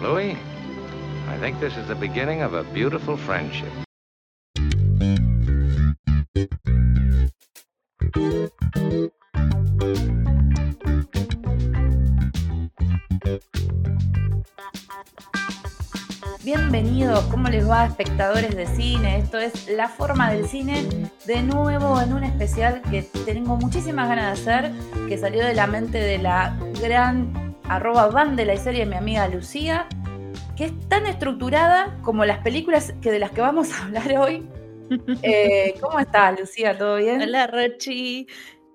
Louis, I think this is the beginning of a beautiful friendship. Bienvenidos, ¿cómo les va espectadores de cine? Esto es La Forma del Cine, de nuevo en un especial que tengo muchísimas ganas de hacer, que salió de la mente de la gran arroba van de la serie de mi amiga Lucía, que es tan estructurada como las películas que de las que vamos a hablar hoy. Eh, ¿Cómo estás, Lucía? ¿Todo bien? Hola, Rochi.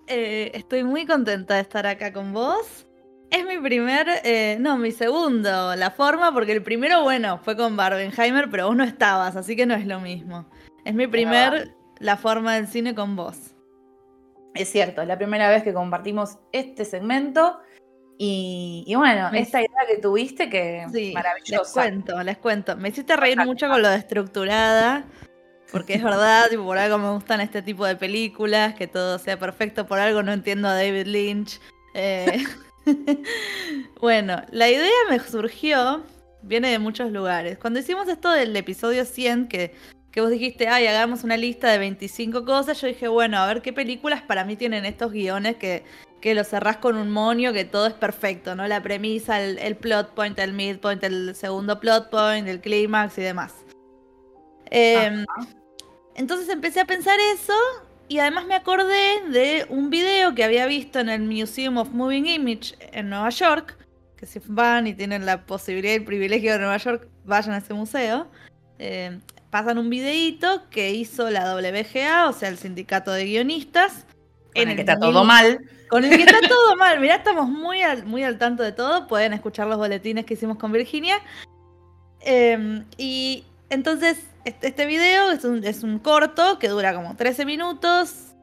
Eh, estoy muy contenta de estar acá con vos. Es mi primer, eh, no, mi segundo, la forma, porque el primero, bueno, fue con Barbenheimer, pero vos no estabas, así que no es lo mismo. Es mi primer, la forma del cine con vos. Es cierto, es la primera vez que compartimos este segmento. Y, bueno, esta idea que tuviste, que sí, maravillosa. Les cuento, les cuento. Me hiciste reír mucho con lo de estructurada, porque es verdad, tipo, por algo me gustan este tipo de películas, que todo sea perfecto, por algo no entiendo a David Lynch. Eh, bueno, la idea me surgió, viene de muchos lugares. Cuando hicimos esto del episodio 100, que, que vos dijiste, ay, hagamos una lista de 25 cosas, yo dije, bueno, a ver qué películas para mí tienen estos guiones que, que los cerrás con un monio, que todo es perfecto, ¿no? La premisa, el, plot point, el midpoint, el segundo plot point, el clímax y demás. Em, entonces empecé a pensar eso y además me acordé de un video que había visto en el Museum of Moving Image en Nueva York, que si van y tienen la posibilidad y el privilegio de Nueva York, vayan a ese museo. Eh, pasan un videíto que hizo la WGA, o sea, el sindicato de guionistas. en el, que está todo mal. Con el que está todo mal. Mirá, estamos muy al, muy al tanto de todo. Pueden escuchar los boletines que hicimos con Virginia. Eh, y entonces este, este, video es un, es un corto que dura como 13 minutos,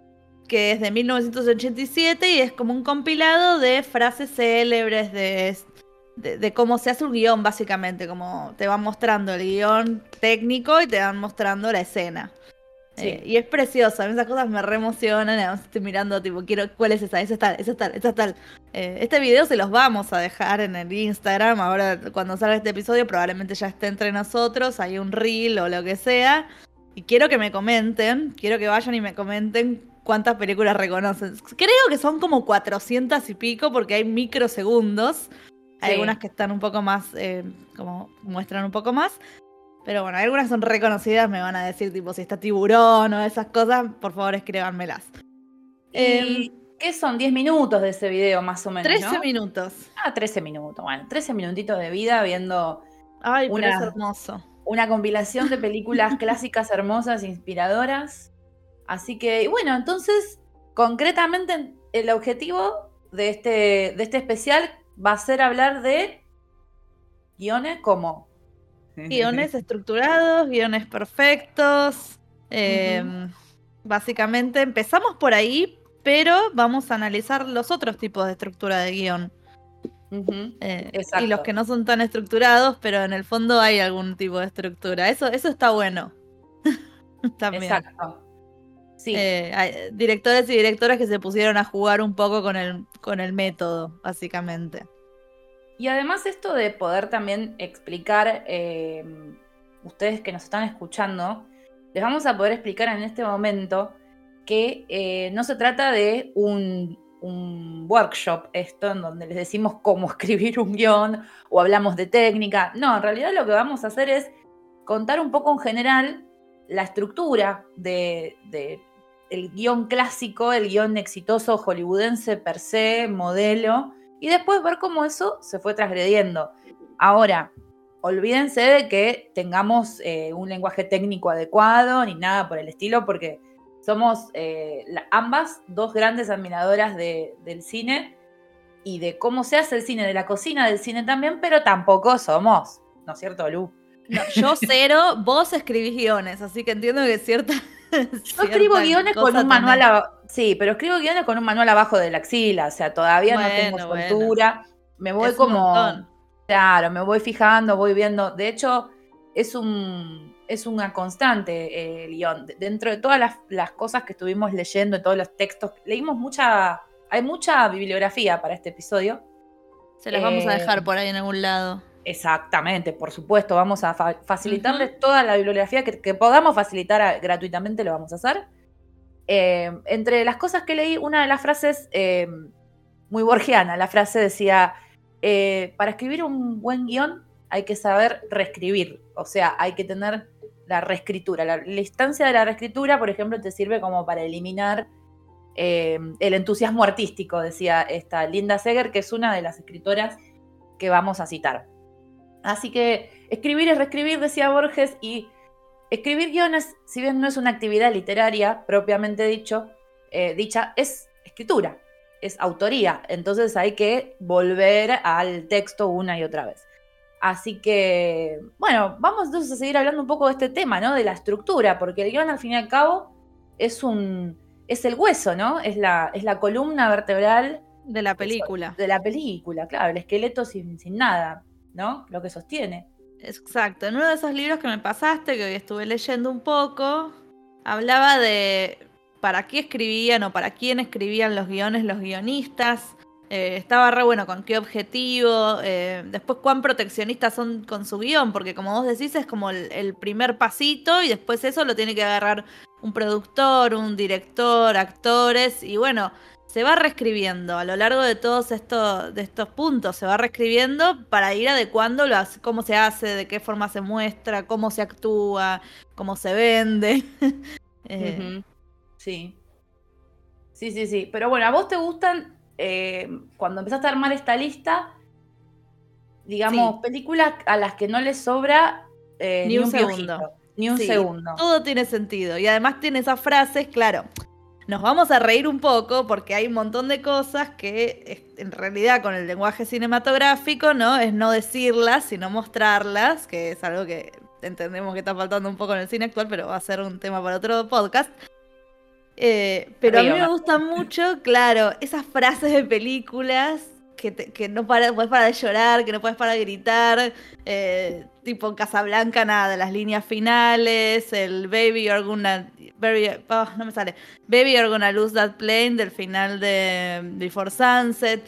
que es de 1987 y es como un compilado de frases célebres de, de, cómo se hace un guion, básicamente, como te van mostrando el guion técnico y te van mostrando la escena. Eh, y es preciosa, esas cosas me reemocionan, además estoy mirando, tipo, quiero, ¿cuál es esa? Esa es tal, esa es tal, esa es tal. Eh, este video se los vamos a dejar en el Instagram, ahora cuando salga este episodio probablemente ya esté entre nosotros, hay un reel o lo que sea. Y quiero que me comenten, quiero que vayan y me comenten cuántas películas reconocen. Creo que son como 400 y pico porque hay microsegundos. Hay algunas que están un poco más, eh, como muestran un poco más. Pero bueno, algunas son reconocidas, me van a decir, tipo, si está tiburón o esas cosas, por favor escríbanmelas. Eh, ¿Qué son? 10 minutos de ese video, más o menos. 13 minutos. Ah, 13 minutos. Bueno, 13 minutitos de vida viendo. Ay, una, es hermoso. Una compilación de películas clásicas hermosas, inspiradoras. Así que, bueno, entonces, concretamente, el objetivo de este, de este especial va a ser hablar de guiones como Guiones estructurados, guiones perfectos. Em, básicamente empezamos por ahí, pero vamos a analizar los otros tipos de estructura de guion. Eh, y los que no son tan estructurados, pero en el fondo hay algún tipo de estructura. Eso, eso está bueno. También. Exacto. Sí. Eh, hay directores y directoras que se pusieron a jugar un poco con el, con el método, básicamente. Y además esto de poder también explicar, eh, ustedes que nos están escuchando, les vamos a poder explicar en este momento que eh, no se trata de un, workshop esto en donde les decimos cómo escribir un guion o hablamos de técnica. No, en realidad lo que vamos a hacer es contar un poco en general la estructura de, de el guion clásico, el guion exitoso hollywoodense per se, modelo, y después ver cómo eso se fue transgrediendo. Ahora, olvídense de que tengamos eh, un lenguaje técnico adecuado ni nada por el estilo, porque somos eh, ambas dos grandes admiradoras del cine y de cómo se hace el cine, de la cocina del cine también, pero tampoco somos, ¿no es cierto, Lu? yo cero, vos escribís guiones, así que entiendo que es cierta. Yo escribo guiones con un manual, sí, pero escribo guiones con un manual abajo de la axila, o sea, todavía no tengo soltura. Me voy como, claro, me voy fijando, voy viendo. De hecho, es un es una constante eh, el guion. Dentro de todas las, cosas que estuvimos leyendo, todos los textos, leímos mucha, hay mucha bibliografía para este episodio. Se las vamos a dejar eh, por ahí en algún lado. Exactamente, por supuesto, vamos a facilitarles toda la bibliografía que, podamos facilitar gratuitamente, lo vamos a hacer. Eh, entre las cosas que leí, una de las frases eh, muy borgiana, la frase decía, eh, para escribir un buen guion hay que saber reescribir, o sea, hay que tener la reescritura. La, instancia de la reescritura, por ejemplo, te sirve como para eliminar el entusiasmo artístico, decía esta Linda Seger, que es una de las escritoras que vamos a citar. Así que escribir es reescribir, decía Borges, y escribir guiones, si bien no es una actividad literaria propiamente dicho, eh, dicha, es escritura, es autoría. Entonces hay que volver al texto una y otra vez. Así que, bueno, vamos entonces a seguir hablando un poco de este tema, ¿no? De la estructura, porque el guion al fin y al cabo es un. es el hueso, ¿no? Es la, es la columna vertebral. De la película. De la película, claro, el esqueleto sin, sin nada. ¿No? Lo que sostiene. Exacto. En uno de esos libros que me pasaste, que hoy estuve leyendo un poco, hablaba de para qué escribían o para quién escribían los guiones los guionistas. Eh, estaba re bueno con qué objetivo. Eh, después, cuán proteccionistas son con su guion, porque como vos decís, es como el, primer pasito y después eso lo tiene que agarrar un productor, un director, actores. Y bueno, se va reescribiendo a lo largo de todos estos, de estos puntos, se va reescribiendo para ir adecuando cómo se hace, de qué forma se muestra, cómo se actúa, cómo se vende. Eh, sí. Sí, sí, sí. Pero bueno, ¿a vos te gustan, eh, cuando empezaste a armar esta lista, digamos, películas a las que no les sobra eh, ni, un, segundo? Ni un segundo. Todo tiene sentido. Y además tiene esas frases, claro nos vamos a reír un poco porque hay un montón de cosas que en realidad con el lenguaje cinematográfico no es no decirlas, sino mostrarlas, que es algo que entendemos que está faltando un poco en el cine actual, pero va a ser un tema para otro podcast. Eh, pero a mí me gusta mucho, claro, esas frases de películas que, no para, puedes parar de llorar, que no puedes parar de gritar, eh, tipo Casablanca, nada, las líneas finales, el Baby You're Gonna, oh, no me sale, Baby You're Gonna Lose That Plane del final de Before Sunset.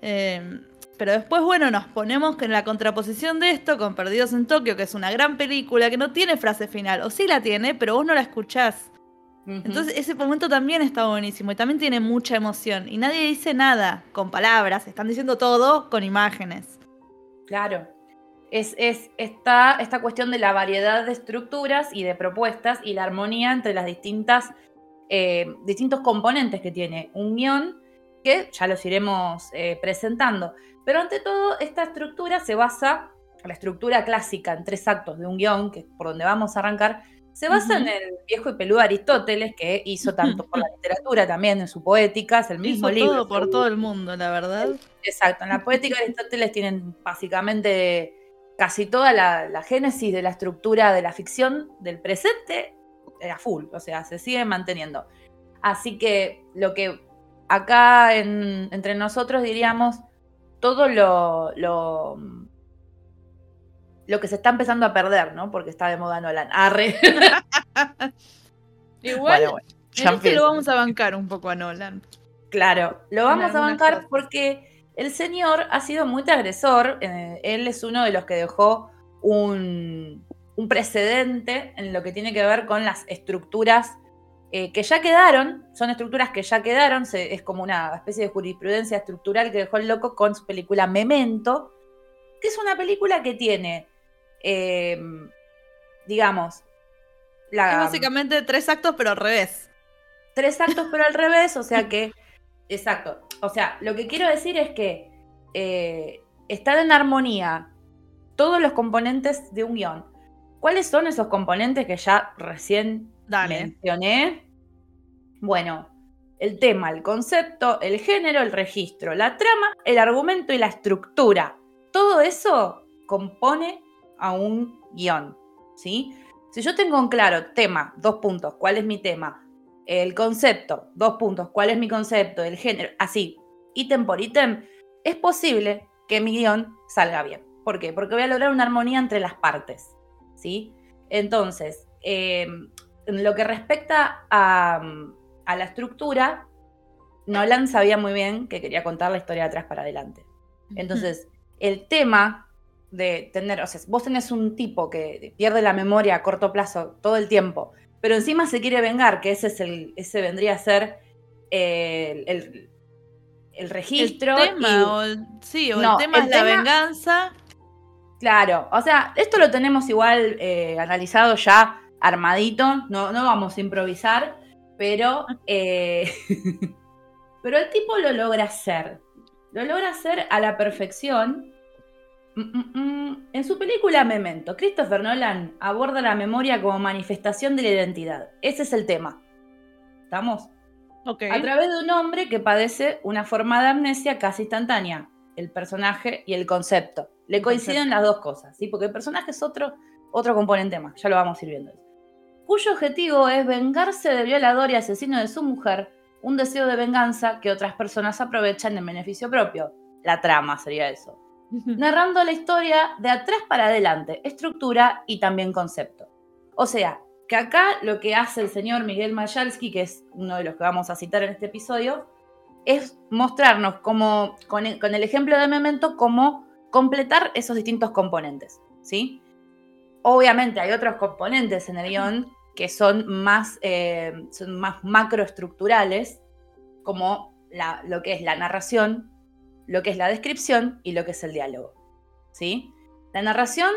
Em, pero después, bueno, nos ponemos en la contraposición de esto con Perdidos en Tokio, que es una gran película que no tiene frase final, o sí la tiene, pero vos no la escuchás. Entonces ese momento también está buenísimo y también tiene mucha emoción. Y nadie dice nada con palabras, están diciendo todo con imágenes. Claro. Es, es esta, esta cuestión de la variedad de estructuras y de propuestas y la armonía entre las distintas eh, distintos componentes que tiene un guion, que ya los iremos eh, presentando. Pero ante todo, esta estructura se basa, la estructura clásica en tres actos de un guion, que es por donde vamos a arrancar, se basa en el viejo y peludo Aristóteles, que hizo tanto por la literatura también, en su poética, es el mismo hizo libro. Todo por todo el mundo, la verdad. Exacto, en la poética de Aristóteles tienen básicamente casi toda la, génesis de la estructura de la ficción del presente a full, o sea, se sigue manteniendo. Así que lo que acá entre nosotros diríamos, todo lo lo que se está empezando a perder, ¿no? Porque está de moda Nolan. Arre. Igual, bueno, este lo vamos a bancar un poco a Nolan. Claro, lo vamos a bancar porque el señor ha sido muy agresor. Eh, él es uno de los que dejó un, precedente en lo que tiene que ver con las estructuras eh, que ya quedaron, son estructuras que ya quedaron, es como una especie de jurisprudencia estructural que dejó el loco con su película Memento, que es una película que tiene eh, digamos, la, básicamente tres actos, pero al revés. Tres actos, pero al revés, o sea que, exacto. O sea, lo que quiero decir es que eh, están en armonía todos los componentes de un guion. ¿Cuáles son esos componentes que ya recién mencioné? Bueno, el tema, el concepto, el género, el registro, la trama, el argumento y la estructura. Todo eso compone a un guion, ¿sí? Si yo tengo en claro tema, dos puntos, ¿cuál es mi tema? El concepto, dos puntos, ¿cuál es mi concepto? El género, así, ítem por ítem, es posible que mi guion salga bien. ¿Por qué? Porque voy a lograr una armonía entre las partes, ¿sí? Entonces, em, en lo que respecta a, a la estructura, Nolan sabía muy bien que quería contar la historia de atrás para adelante. Entonces, el tema de tener, o sea, vos tenés un tipo que pierde la memoria a corto plazo todo el tiempo, pero encima se quiere vengar, que ese es el, ese vendría a ser eh, el, el, registro. El tema, o sí, o el tema es la venganza. Claro, o sea, esto lo tenemos igual eh, analizado ya armadito, no, no vamos a improvisar, pero, eh, pero el tipo lo logra hacer. Lo logra hacer a la perfección. Mm, mm, mm. En su película Memento, Christopher Nolan aborda la memoria como manifestación de la identidad. Ese es el tema. ¿Estamos? A través de un hombre que padece una forma de amnesia casi instantánea, el personaje y el concepto. Le coinciden las dos cosas, ¿sí? Porque el personaje es otro, otro componente más, ya lo vamos a ir viendo. Cuyo objetivo es vengarse del violador y asesino de su mujer, un deseo de venganza que otras personas aprovechan en beneficio propio. La trama sería eso. Narrando la historia de atrás para adelante, estructura y también concepto. O sea, que acá lo que hace el señor Miguel Mayalski, que es uno de los que vamos a citar en este episodio, es mostrarnos como, con el, ejemplo de Memento, cómo completar esos distintos componentes, ¿sí? Obviamente hay otros componentes en el guion que son más, eh, son más macroestructurales, como lo que es la narración, lo que es la descripción y lo que es el diálogo, ¿sí? La narración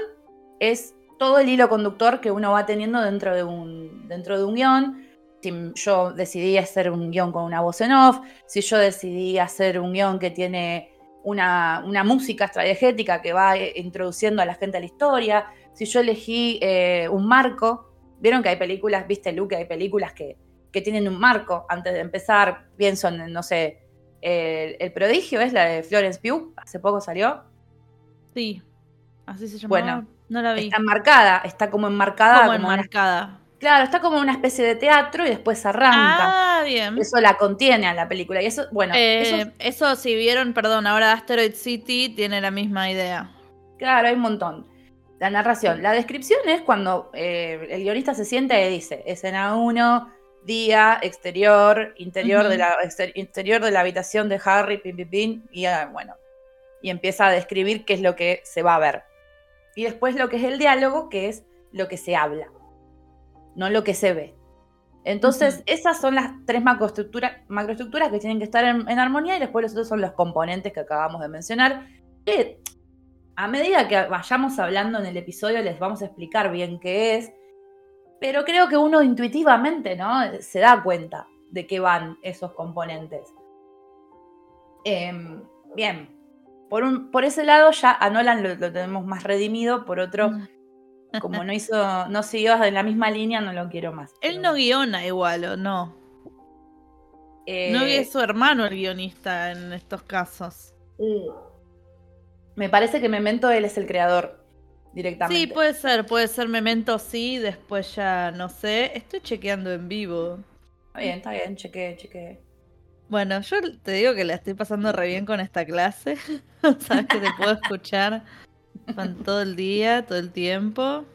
es todo el hilo conductor que uno va teniendo dentro de un, dentro de un guion. Si yo decidí hacer un guion con una voz en off, si yo decidí hacer un guion que tiene una, música estrategética que va eh, introduciendo a la gente a la historia, si yo elegí eh, un marco, vieron que hay películas, viste Luke, hay películas que, que tienen un marco antes de empezar, pienso en, no sé, el, prodigio es la de Florence Pugh, hace poco salió. Sí, así se llama. Bueno, no la vi. Está enmarcada, está como enmarcada. Como, enmarcada. claro, está como una especie de teatro y después arranca. Ah, bien. Eso la contiene a la película. Y eso, bueno. Eh, eso, si vieron, perdón, ahora Asteroid City tiene la misma idea. Claro, hay un montón. La narración. La descripción es cuando eh, el guionista se sienta y dice, escena 1, día, exterior, interior, de la, interior de la habitación de Harry, pim, pim, pim, y ah, bueno, y empieza a describir qué es lo que se va a ver. Y después lo que es el diálogo, que es lo que se habla, no lo que se ve. Entonces, esas son las tres macroestructuras, macroestructuras que tienen que estar en, armonía y después los otros son los componentes que acabamos de mencionar. Que a medida que vayamos hablando en el episodio les vamos a explicar bien qué es, pero creo que uno intuitivamente ¿no? se da cuenta de qué van esos componentes. Em, bien, por, un, por ese lado ya a Nolan lo, tenemos más redimido, por otro, mm. como no hizo, no siguió en la misma línea, no lo quiero más. Él no guiona igual, ¿o no? Eh, no es su hermano el guionista en estos casos. Uh, me parece que Memento él es el creador directamente. Sí, puede ser, puede ser Memento sí, después ya no sé. Estoy chequeando en vivo. Está bien, está bien, cheque, cheque. Bueno, yo te digo que la estoy pasando re bien con esta clase. Sabes que te puedo escuchar todo el día, todo el tiempo.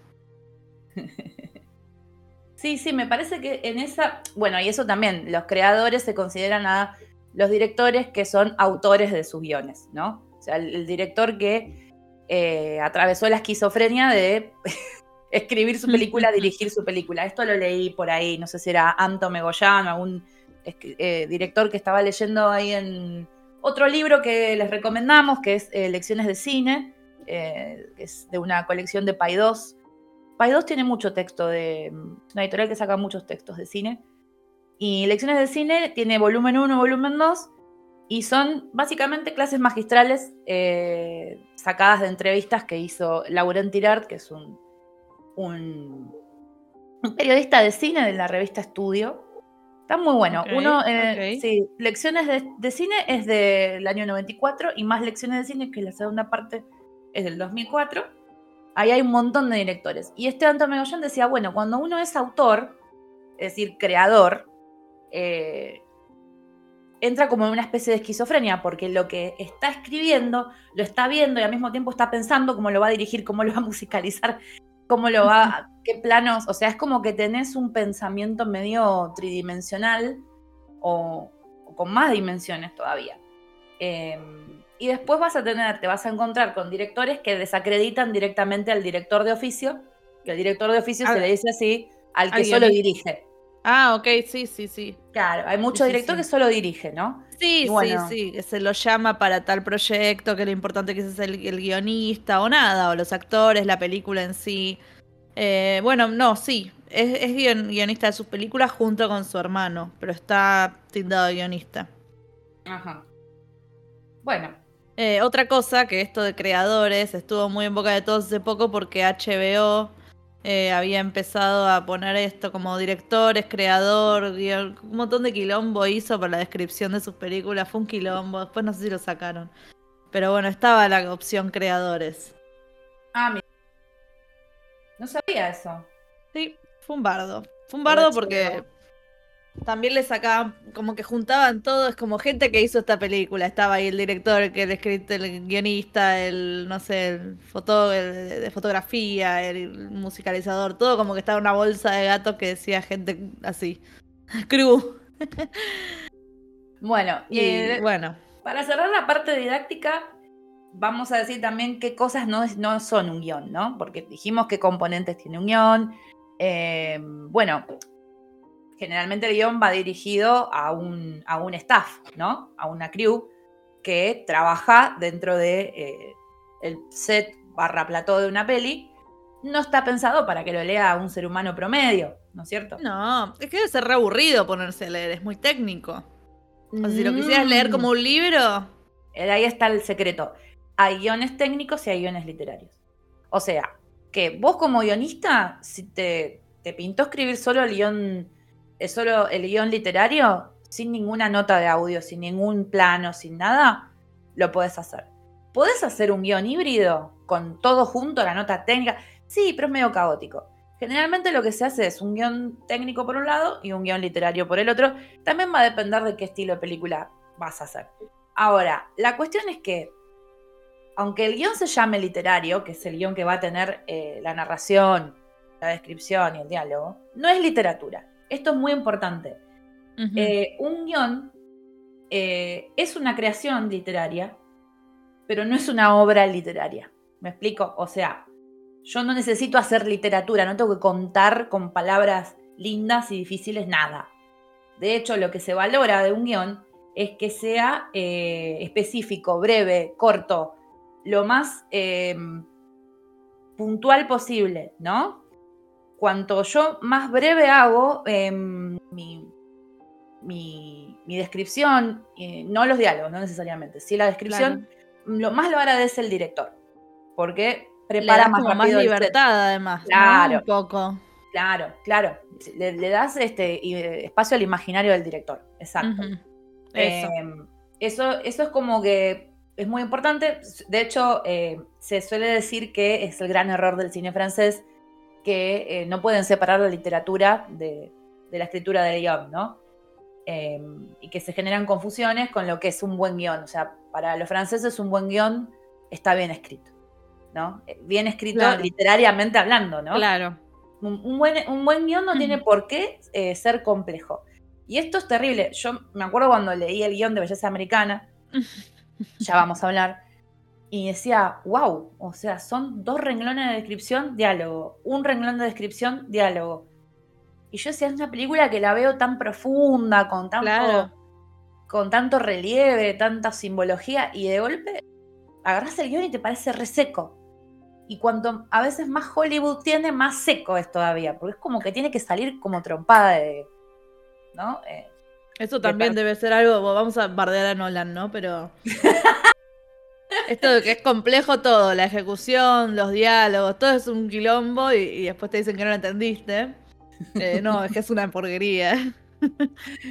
Sí, sí, me parece que en esa. Bueno, y eso también, los creadores se consideran a los directores que son autores de sus guiones, ¿no? O sea, el, director que eh, atravesó la esquizofrenia de escribir su película, dirigir su película. Esto lo leí por ahí, no sé si era Anto Megoyan o algún eh, director que estaba leyendo ahí en otro libro que les recomendamos, que es eh, Lecciones de Cine, que es de una colección de Paidós. Paidós tiene mucho texto, de una editorial que saca muchos textos de cine. Y Lecciones de Cine tiene volumen 1, volumen 2, y son básicamente clases magistrales sacadas de entrevistas que hizo Laurent Tirard, que es un, un, un periodista de cine de la revista Estudio, Está muy bueno. Uno, eh, sí, lecciones de, cine es del año 94 y más lecciones de cine, que la segunda parte es del 2004. Ahí hay un montón de directores. Y este Antonio Megollán decía, bueno, cuando uno es autor, es decir, creador, eh, entra como en una especie de esquizofrenia, porque lo que está escribiendo lo está viendo y al mismo tiempo está pensando cómo lo va a dirigir, cómo lo va a musicalizar, cómo lo va, qué planos, o sea, es como que tenés un pensamiento medio tridimensional o, con más dimensiones todavía. Em, y después vas a tener, te vas a encontrar con directores que desacreditan directamente al director de oficio, que el director de oficio Ah, se le dice así al que solo dirige. Ah, ok, sí, sí, sí. Claro, hay muchos Sí, directores sí. que solo dirige, ¿no? Sí, bueno. sí, sí, que se lo llama para tal proyecto, que lo importante que es el, el guionista o nada, o los actores, la película en sí. Eh, bueno, no, sí, es, es guion- guionista de sus películas junto con su hermano, pero está tildado de guionista. Ajá. Bueno, Eh, otra cosa, que esto de creadores estuvo muy en boca de todos hace poco porque HBO eh, había empezado a poner esto como directores, creador, guion- un montón de quilombo hizo para la descripción de sus películas. Fue un quilombo, después no sé si lo sacaron. Pero bueno, estaba la opción creadores. ah, mi- No sabía eso. Sí, fue un bardo. Fue un bardo porque también le sacaban, como que juntaban todo, es como gente que hizo esta película. Estaba ahí el director, que el escritor, el guionista, el, no sé, el, foto, el de fotografía, el musicalizador, todo como que estaba en una bolsa de gatos que decía gente así. Crew. Bueno, Y eh, bueno, para cerrar la parte didáctica, vamos a decir también qué cosas no, es- no son un guion, ¿no? Porque dijimos qué componentes tiene un guion. Eh, bueno, generalmente el guion va dirigido a un, a un staff, ¿no? A una crew que trabaja dentro de eh, el set barra plató de una peli. No está pensado para que lo lea un ser humano promedio, ¿no es cierto? no, es que debe ser re aburrido ponerse a leer, es muy técnico. O sea, si lo quisieras Mm. leer como un libro, Eh, Ahí está el secreto. Hay guiones técnicos y hay guiones literarios. O sea, que vos como guionista, si te, te pintó escribir solo el guion, eh, solo el guion literario, sin ninguna nota de audio, sin ningún plano, sin nada, lo podés hacer. ¿Podés hacer un guion híbrido con todo junto, la nota técnica? Sí, pero es medio caótico. Generalmente lo que se hace es un guion técnico por un lado y un guion literario por el otro. También va a depender de qué estilo de película vas a hacer. Ahora, la cuestión es que, aunque el guion se llame literario, que es el guion que va a tener eh, la narración, la descripción y el diálogo, no es literatura. Esto es muy importante. Eh, un guion eh, es una creación literaria, pero no es una obra literaria. ¿Me explico? O sea, yo no necesito hacer literatura, no tengo que contar con palabras lindas y difíciles nada. De hecho, lo que se valora de un guion es que sea eh, específico, breve, corto, lo más puntual posible, ¿no? Cuanto yo más breve hago em, mi, mi- mi descripción, eh, no los diálogos, no necesariamente, sí la descripción, lo más lo agradece el director, porque Le prepara das más como más libertad, además. ¿no? Claro. Un poco. Claro, claro. Le, le das este eh, espacio al imaginario del director. Exacto. Eso. Eh, eso, eso es como que es muy importante. De hecho, eh, se suele decir que es el gran error del cine francés que eh, no pueden separar la literatura de, de la escritura del guion, ¿no? Eh, y que se generan confusiones con lo que es un buen guion. O sea, para los franceses un buen guion está bien escrito, ¿no? Eh, Bien escrito Claro. literariamente hablando, ¿no? Claro. Un, un buen, un buen guion no tiene Ujú. por qué eh, ser complejo. Y esto es terrible. Yo me acuerdo cuando leí el guion de Belleza Americana, ya vamos a hablar, y decía, wow, o sea, son dos renglones de descripción, diálogo, un renglón de descripción, diálogo. Y yo decía, es una película que la veo tan profunda, con tanto, Claro. con tanto relieve, tanta simbología, y de golpe agarras el guion y te parece reseco. Y cuanto a veces más Hollywood tiene, más seco es todavía, porque es como que tiene que salir como trompada de. ¿No? Eh, Eso también debe ser algo, vamos a bardear a Nolan, ¿no? Pero... Esto de que es complejo todo, la ejecución, los diálogos, todo es un quilombo y, y después te dicen que no lo entendiste. Eh, no, es que es una porquería.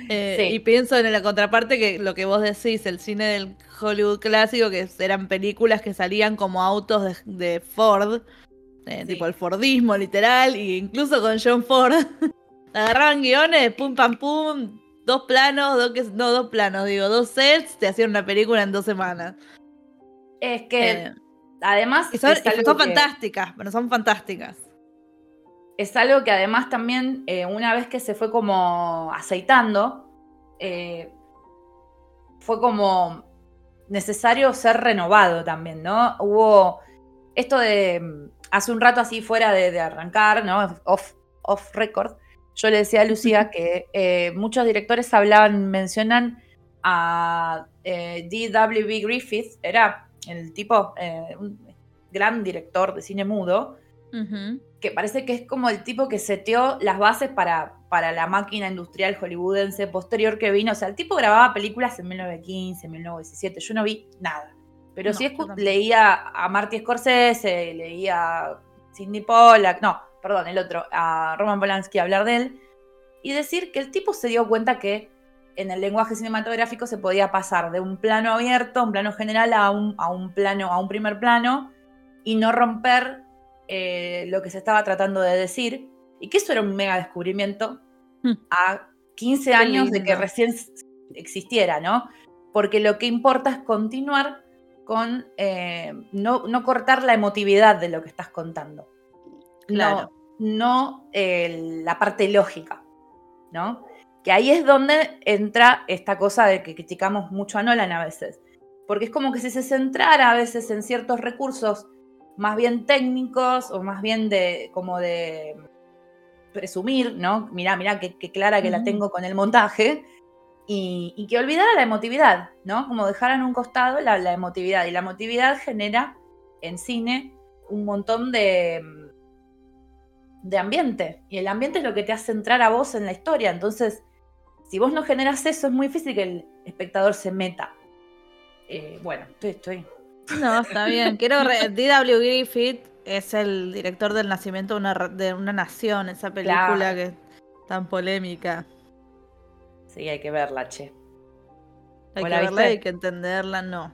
Eh, Sí. Y pienso en la contraparte que lo que vos decís, el cine del Hollywood clásico, que eran películas que salían como autos de, de Ford, eh, Sí. tipo el Fordismo literal, e incluso con John Ford. Agarraban guiones, pum pam pum, dos planos, dos que, no dos planos, digo, dos sets, te hacían una película en dos semanas. Es que Eh, además y son, son que- fantásticas, pero son fantásticas. es algo que además también, eh, una vez que se fue como aceitando, eh, fue como necesario ser renovado también, ¿no? Hubo esto de mm, hace un rato así fuera de, arrancar, ¿no? Off, off record. Yo le decía a Lucía que muchos directores hablaban, mencionan a eh, D.W.B. Griffith, era el tipo, eh, un gran director de cine mudo, que parece que es como el tipo que seteó las bases para, para la máquina industrial hollywoodense posterior que vino. O sea, el tipo grababa películas en 1915, 1917, yo no vi nada. Pero sí leía a Marty Scorsese, leía a Sidney Pollack, no, perdón, el otro, a Roman Polanski hablar de él, y decir que el tipo se dio cuenta que en el lenguaje cinematográfico se podía pasar de un plano abierto, un plano general, a un, a un plano, a un primer plano, y no romper eh, lo que se estaba tratando de decir, y que eso era un mega descubrimiento hmm. a 15 años de que recién existiera, ¿no? Porque lo que importa es continuar con eh, no, cortar la emotividad de lo que estás contando. Claro. No, la parte lógica, ¿no? Que ahí es donde entra esta cosa de que criticamos mucho a Nolan a veces. Porque es como que si se centrara a veces en ciertos recursos más bien técnicos o más bien de como de presumir, ¿no? Mirá, mirá qué, clara que la tengo con el montaje. Y, que olvidara la emotividad, ¿no? Como dejar en un costado la, la emotividad. Y la emotividad genera en cine un montón de, de ambiente. Y el ambiente es lo que te hace entrar a vos en la historia. Entonces, si vos no generas eso, es muy difícil que el espectador se meta. Eh, bueno, estoy, estoy. No, está bien. Quiero. D.W. Griffith es el director del nacimiento de una, de una nación, esa película que es tan polémica. Sí, hay que verla, che. Hay que verla, hay que entenderla, no.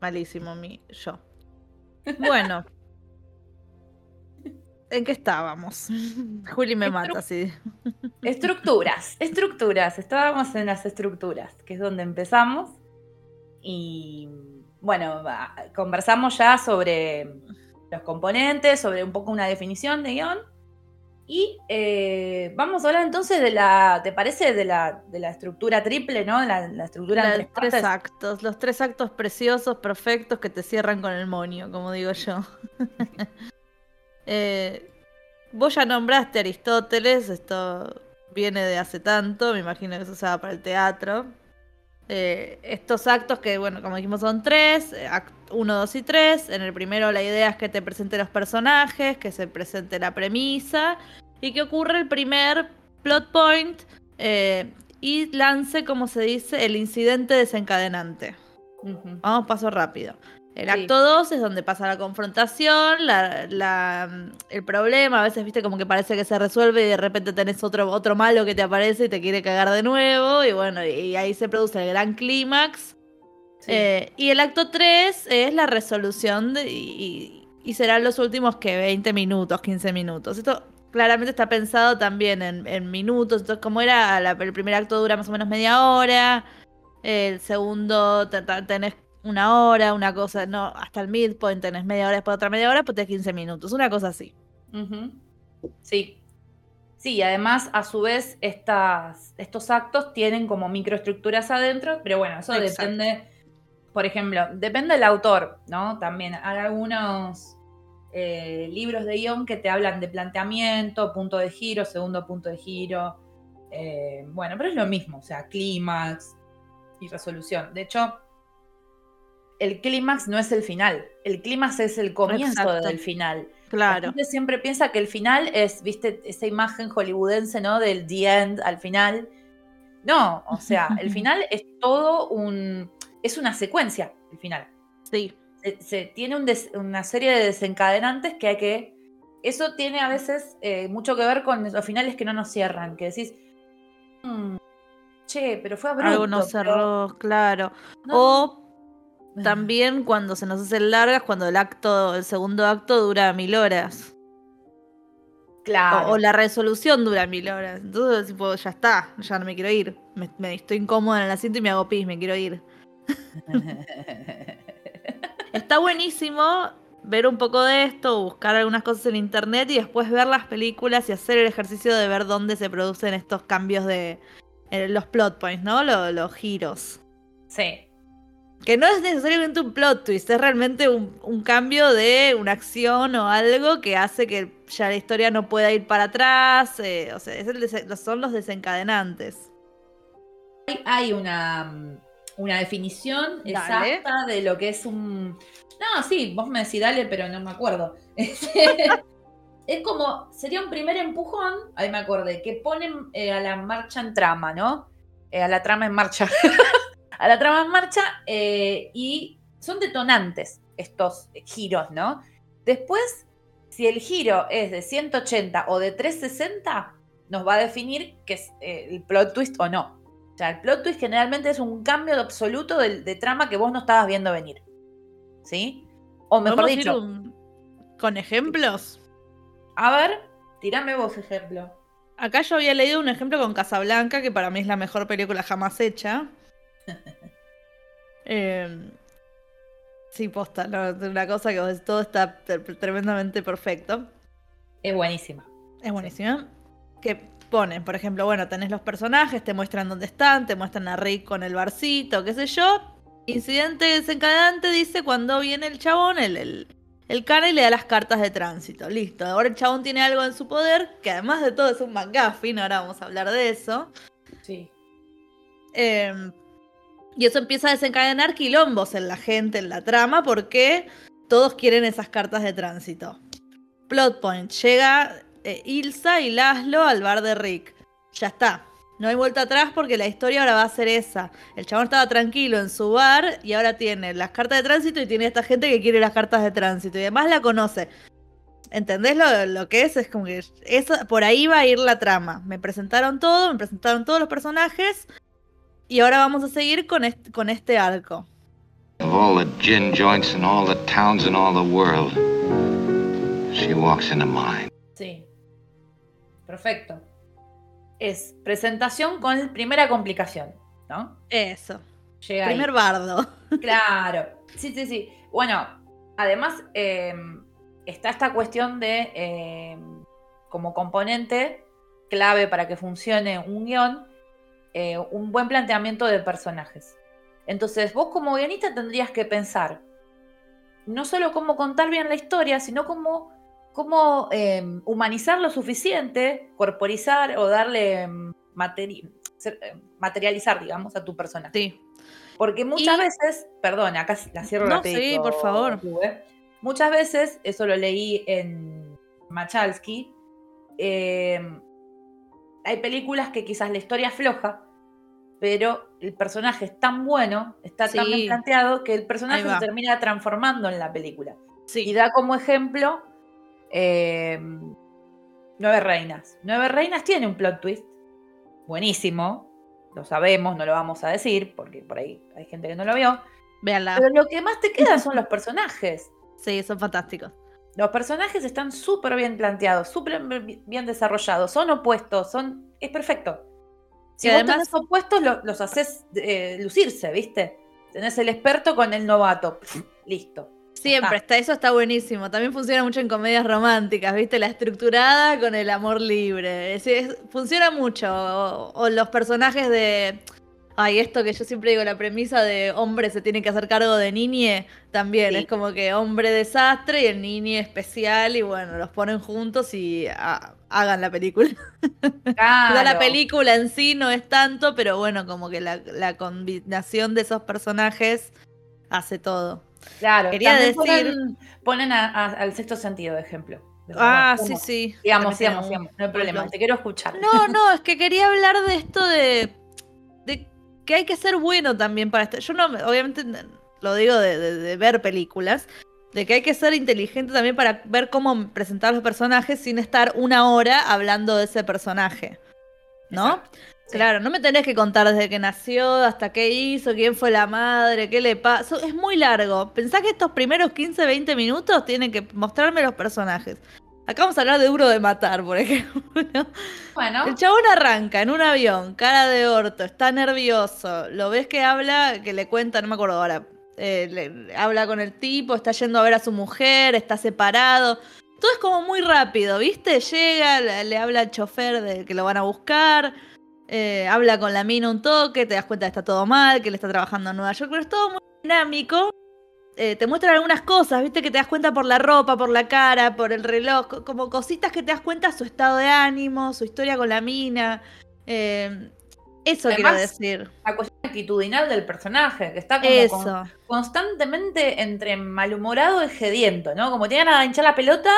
Malísimo mi yo. Bueno. ¿En qué estábamos? Juli me mata, sí. Estructuras, estructuras. Estábamos en las estructuras, que es donde empezamos. Y bueno, conversamos ya sobre los componentes, sobre un poco una definición de guion. Y eh, vamos a hablar entonces de la, ¿te parece? De la, de la estructura triple, ¿no? La, la estructura de tres, actos, los tres actos preciosos, perfectos que te cierran con el monio, como digo yo. Eh, vos ya nombraste Aristóteles, esto viene de hace tanto, me imagino que se usaba para el teatro. Eh, estos actos que, bueno, como dijimos son tres, eh, uno, dos y tres. En el primero la idea es que te presente los personajes, que se presente la premisa y que ocurre el primer plot point y lance, como se dice, el incidente desencadenante. Vamos paso rápido. El acto 2 es donde pasa la confrontación, la, el problema, a veces viste como que parece que se resuelve y de repente tenés otro, otro malo que te aparece y te quiere cagar de nuevo y bueno, y ahí se produce el gran clímax. Eh, y el acto 3 es la resolución y, serán los últimos que 20 minutos, 15 minutos. Esto claramente está pensado también en, minutos, entonces como era, el primer acto dura más o menos media hora, el segundo tenés una hora, una cosa, no, hasta el midpoint tenés media hora, después otra media hora, después tenés 15 minutos, una cosa así. Sí. Sí, además, a su vez, estas, estos actos tienen como microestructuras adentro, pero bueno, eso depende, por ejemplo, depende del autor, ¿no? También hay algunos eh, libros de guion que te hablan de planteamiento, punto de giro, segundo punto de giro. Eh, bueno, pero es lo mismo, o sea, clímax y resolución. De hecho, el clímax no es el final, el clímax es el comienzo del final. Claro. La gente siempre piensa que el final es, viste, esa imagen hollywoodense, ¿no? Del the end al final. No, o sea, el final es todo un. Es una secuencia, el final. Sí. Se, tiene una serie de desencadenantes que hay que. Eso tiene a veces eh, mucho que ver con los finales que no nos cierran, que decís. Mm, che, pero fue abrupto. Algo no cerró, claro. O también cuando se nos hacen largas, cuando el acto, el segundo acto dura mil horas. Claro. O, la resolución dura mil horas. Entonces, tipo, ya está, ya no me quiero ir. Me, estoy incómoda en el asiento y me hago pis, me quiero ir. está buenísimo ver un poco de esto, buscar algunas cosas en internet y después ver las películas y hacer el ejercicio de ver dónde se producen estos cambios de eh, los plot points, ¿no? los giros. Sí que no es necesariamente un plot twist, es realmente un, un cambio de una acción o algo que hace que ya la historia no pueda ir para atrás. eh, o sea, es el son los desencadenantes. Hay, hay una, mm, una definición Dale. exacta de lo que es un. No, sí, vos me decís dale, pero no me acuerdo. es como, sería un primer empujón, ahí me acordé, que ponen eh, a la marcha en trama, ¿no? Eh, a la trama en marcha. a la trama en marcha eh, y son detonantes estos giros, ¿no? Después, si el giro es de 180 o de 360, nos va a definir que es eh, el plot twist o no. O sea, el plot twist generalmente es un cambio de absoluto de, de trama que vos no estabas viendo venir. ¿Sí? O mejor ¿Podemos ir dicho, un- con ejemplos? a ver, tirame vos ejemplo. Acá yo había leído un ejemplo con Casablanca, que para mí es la mejor película jamás hecha. Eh, sí, posta, no, una cosa que vos- todo está tre- tremendamente perfecto. Es buenísima. Es buenísima. Que ponen, por ejemplo, bueno, tenés los personajes, te muestran dónde están, te muestran a Rick con el barcito, qué sé yo. Incidente desencadenante dice cuando viene el chabón, el, el, el cara y le da las cartas de tránsito. Listo. Ahora el chabón tiene algo en su poder, que además de todo es un McGuffin, ahora vamos a hablar de eso. Sí. Eh, y eso empieza a desencadenar quilombos en la gente, en la trama, porque todos quieren esas cartas de tránsito. Plot point. Llega eh, Ilsa y Laszlo al bar de Rick. Ya está. No hay vuelta atrás porque la historia ahora va a ser esa. El chabón estaba tranquilo en su bar y ahora tiene las cartas de tránsito y tiene esta gente que quiere las cartas de tránsito y además la conoce. ¿Entendés lo, lo que es? Es como que eso, por ahí va a ir la trama. Me presentaron todo, me presentaron todos los personajes y ahora vamos a seguir con este, con este arco. Of all the gin joints in all the towns in all the world, she walks into mine. Sí. Perfecto. Es presentación con primera complicación, ¿no? Eso. Llega ahí. Primer bardo. Claro, sí, sí, sí. Bueno, además eh, está esta cuestión de, eh, como componente clave para que funcione un guion, eh, un buen planteamiento de personajes. Entonces, vos como guionista tendrías que pensar no solo cómo contar bien la historia, sino cómo, cómo eh, humanizar lo suficiente, corporizar o darle em, materi- eh, materializar, digamos, a tu personaje. Sí. Porque muchas Y- veces, perdón, acá la cierro No, rapidito, sí, por favor. Muchas veces, eso lo leí en Machalski, eh, hay películas que quizás la historia es floja, pero el personaje es tan bueno, está tan bien planteado, que el personaje se termina transformando en la película. Y da como ejemplo eh, Nueve Reinas. Nueve Reinas tiene un plot twist buenísimo, lo sabemos, no lo vamos a decir, porque por ahí hay gente que no lo vio. Véanla. Pero lo que más te queda son los personajes. Sí, son fantásticos. Los personajes están súper bien planteados, súper bien desarrollados, son opuestos, son es perfecto. Si vos además- tenés opuestos, lo- los haces eh, lucirse, ¿viste? Tenés el experto con el novato. Listo. Siempre, está, eso está buenísimo. También funciona mucho en comedias románticas, ¿viste? La estructurada con el amor libre. Es- es- funciona mucho. O, o los personajes de. Ay, esto que yo siempre digo, la premisa de hombre se tiene que hacer cargo de niñe, también Sí. es como que hombre desastre y el niñe especial, y bueno, los ponen juntos y ah, hagan la película. Ya la Claro. película en sí no es tanto, pero bueno, como que la, la combinación de esos personajes hace todo. Claro, Quería decir- Ponen, ponen a- a- al sexto sentido de ejemplo. Ah, verdad, sí, sí. Tiene un- sigamos. No hay problema, te quiero escuchar. No, no, es que quería hablar de esto de, de que hay que ser bueno también para esto. Yo no, obviamente lo digo de, de- de ver películas, de que hay que ser inteligente también para ver cómo presentar los personajes sin estar una hora hablando de ese personaje. ¿no? Sí. Claro, no me tenés que contar desde que nació, hasta qué hizo, quién fue la madre, qué le pasó. Es muy largo. Pensá que estos primeros 15, 20 minutos tienen que mostrarme los personajes. Acá vamos a hablar de Duro de Matar, por ejemplo. Bueno, El chabón arranca en un avión, cara de orto, está nervioso. Lo ves que habla, que le cuenta, no me acuerdo ahora. eh, le- le habla con el tipo, está yendo a ver a su mujer, está separado. Todo es como muy rápido, ¿viste? Llega, le, le habla al chofer de que lo van a buscar. eh, habla con la mina un toque, te das cuenta que está todo mal, que él está trabajando en Nueva York, pero es todo muy dinámico. Eh, te muestran algunas cosas, viste que te das cuenta por la ropa, por la cara, por el reloj, co- como cositas que te das cuenta su estado de ánimo, su historia con la mina. Eh, eso quiero Además, decir. La cuestión actitudinal del personaje, que está como con- constantemente entre malhumorado y gediento, ¿no? Como tiene ganas de hinchar la pelota,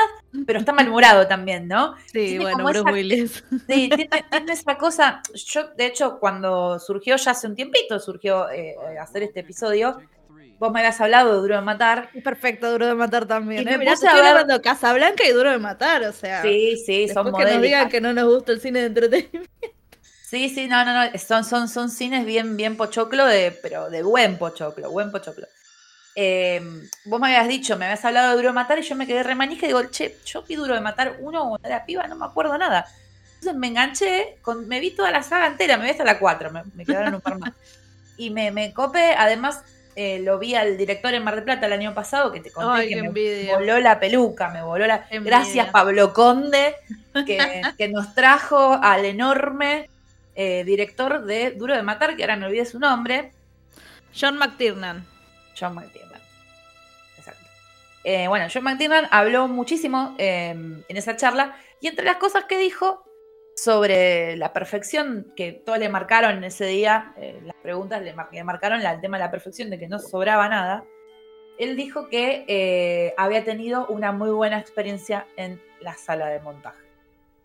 pero está malhumorado también, ¿no? Sí, tiene bueno, Bruce esa- Willis. Sí, tiene, tiene esa cosa. Yo, de hecho, cuando surgió ya hace un tiempito, surgió eh, hacer este episodio, vos me habías hablado de Duro de Matar. Perfecto, Duro de Matar también. Y ¿eh? me Mirá, te estoy ver- hablando Casablanca y Duro de Matar, o sea. Sí, sí, son que nos digan que no nos gusta el cine de entretenimiento. Sí, sí, no, no, no. Son, son, son cines bien, bien pochoclo, de, pero de buen pochoclo, buen pochoclo. Eh, vos me habías dicho, me habías hablado de Duro de Matar y yo me quedé remanija y digo, che, yo vi Duro de Matar uno cuando era piba, no me acuerdo nada. Entonces me enganché, con, me vi toda la saga entera, me vi hasta la 4, me, me quedaron un par más. Y me, me copé, además eh, lo vi al director en Mar del Plata el año pasado, que te conté Ay, que me envidia. voló la peluca, me voló la... Envidia. Gracias Pablo Conde, que, que nos trajo al enorme eh, director de Duro de Matar, que ahora me olvidé su nombre, John McTiernan. John McTiernan. Exacto. Eh, bueno, John McTiernan habló muchísimo en esa charla y entre las cosas que dijo sobre la perfección que todos le marcaron ese día, eh, las preguntas le, mar- le marcaron la- el tema de la perfección, de que no sobraba nada, él dijo que eh, había tenido una muy buena experiencia en la sala de montaje.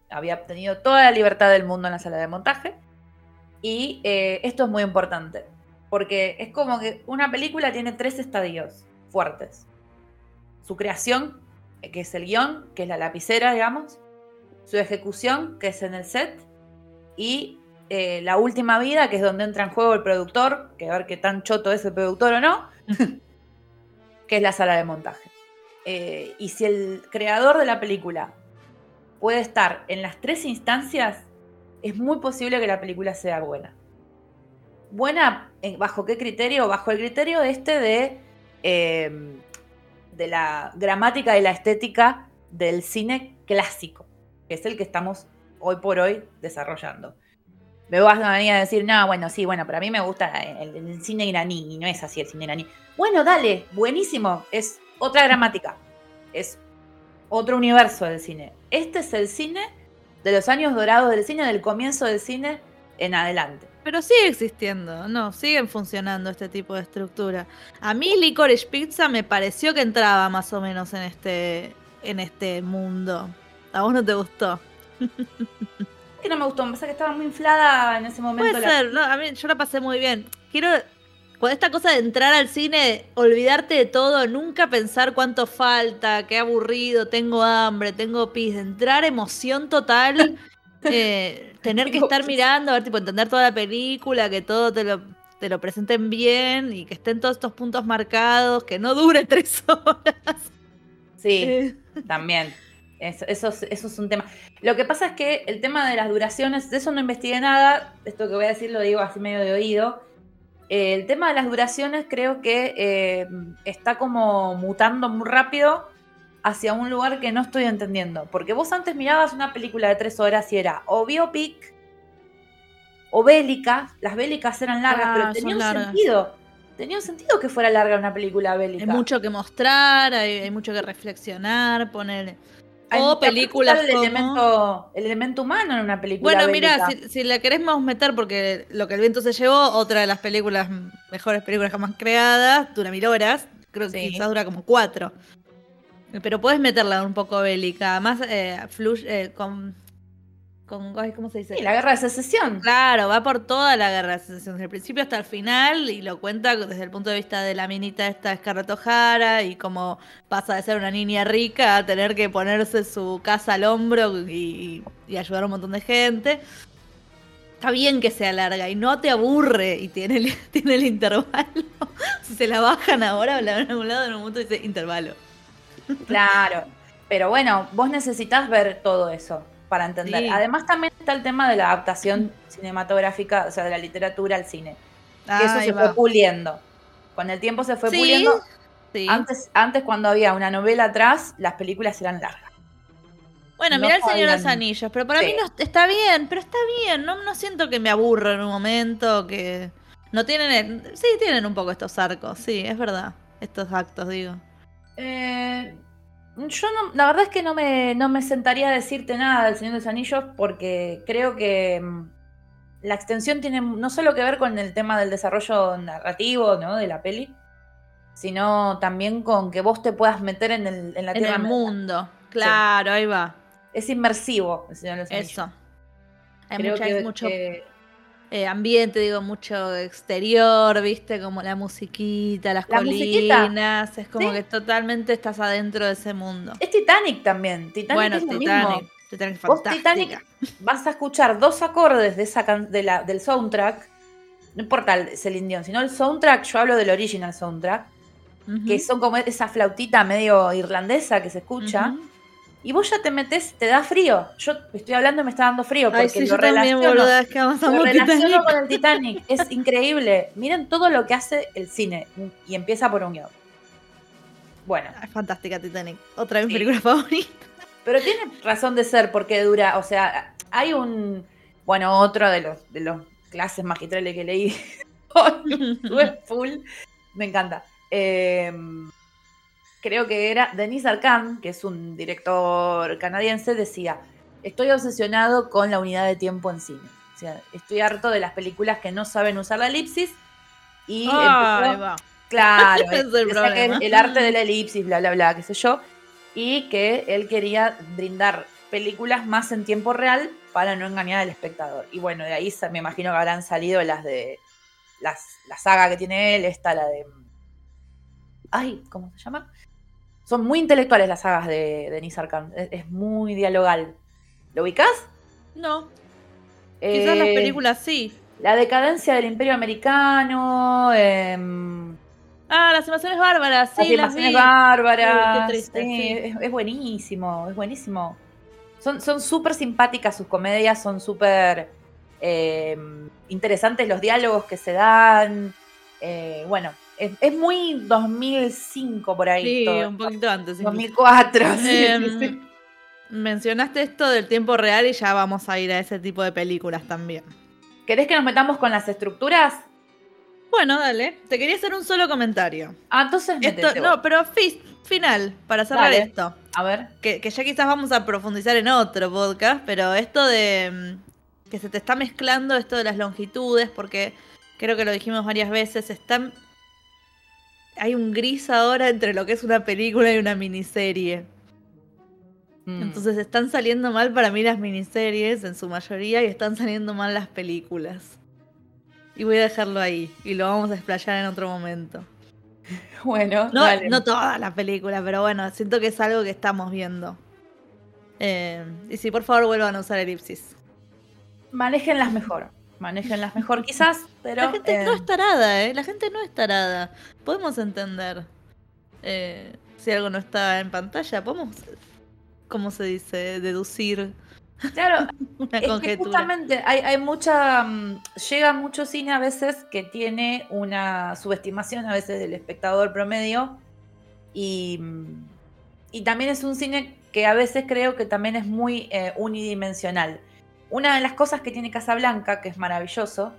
Había tenido toda la libertad del mundo en la sala de montaje y eh, esto es muy importante porque es como que una película tiene tres estadios fuertes. Su creación, que es el guion, que es la lapicera, digamos. Su ejecución, que es en el set. Y eh, la última vida, que es donde entra en juego el productor, que a ver qué tan choto es el productor o no, que es la sala de montaje. Eh, y si el creador de la película puede estar en las tres instancias, es muy posible que la película sea buena buena eh, bajo qué criterio bajo el criterio este de eh, de la gramática y la estética del cine clásico que es el que estamos hoy por hoy desarrollando. Me vas a venir a decir no bueno sí bueno para mí me gusta el, el cine iraní y no es así el cine iraní. Bueno dale buenísimo es otra gramática es otro universo del cine. Este es el cine de los años dorados del cine del comienzo del cine en adelante. Pero sigue existiendo, no, siguen funcionando este tipo de estructura. A mí Licorice Pizza me pareció que entraba más o menos en este, en este mundo. ¿A vos no te gustó? que no me gustó, me pasa que estaba muy inflada en ese momento. Puede la- ser, no, a mí yo la pasé muy bien. Quiero, con esta cosa de entrar al cine, olvidarte de todo, nunca pensar cuánto falta, qué aburrido, tengo hambre, tengo pis, entrar emoción total, eh, tener que estar mirando, a ver, tipo, entender toda la película, que todo te lo, te lo presenten bien y que estén todos estos puntos marcados, que no dure tres horas. Sí, Eh, también. Eso, eso, es- eso es un tema. Lo que pasa es que el tema de las duraciones, de eso no investigué nada. Esto que voy a decir lo digo así medio de oído. Eh, el tema de las duraciones creo que eh, está como mutando muy rápido hacia un lugar que no estoy entendiendo. Porque vos antes mirabas una película de tres horas y era o biopic o bélica. Las bélicas eran largas, Ah, pero tenía un largas. sentido. Tenía un sentido que fuera larga una película bélica. hay mucho que mostrar, hay, hay mucho que reflexionar, poner... Hay O películas el como- elemento, el elemento humano en una película. Bueno, mira, si, si la queremos meter, porque lo que el viento se llevó, otra de las películas, mejores películas jamás creadas, dura mil horas, creo que Sí. quizás dura como cuatro. Pero puedes meterla un poco bélica, además eh, fluye eh, con, con, ¿cómo se dice? Sí, la guerra de secesión. Claro, va por toda la guerra de secesión, desde el principio hasta el final, y lo cuenta desde el punto de vista de la minita esta Scarlett O'Hara, y cómo pasa de ser una niña rica a tener que ponerse su casa al hombro y, y ayudar a un montón de gente. Está bien que sea larga y no te aburre y tiene el, tiene el intervalo. si se la bajan ahora o la ven a algún lado, en un momento dice intervalo. Claro. Pero bueno, vos necesitas ver todo eso para entender. Sí. Además, también está el tema de la adaptación cinematográfica, o sea, de la literatura al cine. Que eso se va. fue puliendo. Con el tiempo se fue Sí, puliendo. sí. Antes, antes, cuando había una novela atrás, las películas eran largas. Bueno, no mirá el Señor de los. Anillos, pero para mí no está bien, pero está bien, no, no siento que me aburro en un momento, que No tienen. Sí, tienen un poco estos arcos, sí, es verdad. Estos actos, digo. Eh, yo no, la verdad es que no me, no me sentaría a decirte nada del Señor de los Anillos porque creo que mm, la extensión tiene no solo que ver con el tema del desarrollo narrativo ¿no? de la peli, sino también con que vos te puedas meter en, el, en la En tierra. el mundo. Claro, ahí va. Es inmersivo el Señor de los Anillos. Eso. Hay mucha- que- mucho que- eh, ambiente, digo, mucho exterior, viste, como la musiquita, las La musiquita. colinas. Es como Sí. que totalmente estás adentro de ese mundo. es Titanic también. Titanic bueno, es lo Titanic. mismo. Titanic Vos. Titanic vas a escuchar dos acordes de esa can- de la, del soundtrack. No importa el Celine Dion, sino el soundtrack, yo hablo del original soundtrack, que son como esa flautita medio irlandesa que se escucha. Y vos ya te metes, te da frío. Yo estoy hablando y me está dando frío porque Ay, sí, lo también, relaciono, lo relaciono con el Titanic. Es increíble. Miren todo lo que hace el cine. Y empieza por un guion. Bueno, Es fantástica Titanic. Otra de mis Sí. películas favoritas. pero tiene razón de ser porque dura. O sea, hay un. Bueno, otro de los, de los clases magistrales que leí. Estuve full. Me encanta. Eh, creo que era Denis Arcand, que es un director canadiense, decía: Estoy obsesionado con la unidad de tiempo en cine. O sea, estoy harto de las películas que no saben usar la elipsis. Y Ay, empezó-. Claro, es el el arte de la elipsis, bla, bla, bla, qué sé yo. Y que él quería brindar películas más en tiempo real para no engañar al espectador. Y bueno, de ahí me imagino que habrán salido las de. Las, la saga que tiene él, está la de. Ay, ¿cómo se llama? Son muy intelectuales las sagas de Denis Arcand. Es, es muy dialogal. ¿Lo ubicás? No, quizás las Eh, películas sí. La decadencia del Imperio Americano. em, Ah, las invasiones bárbaras, sí, las las invasiones vi. bárbaras. Triste, sí, sí. Es, es buenísimo, es buenísimo. Son son súper simpáticas sus comedias, son súper eh, interesantes los diálogos que se dan. Eh, bueno, es, es muy 2005 por ahí. Sí, todo. un poquito antes. incluso. 2004. sí, Em, sí. Mencionaste esto del tiempo real y ya vamos a ir a ese tipo de películas también. ¿Querés que nos metamos con las estructuras? Bueno, dale. Te quería hacer un solo comentario. Ah, entonces Esto, no, pero fi- final, para cerrar Dale. esto. A ver. Que, que ya quizás vamos a profundizar en otro podcast, pero esto de mm, que se te está mezclando esto de las longitudes, porque creo que lo dijimos varias veces, están... Hay un gris ahora entre lo que es una película y una miniserie. Mm. Entonces están saliendo mal para mí las miniseries en su mayoría y están saliendo mal las películas. Y voy a dejarlo ahí y lo vamos a explayar en otro momento. bueno, No, dale. no toda la película, pero bueno, siento que es algo que estamos viendo. Eh, y si por favor vuelvan a usar elipsis. Manéjenlas mejor. Manéjenlas mejor, quizás, pero. la gente eh, no es tarada, ¿eh? La gente no es tarada. Podemos entender eh, si algo no está en pantalla. Podemos, ¿cómo se dice? Deducir Claro, una es que justamente hay, hay mucha. mm, llega mucho cine a veces que tiene una subestimación a veces del espectador promedio. Y, mm, y también es un cine que a veces creo que también es muy eh, unidimensional. Una de las cosas que tiene Casablanca, que es maravilloso,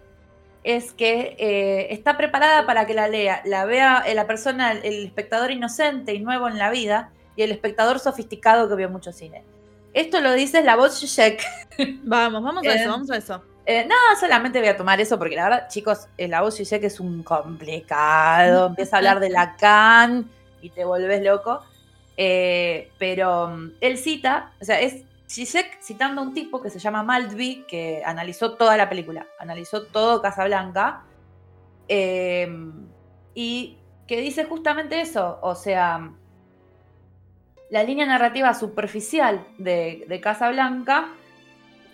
es que eh, está preparada para que la lea, la vea eh, la persona, el espectador inocente y nuevo en la vida, y el espectador sofisticado que vio mucho cine. Esto lo dice la voz Zizek. Vamos, vamos a Eh, eso, vamos a eso. Eh, no, solamente voy a tomar eso porque la verdad, chicos, la voz Zizek es un complicado. Empieza a hablar de Lacan y te volvés loco. Pero mm, él cita, o sea, es Zizek citando a un tipo que se llama Maltby, que analizó toda la película, analizó todo Casablanca, eh, y que dice justamente eso, o sea, la línea narrativa superficial de, de Casablanca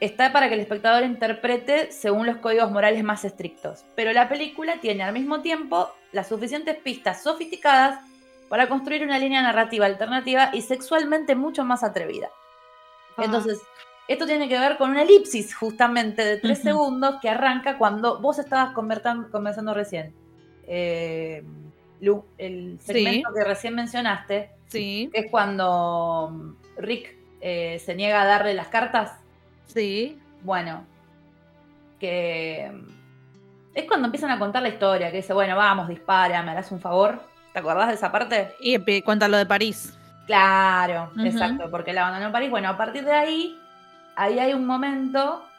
está para que el espectador interprete según los códigos morales más estrictos, pero la película tiene al mismo tiempo las suficientes pistas sofisticadas para construir una línea narrativa alternativa y sexualmente mucho más atrevida. Entonces, esto tiene que ver con una elipsis justamente de tres segundos que arranca cuando vos estabas conversando recién. Eh, Lu, el Sí. segmento que recién mencionaste, Sí, que es cuando mm, Rick eh, se niega a darle las cartas. sí. Bueno, que mm, Es cuando empiezan a contar la historia, que dice, bueno, vamos, dispara, me harás un favor. ¿Te acordás de esa parte? Y cuenta lo de París. Claro, exacto, porque la abandonó en París. Bueno, a partir de ahí, ahí hay un momento.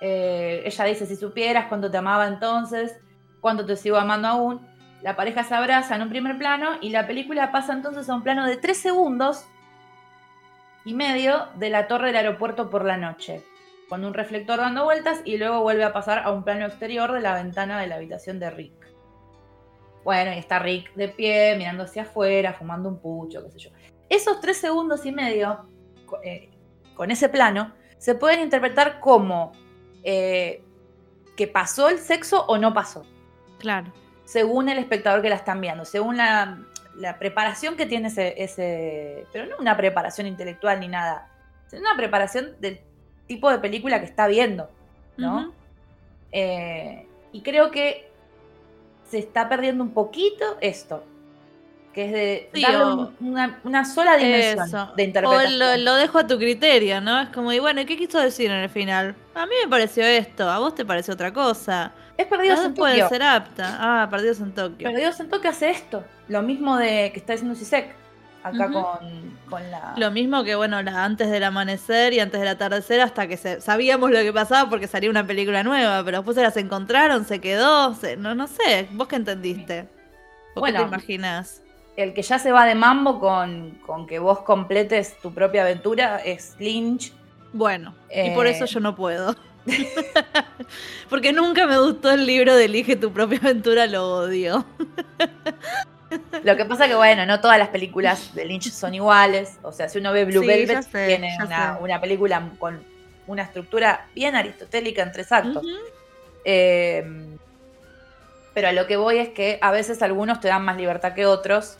eh, ella dice: Si supieras cuánto te amaba entonces, cuánto te sigo amando aún. La pareja se abraza en un primer plano y la película pasa entonces a un plano de tres segundos y medio de la torre del aeropuerto por la noche, con un reflector dando vueltas y luego vuelve a pasar a un plano exterior de la ventana de la habitación de Rick. Bueno, y está Rick de pie, mirando hacia afuera, fumando un pucho, qué sé yo. Esos tres segundos y medio, eh, con ese plano, se pueden interpretar como eh, que pasó el sexo o no pasó, Claro. según el espectador que la están viendo, según la, la preparación que tiene ese, ese- Pero no una preparación intelectual ni nada, sino una preparación del tipo de película que está viendo, ¿no? Eh, y creo que se está perdiendo un poquito esto, que es de Sí, darle o- un- una, una sola dimensión Eso. de O interpretación. lo, lo dejo a tu criterio, ¿no? Es como, y bueno, ¿y qué quiso decir en el final? A mí me pareció esto, a vos te pareció otra cosa. Es Perdidos No en puede Tokio. ser apta. Ah, perdidos en Tokio. Perdidos en Tokio hace esto. Lo mismo de que está diciendo Sisek. Acá con, con la. Lo mismo que, bueno, la- antes del amanecer y antes del atardecer, hasta que se, sabíamos lo que pasaba porque salía una película nueva, pero después se las encontraron, se quedó, se- no, no sé, vos qué entendiste. ¿Vos Bueno. qué te imaginás? El que ya se va de mambo con, con que vos completes tu propia aventura es Lynch. Bueno, y por Eh. eso yo no puedo. porque nunca me gustó el libro de Elige tu propia aventura, lo odio. Lo que pasa que, bueno, no todas las películas de Lynch son iguales. O sea, si uno ve Blue Sí, Velvet, sé, tiene una, una película con una estructura bien aristotélica en tres actos. Eh, pero a lo que voy es que a veces algunos te dan más libertad que otros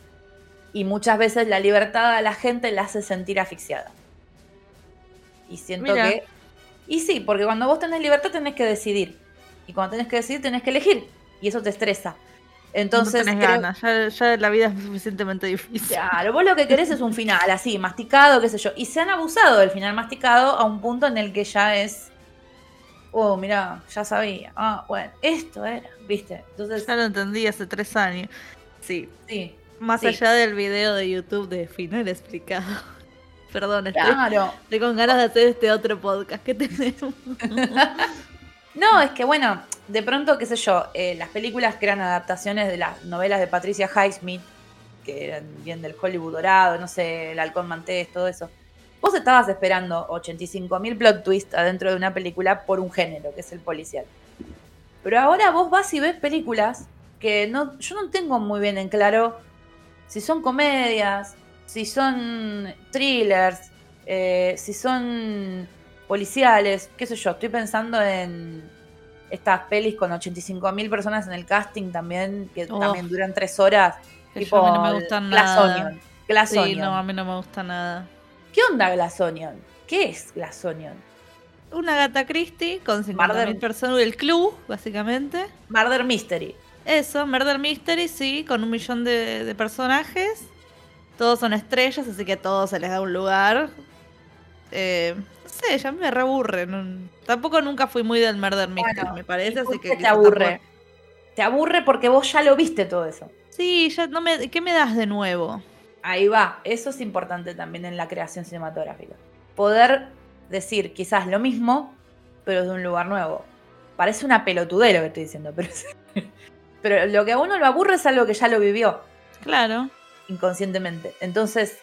y muchas veces la libertad a la gente la hace sentir asfixiada. Y siento Mira. que... Y sí, porque cuando vos tenés libertad tenés que decidir. Y cuando tenés que decidir tenés que elegir. Y eso te estresa. Entonces... no tenés creo- ganas, ya, ya la vida es suficientemente difícil. Claro, vos lo que querés es un final así, masticado, qué sé yo. Y se han abusado del final masticado a un punto en el que ya es. Oh, mira, ya sabía. Ah, bueno, esto era, ¿viste? Entonces, Ya lo entendí hace tres años. Sí, sí. Más Sí. allá del video de YouTube de final explicado. Perdón, estoy, Claro. estoy con ganas de hacer este otro podcast que tenemos. No, es que bueno, de pronto, qué sé yo, eh, las películas que eran adaptaciones de las novelas de Patricia Highsmith, que eran bien del Hollywood dorado, no sé, el halcón mantés, todo eso. Vos estabas esperando 85.000 plot twists adentro de una película por un género, que es el policial. Pero ahora vos vas y ves películas que no, yo no tengo muy bien en claro si son comedias, si son thrillers, eh, si son policiales, qué sé yo, estoy pensando en estas pelis con 85.000 personas en el casting también, que Oh. también duran tres horas. Tipo a mí no me gustan Glass nada. Onion. Glass Sí, Onion. no, a mí no me gusta nada. ¿Qué onda Glass Onion? ¿Qué es Glass Onion? Una gata Christie con 50.000 Murder. personas, el club, básicamente. Murder Mystery. Eso, Murder Mystery, sí, con un millón de, de personajes. Todos son estrellas, así que a todos se les da un lugar. Eh, no sé, ya me reaburre. no- tampoco nunca fui muy del Murder Mystery, Bueno, me parece, ¿Y así que... te aburre? tampoco- Te aburre porque vos ya lo viste todo eso. Sí, ya no me... ¿Qué me das de nuevo? Ahí va, eso es importante también en la creación cinematográfica. Poder decir quizás lo mismo, pero de un lugar nuevo. Parece una pelotudez lo que estoy diciendo, pero, pero lo que a uno lo aburre es algo que ya lo vivió Claro. inconscientemente. Entonces,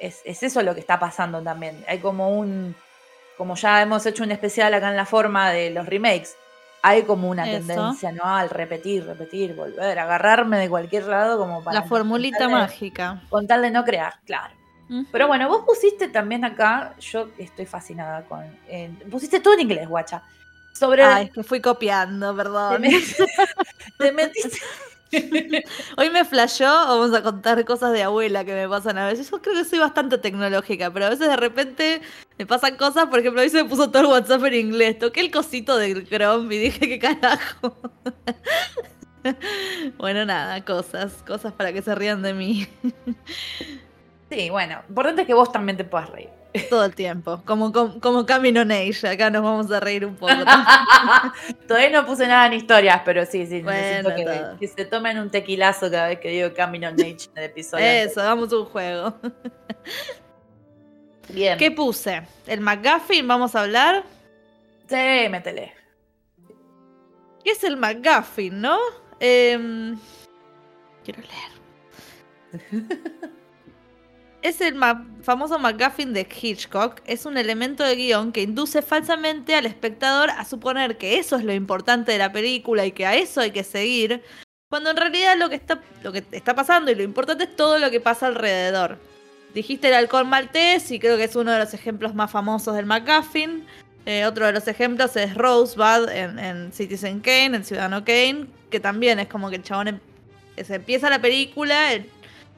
es, es eso lo que está pasando también. Hay como un, como ya hemos hecho un especial acá en la forma de los remakes, hay como una Eso. tendencia, ¿no? Al repetir, repetir, volver, agarrarme de cualquier lado como para... La formulita mágica. Con tal de no crear, claro. Pero bueno, vos pusiste también acá, yo estoy fascinada con... eh, pusiste todo en inglés, guacha. Sobre... Ay, que fui copiando, te, perdón. te metiste... Hoy me flashó, vamos a contar cosas de abuela que me pasan a veces. Yo creo que soy bastante tecnológica, pero a veces de repente me pasan cosas, por ejemplo, hoy se me puso todo el WhatsApp en inglés. Toqué el cosito del Chrome y dije, ¿qué carajo? bueno, nada, cosas, cosas para que se rían de mí. Sí, bueno, importante es que vos también te puedas reír. Todo el tiempo. Como, como, como Camino Age. Acá nos vamos a reír un poco. Todavía no puse nada en historias, pero sí, sí. Bueno, necesito que, que se tomen un tequilazo cada vez que digo Camino Age en el episodio. Eso, hagamos un juego. Bien. ¿Qué puse? El McGuffin, vamos a hablar. Sí, métele. ¿Qué es el McGuffin, no? Em, quiero leer. Es el famoso McGuffin de Hitchcock. Es un elemento de guion que induce falsamente al espectador a suponer que eso es lo importante de la película y que a eso hay que seguir, cuando en realidad lo que está, lo que está pasando y lo importante es todo lo que pasa alrededor. Dijiste el alcohol maltés y creo que es uno de los ejemplos más famosos del McGuffin. Eh, otro de los ejemplos es Rosebud en, en Citizen Kane, en Ciudadano Kane, que también es como que el chabón em- se empieza la película, el-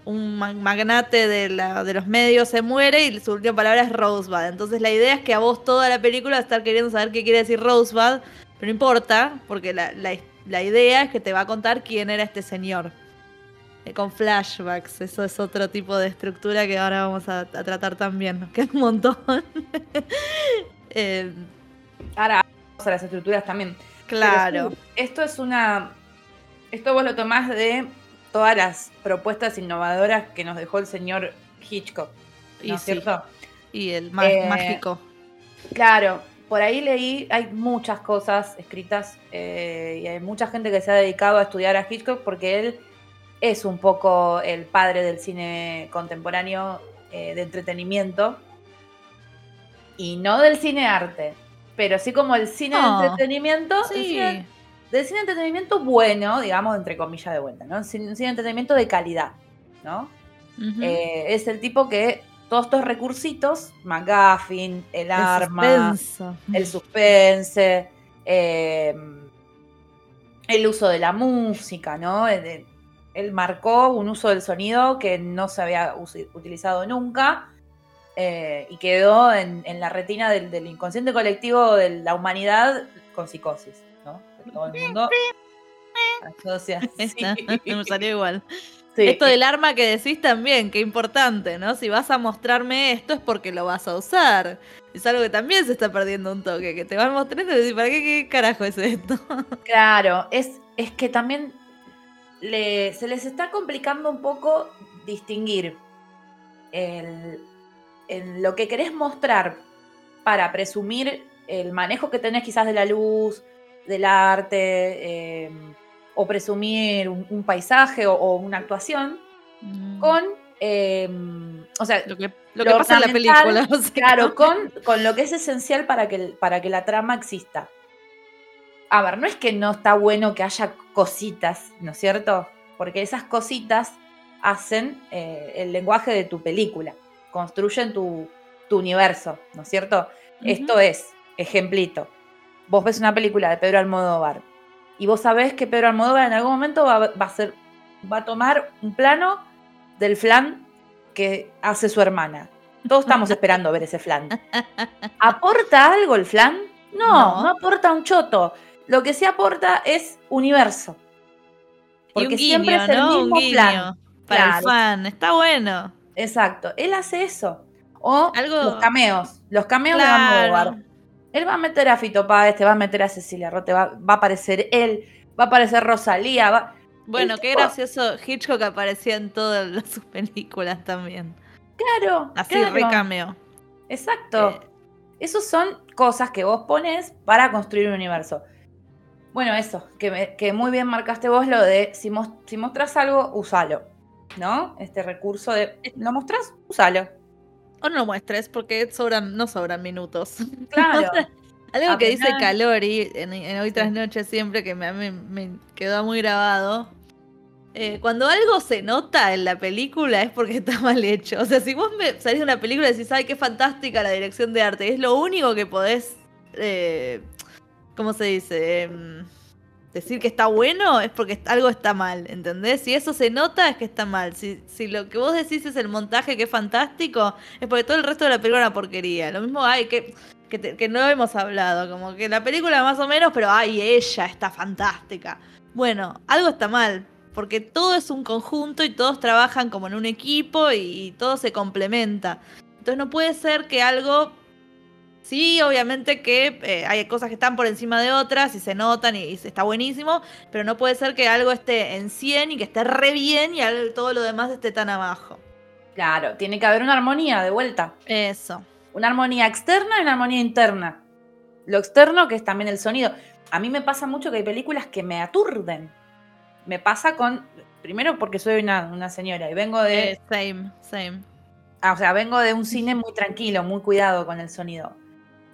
un ma- magnate de, la- de los medios se muere y su última palabra es Rosebud. Entonces la idea es que a vos toda la película estar queriendo saber qué quiere decir Rosebud, pero no importa, porque la, la- la idea es que te va a contar quién era este señor. Eh, Con flashbacks, eso es otro tipo de estructura que ahora vamos a, a tratar también. Nos queda un montón. Eh, Ahora vamos a las estructuras también. claro. Pero esto es una. Esto vos lo tomás de todas las propuestas innovadoras que nos dejó el señor Hitchcock. ¿No Y es sí. cierto? Y el ma- Eh, mágico. Claro, por ahí leí, hay muchas cosas escritas eh, y hay mucha gente que se ha dedicado a estudiar a Hitchcock porque él es un poco el padre del cine contemporáneo eh, de entretenimiento y no del cine arte, pero sí como el cine de entretenimiento, el Sí. cine- del cine de entretenimiento bueno, digamos, entre comillas de vuelta, ¿no? Cine de entretenimiento de calidad, ¿no? Eh, es el tipo que todos estos recursitos, McGuffin, el, El arma, suspenso. el suspense, eh, el uso de la música, ¿no? El- Él marcó un uso del sonido que no se había utilizado nunca eh, y quedó en, en la retina del, del inconsciente colectivo de la humanidad con psicosis, todo el mundo asocia. Esta, sí. me salió igual. Sí. Esto del arma que decís también, qué importante, ¿no? Si vas a mostrarme esto es porque lo vas a usar. Es algo que también se está perdiendo un toque, que te van mostrando y decís, ¿para qué, qué carajo es esto? Claro, es, es que también le- se les está complicando un poco distinguir el, el- lo que querés mostrar para presumir el manejo que tenés quizás de la luz, del arte, eh, o presumir un, un paisaje o, o una actuación, con, eh, o sea, lo que, lo lo que pasa en la película. o sea, Claro, con, con lo que es esencial para que, para que la trama exista. A ver, no es que no está bueno que haya cositas, ¿no es cierto? Porque esas cositas hacen eh, el lenguaje de tu película, construyen tu, tu universo, ¿no es cierto? Esto es, ejemplito, vos ves una película de Pedro Almodóvar y vos sabés que Pedro Almodóvar en algún momento va, va a ser, va a tomar un plano del flan que hace su hermana. Todos estamos esperando ver ese flan. ¿Aporta algo el flan? No, No. no, aporta un choto. Lo que sí aporta es universo. y Porque siempre es el ¿no? mismo un guiño plan. para el Claro. fan. Está bueno. Exacto. Él hace eso. O Algo- los cameos. Los cameos de. Almodóvar. Él va a meter a Fito Páez, te va a meter a Cecilia Rote, va, va a aparecer él, va a aparecer Rosalía. va- Bueno, qué tipo- gracioso. Hitchcock aparecía en todas las- sus películas también. Claro. Así, claro. re cameo. Exacto. Eh. Esas son cosas que vos pones para construir un universo. Bueno, eso, que, me- que muy bien marcaste vos lo de si, mos- si mostrás algo, usalo. ¿No? Este recurso de ¿lo mostrás? Usalo. O no lo muestres porque sobran, no sobran minutos. Claro. Algo que dice Calori en, en Hoy tras. Noche siempre que me, me- me quedó muy grabado. eh, cuando algo se nota en la película es porque está mal hecho. O sea, si vos me salís de una película y decís, ay, qué fantástica la dirección de arte, es lo único que podés, eh, ¿cómo se dice? Em, decir que está bueno es porque algo está mal, ¿entendés? Si eso se nota es que está mal. Si, lo que vos decís es el montaje que es fantástico, es porque todo el resto de la película es una porquería. Lo mismo hay que, que no hemos hablado, como que la película más o menos, pero ay, ella está fantástica. Bueno, algo está mal, porque todo es un conjunto y todos trabajan como en un equipo y, todo se complementa. Entonces no puede ser que algo Sí, obviamente que eh, hay cosas que están por encima de otras y se notan y, y está buenísimo, pero no puede ser que algo esté en 100 y que esté re bien y todo lo demás esté tan abajo. Claro, tiene que haber una armonía de vuelta. Eso. Una armonía externa y una armonía interna. Lo externo, que es también el sonido. A mí me pasa mucho que hay películas que me aturden. Me pasa con. Primero porque soy una, una señora y vengo de. Eh, same, same. Ah, o sea, vengo de un cine muy tranquilo, muy cuidado con el sonido.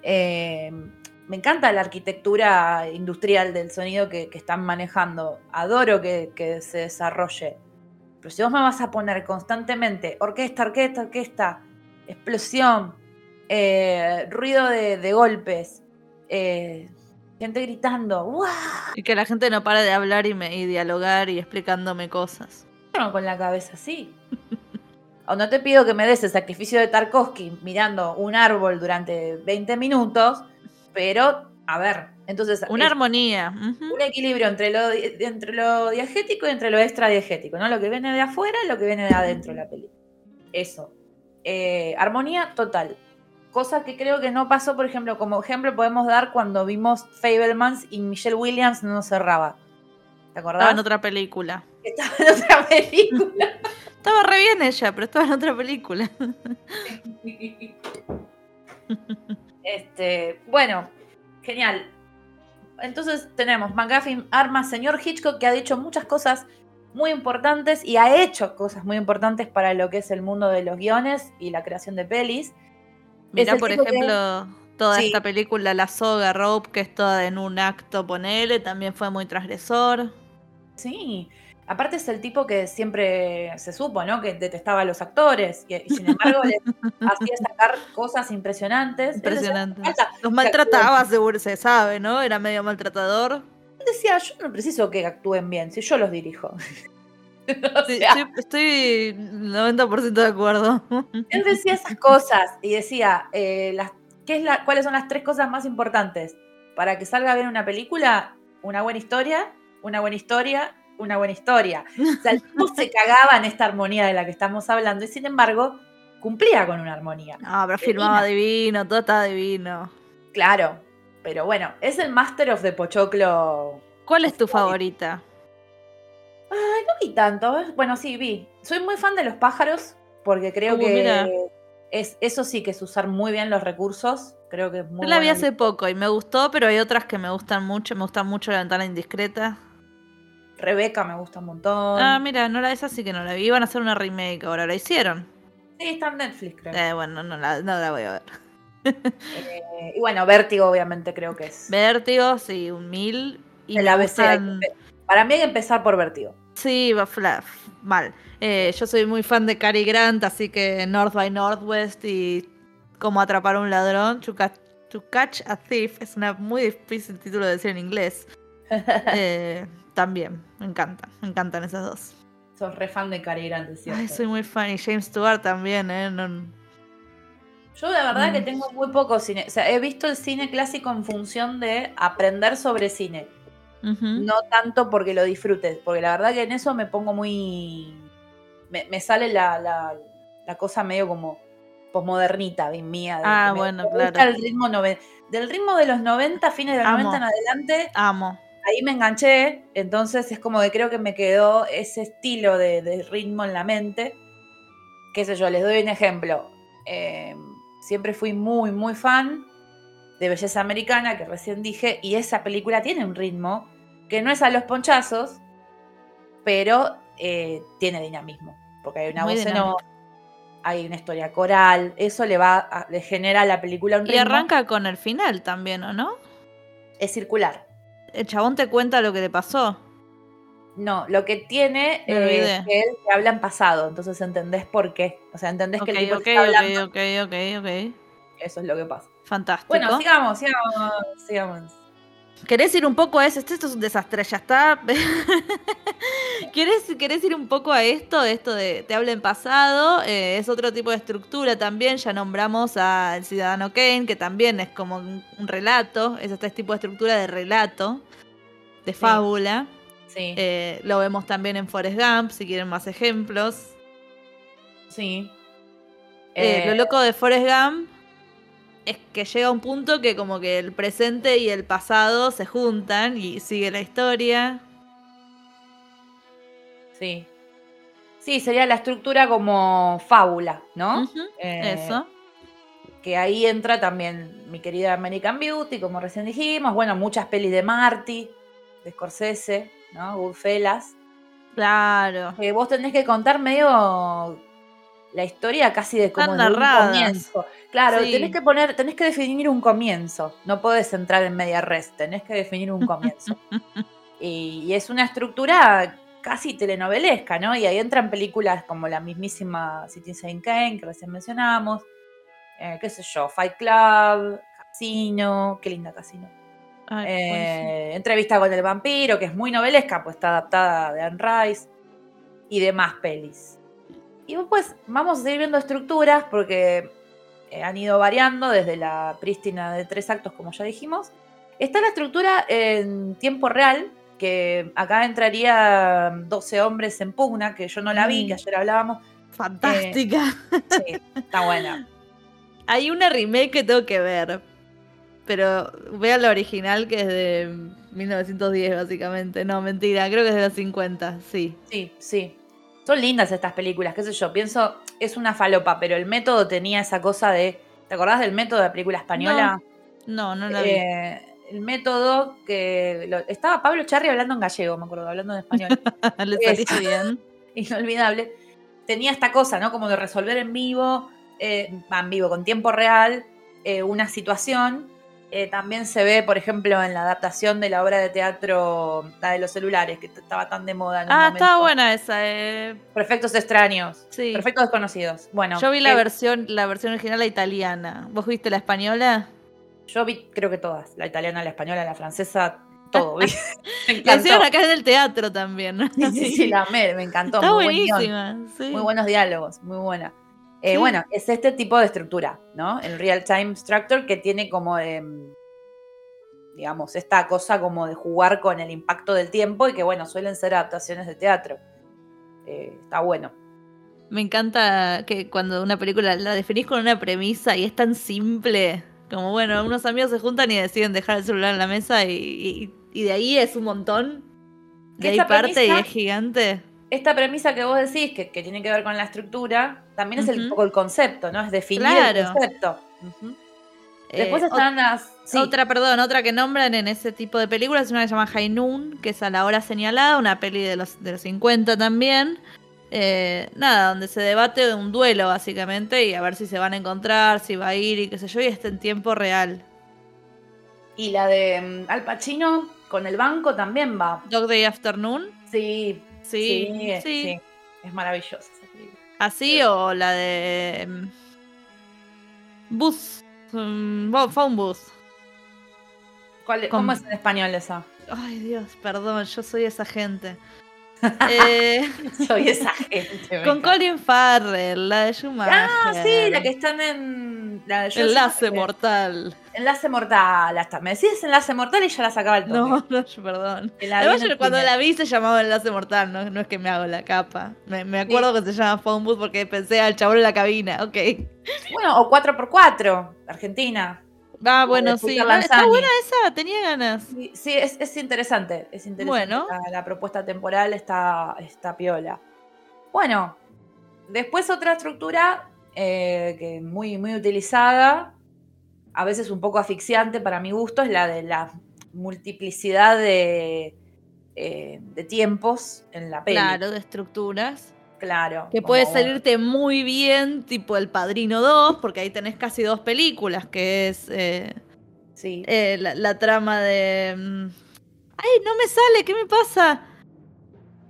Eh, me encanta la arquitectura industrial del sonido que, que están manejando. Adoro que, que se desarrolle. Pero si vos me vas a poner constantemente orquesta, orquesta, orquesta, explosión, eh, ruido de, de golpes, eh, gente gritando. Y que la gente no pare de hablar y, me, y dialogar y explicándome cosas. Con la cabeza así. O no te pido que me des el sacrificio de Tarkovsky mirando un árbol durante 20 minutos, pero, a ver, entonces Una es armonía. un equilibrio entre lo, entre lo diegético y entre lo extradiegético, ¿no? Lo que viene de afuera y lo que viene de adentro de la película. Eso. Eh, armonía total. Cosa que creo que no pasó, por ejemplo, como ejemplo podemos dar cuando vimos Fablemans y Michelle Williams no cerraba. ¿Te acordás? Estaba en otra película. Estaba en otra película. Estaba re bien ella, pero estaba en otra película. Este, bueno, genial. Entonces tenemos McGuffin, Armas, señor Hitchcock, que ha dicho muchas cosas muy importantes y ha hecho cosas muy importantes para lo que es el mundo de los guiones y la creación de pelis. Mira, por que- ejemplo, toda Sí. esta película, La Soga Rope, que es toda en un acto, ponele, también fue muy transgresor. Sí. Aparte es el tipo que siempre se supo, ¿no? Que detestaba a los actores y, y sin embargo les hacía sacar cosas impresionantes. Él decía, Impresionante. "Falta". Los maltrataba, seguro se sabe, ¿no? Era medio maltratador. Él decía, yo no preciso que actúen bien, si yo los dirijo. O Sí, estoy, estoy 90% de acuerdo. Él decía esas cosas y decía, eh, las, ¿qué es la, ¿cuáles son las tres cosas más importantes para que salga bien una película? Una buena historia, una buena historia, una buena historia. O sea, el tipo se cagaba en esta armonía de la que estamos hablando y sin embargo cumplía con una armonía. No, pero filmaba divino, todo estaba divino. Claro, pero bueno, es el Master of the Pochoclo. ¿Cuál es tu favorita? Ay, no vi tanto. Bueno, sí, vi. Soy muy fan de los pájaros porque creo Uh, que mira. es, eso sí que es usar muy bien los recursos. Creo que es muy Yo la vi hace poco y me gustó, pero hay otras que me gustan mucho. Me gusta mucho La Ventana Indiscreta. Rebeca me gusta un montón. Ah, mira, no la esa sí que no la vi. Iban a hacer una remake ahora, la hicieron. sí, está en Netflix, creo. Eh, bueno, no la, no la voy a ver. Eh, y bueno, Vértigo, obviamente, creo que es. Vértigo, sí, un mil. Y el ABC. gustan- Para mí hay que empezar por Vértigo. Sí, va mal. Eh, yo soy muy fan de Cary Grant, así que North by Northwest y Cómo atrapar a un ladrón, To Catch, to Catch a Thief, es una muy difícil título de decir en inglés. Eh, también, me encantan, me encantan esas dos. Sos re fan de Cary Grant, cierto. Ay, soy muy fan y James Stewart también, ¿eh? No- Yo de verdad que Mm. tengo muy poco cine. O sea, he visto el cine clásico en función de aprender sobre cine. No tanto porque lo disfrutes, porque la verdad que en eso me pongo muy. Me, me sale la, la- la cosa medio como posmodernita, bien mía. de Ah, que me- bueno, me gusta claro. El ritmo noven- Del ritmo de los 90, fines de los Amo. 90 en adelante, Amo. Ahí me enganché. Entonces es como que creo que me quedó ese estilo de, de ritmo en la mente. Qué sé yo, les doy un ejemplo. Eh, siempre fui muy, muy fan de Belleza Americana, que recién dije, y esa película tiene un ritmo que no es a los ponchazos, pero eh, tiene dinamismo, porque hay una Muy voz en off, hay una historia coral, eso le va a- le genera a la película un Y ritmo, arranca con el final también, ¿o no? es circular. El chabón te cuenta lo que le pasó. No, lo que tiene eh, es que él te habla en pasado, entonces entendés por qué. O sea, entendés que el tipo ok, te está hablando, ok, ok, ok, ok. eso es lo que pasa. Fantástico. Bueno, sigamos, sigamos, sigamos. ¿Querés ir un poco a eso? Esto es un desastre, ya está. ¿Querés, querés ir un poco a esto? Esto de te habla en pasado. eh, es otro tipo de estructura también. Ya nombramos al Ciudadano Kane, que también es como un, un relato. Es este tipo de estructura de relato, de fábula. Sí, Eh, lo vemos también en Forrest Gump, si quieren más ejemplos. sí. Eh, lo loco de Forrest Gump es que llega un punto que como que el presente y el pasado se juntan y sigue la historia. Sí. Sí, sería la estructura como fábula, ¿no? Eh, Eso. Que ahí entra también mi querida American Beauty, como recién dijimos. Bueno, muchas pelis de Marty, de Scorsese, ¿no? Goodfellas. Claro. Que vos tenés que contar medio la historia casi de como de un comienzo. Claro, Sí. tenés que poner, tenés que definir un comienzo. No podés entrar en media res, tenés que definir un comienzo. y, y es una estructura casi telenovelesca, ¿no? Y ahí entran películas como la mismísima Citizen Kane, que recién mencionamos, eh, qué sé yo, Fight Club, Casino, qué linda Casino. Ay, Eh, entrevista con el vampiro, que es muy novelesca, pues está adaptada de Anne Rice y demás pelis. Y pues vamos a seguir viendo estructuras porque eh, han ido variando desde la prístina de tres actos, como ya dijimos. Está la estructura en tiempo real, que acá entraría 12 hombres en pugna, que yo no la vi, Mm. que ayer hablábamos. Fantástica. Sí, está buena. Hay una remake que tengo que ver. Pero vea la original que es de 1910, básicamente. No, mentira, creo que es de los 50, sí. Sí, sí. Son lindas estas películas, qué sé yo. Pienso, es una falopa, pero el método tenía esa cosa de. ¿Te acordás del método de la película española? No, no la vi. Eh, el método que. lo- estaba Pablo Charri hablando en gallego, me acuerdo, hablando en español. Le saliste bien. Inolvidable. Tenía esta cosa, ¿no? Como de resolver en vivo, eh, en vivo, con tiempo real, eh, una situación. Eh, también se ve, por ejemplo, en la adaptación de la obra de teatro, la de los celulares, que estaba tan de moda en un Ah, momento. estaba buena esa. Eh. Perfectos extraños. Sí. Perfectos desconocidos. Bueno, Yo vi la eh, versión, la versión original la italiana. ¿Vos viste la española? Yo vi, creo que todas. La italiana, la española, la francesa, todo. vi. me La encantó. acá en el teatro también. Sí, sí, sí, la amé, me encantó. Está muy buen buenísima. sí. Muy buenos diálogos, muy buena. Eh, Sí. Bueno, es este tipo de estructura, ¿no? El real time structure que tiene como, em, digamos, esta cosa como de jugar con el impacto del tiempo y que, bueno, suelen ser adaptaciones de teatro. Eh, está bueno. Me encanta que cuando una película la definís con una premisa y es tan simple, como bueno, unos amigos se juntan y deciden dejar el celular en la mesa y, y- y de ahí es un montón. De ahí parte y es gigante. Esta premisa que vos decís, que, que tiene que ver con la estructura, también es el, un poco el concepto, ¿no? Es definir Claro. el concepto. Ujú. Después Eh, están las... sí. Otra, perdón, otra que nombran en ese tipo de películas es una que se llama High Noon, que es a la hora señalada, una peli de los, de los 50 también. Eh, nada, donde se debate de un duelo básicamente y a ver si se van a encontrar, si va a ir y qué sé yo, y está en tiempo real. Y la de mm, Al Pacino con el banco también va. Dog Day Afternoon, Sí, sí, sí, sí. sí. Es maravillosa esa película. Así o la de mm, Bus, mm, Bo- Phone Booth. ¿Cuál- Con- ¿Cómo es en español esa? Ay Dios, perdón, yo soy esa gente. Eh, Soy esa gente. con. Colin Farrell, la de Schumacher. Ah, sí, la que están en. La de Enlace mortal. Enlace mortal. Hasta me decís enlace mortal y ya la sacaba el toque. No, no, yo- perdón. Además, yo cuando la vi se llamaba Enlace Mortal, no, no es que me hago la capa. Me, me acuerdo que se llama Phone Booth porque pensé al chabón en la cabina, ok. Bueno, o 4x4, Argentina. Ah, bueno, sí. Ah, Está Lanzani. buena esa, tenía ganas. Sí, sí, es, es interesante. Es interesante. Bueno. La, la propuesta temporal está, está piola. Bueno, después otra estructura eh, que muy, muy utilizada, a veces un poco asfixiante para mi gusto, es la de la multiplicidad de, eh, de tiempos en la peli. Claro, de estructuras. Claro. Que puede salirte muy bien, tipo El Padrino 2, porque ahí tenés casi dos películas, que es eh, Sí. eh, la, la trama de... mm, Ay, no me sale, ¿qué me pasa?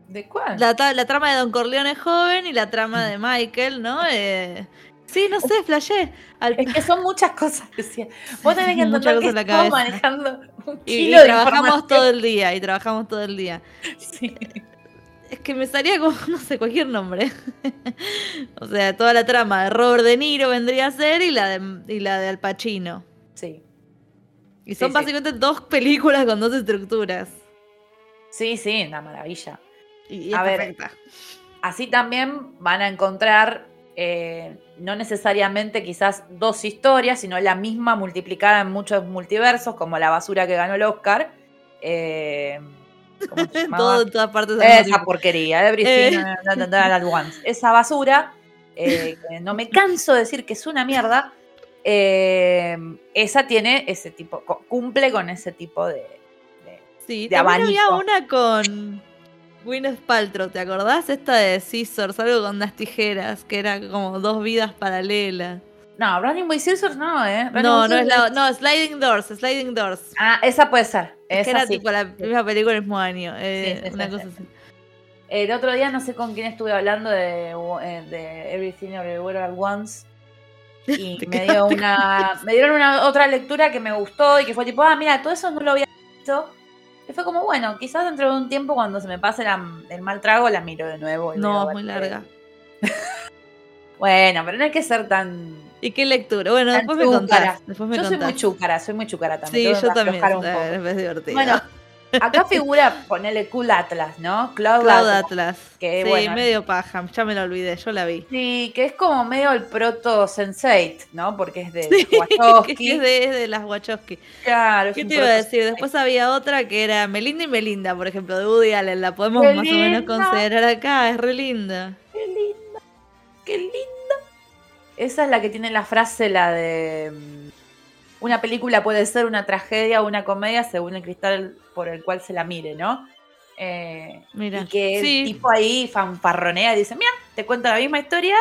¿De cuál? La, la trama de Don Corleone joven y la trama de Michael, ¿no? Sí, no sé, flashé. Al- Es que son muchas cosas, decía. Vos tenés que entender que en la estamos cabeza. manejando un y, y kilo de trabajamos todo el día, y trabajamos todo el día. Sí. Es que me salía como, no sé, cualquier nombre. o sea, toda la trama de Robert De Niro vendría a ser y la de, y la de Al Pacino. Sí. Y son Sí, sí. básicamente dos películas con dos estructuras. Sí, sí, una maravilla. Y, y A es ver, perfecta. Así también van a encontrar eh, no necesariamente quizás dos historias, sino la misma multiplicada en muchos multiversos, como la basura que ganó el Oscar. Eh, ¿cómo se llamaba? Todo en todas partes. Esa porquería, Everything Eh. at once. Esa basura, eh, que no me canso de decir que es una mierda, eh, esa tiene ese tipo, cumple con ese tipo de. de- Sí, de también había una con Gwyneth Paltrow, ¿te acordás? Esta de Scissors, algo con unas tijeras, que era como dos vidas paralelas. No, Running with Scissors no, ¿eh? Running No, no es la, no, Sliding Doors, Sliding Doors. Ah, esa puede ser. Es que esa era sí. tipo la misma película del mismo año. eh, Sí, sí, una cosa sí. así. El otro día no sé con quién estuve hablando de, eh, de Everything Everywhere at Once. Y me, dio una, me dieron una otra lectura que me gustó y que fue tipo, ah, mira, todo eso no lo había visto. Y fue como, bueno, quizás dentro de un tiempo cuando se me pase la- el mal trago la miro de nuevo. y No, es muy larga. Bueno, pero no hay que ser tan... ¿Y qué lectura? Bueno, después me contás. Después me Yo soy muy chúcara, soy muy chúcara también. Sí, yo también. eh. Es divertido. Bueno, acá figura ponerle Cool Atlas, ¿no? Cloud, Cloud Atlas. Atlas. que, sí, bueno, medio paja. Ya me lo olvidé, yo la vi. Sí, que es como medio el proto Sensei, ¿no? Porque es de Sí, Wachowski. es de, es de las Wachowski. Claro, es ¿Qué te iba a decir? Después había otra que era Melinda y Melinda, por ejemplo, de Woody Allen. La podemos ¡Qué más o menos considerar acá, es re linda. Qué linda, qué linda. Esa es la que tiene la frase, la de... mm, Una película puede ser una tragedia o una comedia según el cristal por el cual se la mire, ¿no? Eh, Mira. y que sí. el tipo ahí fanfarronea y dice, mira, te cuento la misma historia,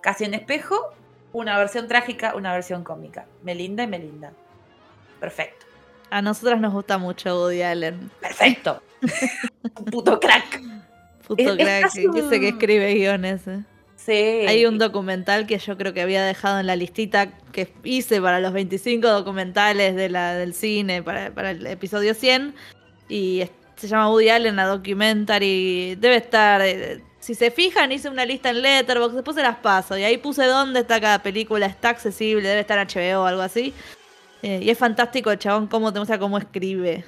casi en espejo, una versión trágica, una versión cómica. Melinda y Melinda. Perfecto. A nosotras nos gusta mucho Woody Allen. Perfecto. Un puto crack. Puto Es- es crack, casi que escribe guiones. eh. Hay un documental que yo creo que había dejado en la listita que hice para los 25 documentales de la, del cine, para, para el episodio 100. Y se llama Woody Allen, la documentary. Debe estar. eh, si se fijan, hice una lista en Letterboxd, después se las paso. Y ahí puse dónde está cada película, está accesible, debe estar HBO o algo así. Eh, y es fantástico el chabón cómo te muestra cómo escribe.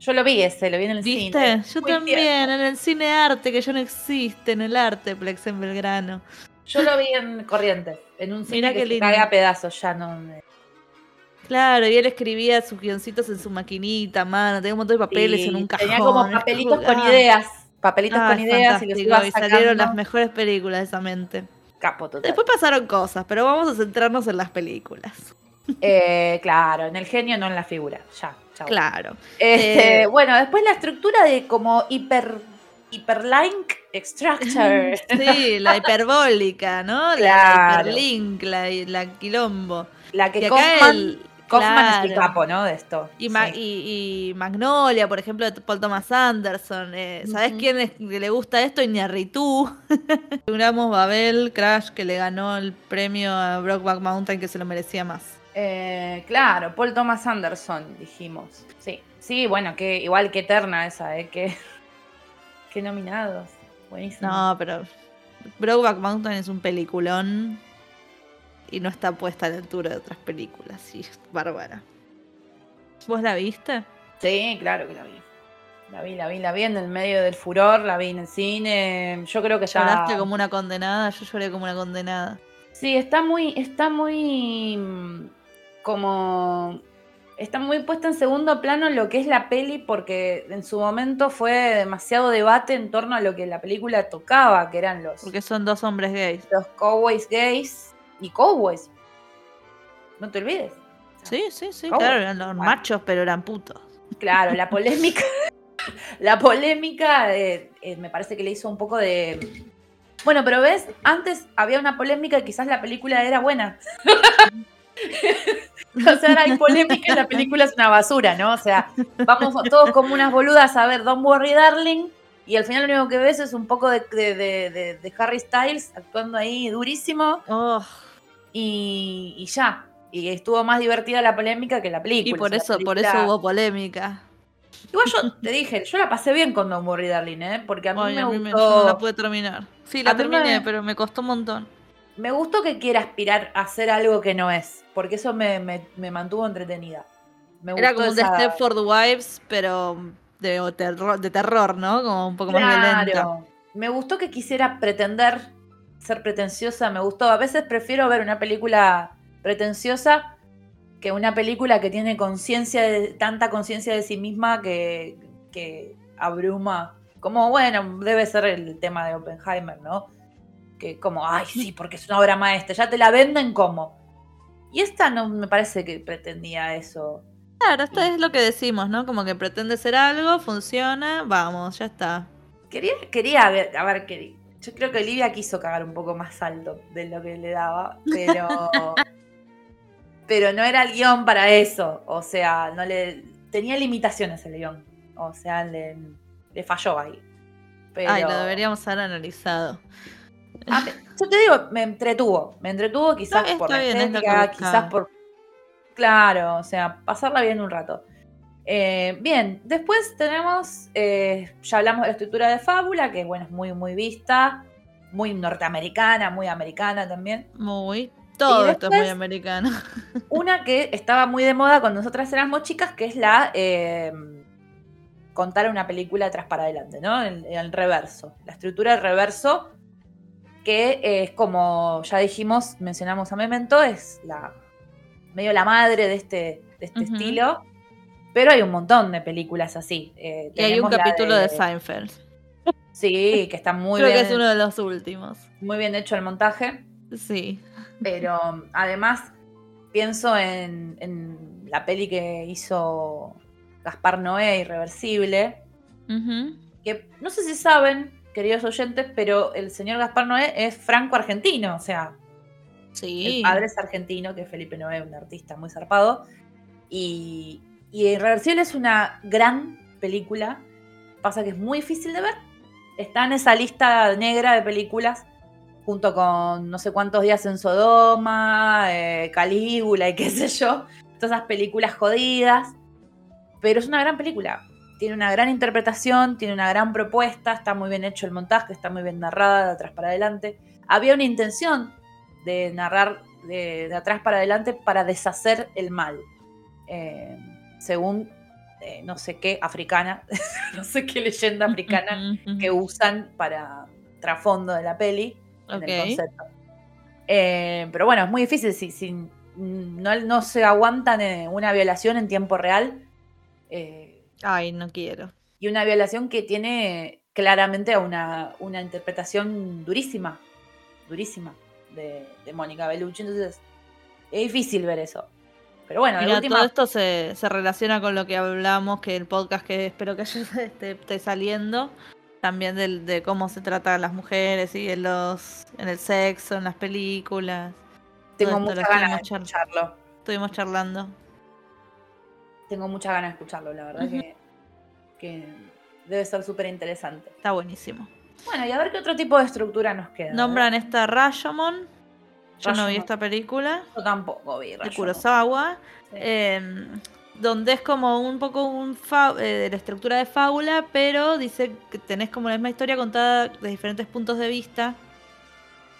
Yo lo vi ese, lo vi en el ¿Viste? cine. Yo Muy también, tierno. en el cine arte, que ya no existe, en el Arteplex en Belgrano. Yo lo vi en Corrientes, en un cine Mirá que cae a pedazos, ya no. me- Claro, y él escribía sus guioncitos en su maquinita, mano, tenía un montón de papeles Sí, en un cajón. Tenía como papelitos con ideas, papelitos ah, con ideas y los ibas y sacando. salieron las mejores películas de esa mente. Capo total. Después pasaron cosas, pero vamos a centrarnos en las películas. Eh, claro, en el genio, no en la figura. Ya, Claro. Este, Eh, Bueno, después la estructura de como hiper hiperlink extractor. Sí, la hiperbólica, ¿no? La- La, Claro. hiperlink, la, la quilombo. La que Kaufman, el- Kaufman es el claro. capo, ¿no? De esto. Y, Ma- y- y Magnolia, por ejemplo, de Paul Thomas Anderson. eh, ¿Sabés Ujú. quién es que le gusta esto? Iñarritu. Logramos Babel, Crash, que le ganó el premio a Brockback Mountain, que se lo merecía más. Eh, claro, Paul Thomas Anderson, dijimos. Sí, sí, bueno, que igual que eterna esa, ¿eh? Que, que nominados. Buenísimo. No, pero Brockback Mountain es un peliculón y no está puesta a la altura de otras películas. Y es bárbara. ¿Vos la viste? Sí, claro que la vi. La vi, la vi, la vi en el medio del furor, la vi en el cine. Yo creo que ya. Lloraste como una condenada, yo lloré como una condenada. Sí, está muy, está muy como está muy puesta en segundo plano lo que es la peli porque en su momento fue demasiado debate en torno a lo que la película tocaba, que eran los, Porque son dos hombres gays. los cowboys gays y cowboys. No te olvides. Sí, sí, sí, Cowboys. claro, eran los Bueno. machos, pero eran putos. Claro, la polémica, la polémica eh, eh, me parece que le hizo un poco de... Bueno, pero ves, antes había una polémica y quizás la película era buena. o sea, ahora hay polémica y la película es una basura, ¿no? O sea, vamos todos como unas boludas a ver Don't Worry Darling y al final lo único que ves es un poco de, de- de- de- de Harry Styles actuando ahí durísimo Oh, y, y ya. Y estuvo más divertida la polémica que la película. y por eso, por eso hubo polémica. Igual yo te dije, yo la pasé bien con Don't Worry Darling, ¿eh? Porque a mí Ay, me a mí me- gustó. yo no la pude terminar. Sí, la A me- terminé, pero me costó un montón. Me gustó que quiera aspirar a hacer algo que no es. Porque eso me, me- me mantuvo entretenida. Me Era como un The esa- Stepford Wives, pero de terror, de terror, ¿no? Como un poco más violenta. Claro. Me gustó que quisiera pretender ser pretenciosa me gustó. A veces prefiero ver una película pretenciosa que una película que tiene conciencia de tanta conciencia de sí misma que, que abruma. Como bueno, debe ser el tema de Oppenheimer, ¿no? Que como, ay, sí, porque es una obra maestra, ya te la venden como. Y esta no me parece que pretendía eso. Claro, esto es lo que decimos, ¿no? Como que pretende ser algo, funciona, vamos, ya está. Quería, quería ver, a ver, quería, yo creo que Olivia quiso cagar un poco más alto de lo que le daba, pero. pero no era el guion para eso. O sea, no le. Tenía limitaciones el guion. O sea, le, le falló ahí. Pero... Ay, lo deberíamos haber analizado. Ah, yo te digo, me entretuvo. Me entretuvo quizás por la estética, quizás por. Claro, o sea, pasarla bien un rato. Eh, bien, después tenemos, eh, ya hablamos de la estructura de fábula, que bueno, es muy, muy vista, muy norteamericana, muy americana también. Muy, todo esto es muy americano. Una que estaba muy de moda cuando nosotras éramos chicas, que es la eh, contar una película atrás para adelante, ¿no? El, el reverso, la estructura del reverso, que es como ya dijimos, mencionamos a Memento, es la medio la madre de este, de este estilo pero hay un montón de películas así. Eh, y hay un capítulo de... Seinfeld. Sí, que está muy Creo bien. que es uno de los últimos. Muy bien hecho el montaje. Sí. Pero además pienso en, la peli que hizo Gaspar Noé, Irreversible. Que no sé si saben, queridos oyentes, pero el señor Gaspar Noé es franco-argentino. O sea, sí. el padre es argentino, que es Felipe Noé, un artista muy zarpado. Y, y Irreversible es una gran película. Pasa que es muy difícil de ver. Está en esa lista negra de películas, junto con no sé cuántos días en Sodoma, eh, Calígula y qué sé yo. Todas esas películas jodidas. Pero es una gran película. Tiene una gran interpretación, tiene una gran propuesta, está muy bien hecho el montaje, está muy bien narrada de atrás para adelante. Había una intención de narrar de, de atrás para adelante para deshacer el mal. Eh, según eh, no sé qué africana, no sé qué leyenda africana que usan para trasfondo de la peli, en el concepto. Eh, pero bueno, es muy difícil si, si no, no, se aguantan una violación en tiempo real. Eh, Ay, no quiero. Y una violación que tiene claramente una, una interpretación durísima, durísima de, de Mónica Bellucci. Entonces, es difícil ver eso. Pero bueno, Mira, última... todo esto se, se, relaciona con lo que hablamos, que el podcast que espero que esté, esté saliendo, también de, de, cómo se trata a las mujeres y en los en el sexo, en las películas. Tengo muchas ganas de escucharlo. Estuvimos charlando. Tengo muchas ganas de escucharlo, la verdad uh -huh. que, que debe ser súper interesante. Está buenísimo. Bueno, y a ver qué otro tipo de estructura nos queda. Nombran esta Rashomon, yo no vi esta película. Yo tampoco vi. De Kurosawa. Sí. Eh, donde es como un poco un eh, de la estructura de fábula, pero dice que tenés como la misma historia contada de diferentes puntos de vista.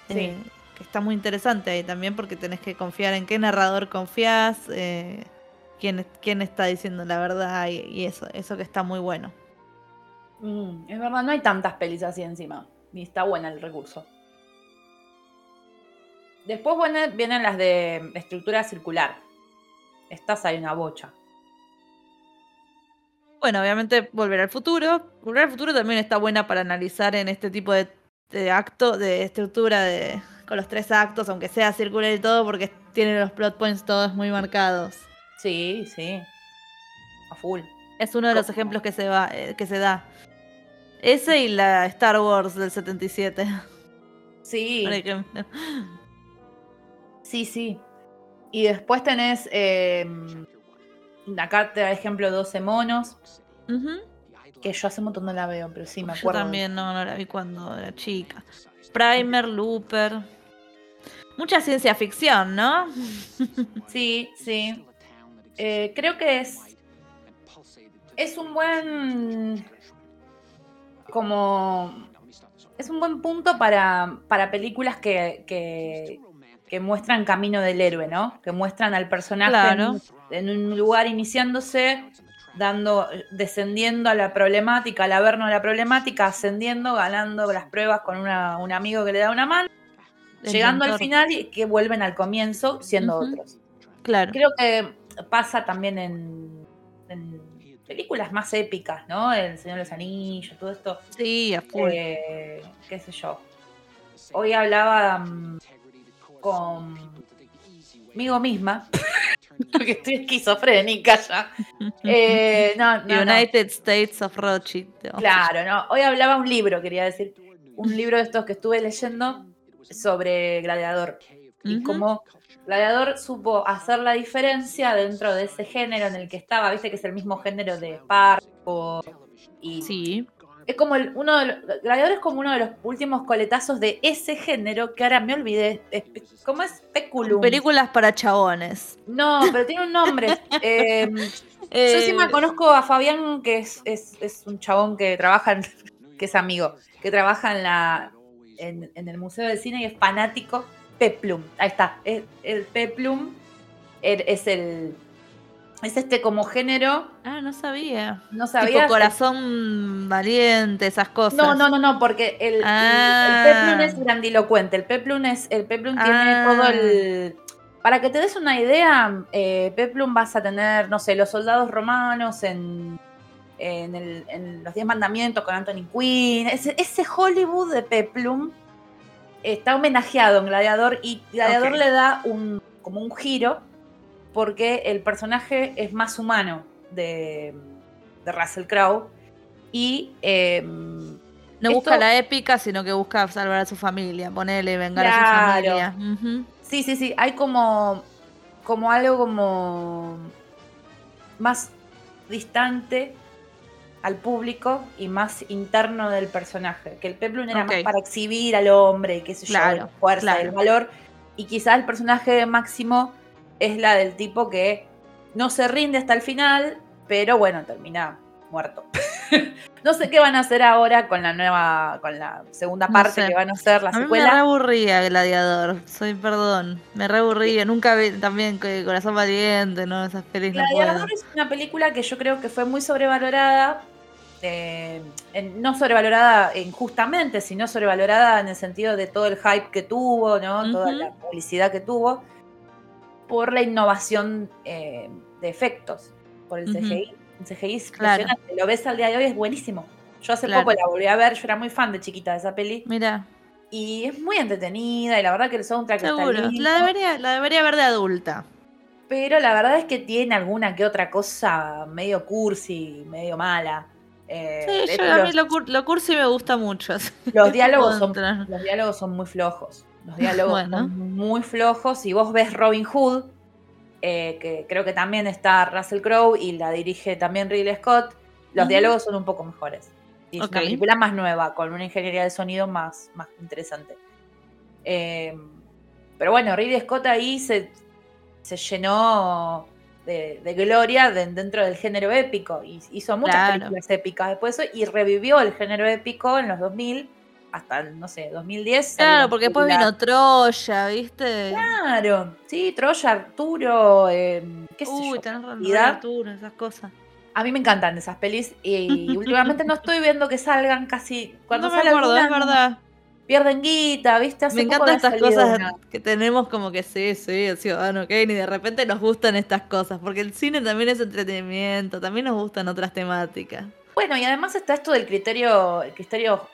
Sí. Eh, que está muy interesante ahí también porque tenés que confiar en qué narrador confías, eh, quién, quién está diciendo la verdad y, y, eso, eso que está muy bueno. Mm, es verdad, no hay tantas pelis así encima. Y está buena el recurso. Después bueno, vienen las de estructura circular. Estas hay una bocha. Bueno, obviamente Volver al Futuro. Volver al Futuro también está buena para analizar en este tipo de, de acto, de estructura de con los tres actos, aunque sea circular y todo, porque tiene los plot points todos muy marcados. Sí, sí. A full. Es uno de los ejemplos que se, va, eh, que se da. Ese y la Star Wars del 77. Sí. Por ejemplo. Sí, sí. Y después tenés, eh, acá te da ejemplo 12 monos, uh -huh. que yo hace un montón no la veo, pero sí me acuerdo. Yo también no, no la vi cuando era chica. Primer, Looper. Mucha ciencia ficción, ¿no? sí, sí. Eh, creo que es. Es un buen. Como. Es un buen punto para, para películas que, que, que muestran camino del héroe, ¿no? Que muestran al personaje claro. en, en, un lugar iniciándose, dando, descendiendo a la problemática, al averno de la problemática, ascendiendo, ganando las pruebas con una, un amigo que le da una mano El llegando al final y que vuelven al comienzo siendo otros. Claro. Creo que pasa también en, en películas más épicas, ¿no? El Señor de los Anillos, todo esto. Sí, a. Eh, qué sé yo. Hoy hablaba mm, conmigo misma, porque estoy esquizofrénica ya. Eh, no, no, no. United States of Rothschild. Claro, no. Hoy hablaba un libro, quería decir. Un libro de estos que estuve leyendo sobre Gladiador. Y cómo Gladiador supo hacer la diferencia dentro de ese género en el que estaba. Viste que es el mismo género de Parco. Y Sí. es como el, uno de los, Gladiador es como uno de los últimos coletazos de ese género que ahora me olvidé. ¿Cómo es? Peculum. Películas para chabones. No, pero tiene un nombre. Eh, yo Eh, encima conozco a Fabián, que es, es- es un chabón que trabaja, en- que es amigo, que trabaja en la en, en el Museo del Cine y es fanático. Peplum, ahí está. El, el Peplum er- es el es este como género. Ah, no sabía. No Tipo sabía. corazón valiente, esas cosas. No, no, no, no, porque el, Ah. el Peplum es grandilocuente. El Peplum es, el Peplum tiene Ah. todo el. Para que te des una idea, eh, Peplum vas a tener, no sé, los soldados romanos en, en, el- en los Diez Mandamientos con Anthony Quinn. Ese, ese Hollywood de Peplum está homenajeado en Gladiador y Gladiador le da un como un giro porque el personaje es más humano de, de Russell Crowe y em, No Esto- busca la épica, sino que busca salvar a su familia, ponerle, vengar a su familia. Sí, sí, sí. Hay como, como algo como más distante al público y más interno del personaje. Que el Peplum era más para exhibir al hombre, qué sé yo, Claro, la fuerza, claro. el valor. Y quizás el personaje de Máximo es la del tipo que no se rinde hasta el final, pero bueno, termina muerto. no sé qué van a hacer ahora con la nueva, con la segunda No parte sé. que van a hacer, la A mí me secuela. re aburría Gladiador, soy perdón, me re aburría, nunca vi también Corazón Valiente, ¿no? Esas pelis no. Gladiador es una película que yo creo que fue muy sobrevalorada. eh, en- no sobrevalorada injustamente, sino sobrevalorada en el sentido de todo el hype que tuvo, ¿no? Toda la publicidad que tuvo, por la innovación eh, de efectos, por el. CGI. El CGI es Claro. impresionante. Lo ves al día de hoy, es buenísimo. Yo hace Claro. poco la volví a ver, yo era muy fan de chiquita de esa peli. Mira, Y es muy entretenida, y la verdad que el soundtrack seguro, está lindo. la debería, la debería ver de adulta. Pero la verdad es que tiene alguna que otra cosa medio cursi, medio mala. Eh, Sí, yo, a mí lo, cur- lo cursi me gusta mucho. los diálogos son, los diálogos son muy flojos. Los diálogos Bueno. son muy flojos. Si vos ves Robin Hood, eh, que creo que también está Russell Crowe y la dirige también Ridley Scott, los diálogos son un poco mejores. Y es una película más nueva, con una ingeniería de sonido más, más interesante. Eh, pero bueno, Ridley Scott ahí se, se llenó de, de gloria de- dentro del género épico. Y hizo muchas Claro. películas épicas después de eso y revivió el género épico en los 2000 hasta, no sé, 2010. Claro, porque después vino Troya, ¿viste? Claro, sí, Troya, Arturo, eh, qué sé Uy, yo. tenés. Arturo, esas cosas. A mí me encantan esas pelis y últimamente no estoy viendo que salgan casi. Cuando no me acuerdo, es verdad. pierden guita, ¿viste? Hace Me encantan estas cosas una. que tenemos como que sí, sí, el ciudadano Kane y de repente nos gustan estas cosas, porque el cine también es entretenimiento, también nos gustan otras temáticas. Bueno, y además está esto del criterio, el criterio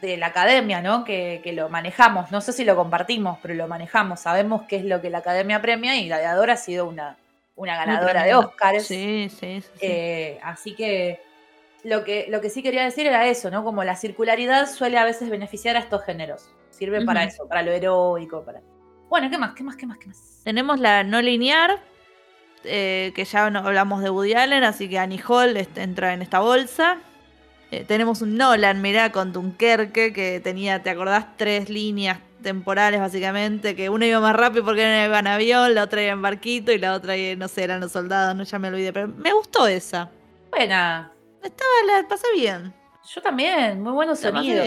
de la academia, ¿no? Que, que lo manejamos. No sé si lo compartimos, pero lo manejamos. Sabemos qué es lo que la academia premia y Gladiador ha sido una, una ganadora de. Oscars. Sí, sí, sí. Eh, así que lo, que lo que sí quería decir era eso, ¿no? Como la circularidad suele a veces beneficiar a estos géneros. Sirve para eso, para lo heroico, para. Bueno, ¿qué más? ¿Qué más? ¿Qué más? ¿Qué más? Tenemos la no lineal, eh, que ya no hablamos de Woody Allen, así que Annie Hall est- entra en esta bolsa. Eh, tenemos un Nolan, mirá, con Dunkerque, que tenía, ¿te acordás? Tres líneas temporales, básicamente, que una iba más rápido porque una iba en avión, la otra iba en barquito y la otra, eh, no sé, eran los soldados, no ya me olvidé, pero me gustó esa. Buena. Estaba, la pasé bien. Yo también, muy buenos sonidos.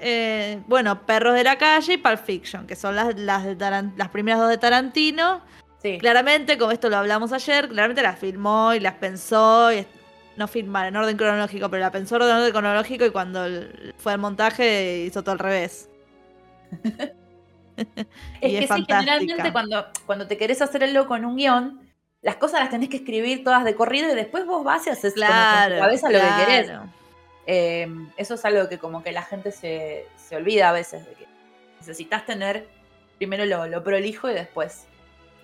Eh, bueno, Perros de la Calle y Pulp Fiction, que son las, las, de Taran- las primeras dos de Tarantino. Sí. Claramente, como esto lo hablamos ayer, claramente las filmó y las pensó, y no filmar en orden cronológico, pero la pensó en orden cronológico y cuando fue al montaje hizo todo al revés. Es que es sí, generalmente cuando, cuando te querés hacer el loco en un guion, las cosas las tenés que escribir todas de corrido y después vos vas y haces con- con Claro, tu cabeza lo que querés. claro. Eh, eso es algo que como que la gente se, se olvida a veces de que necesitas tener primero lo, lo prolijo y después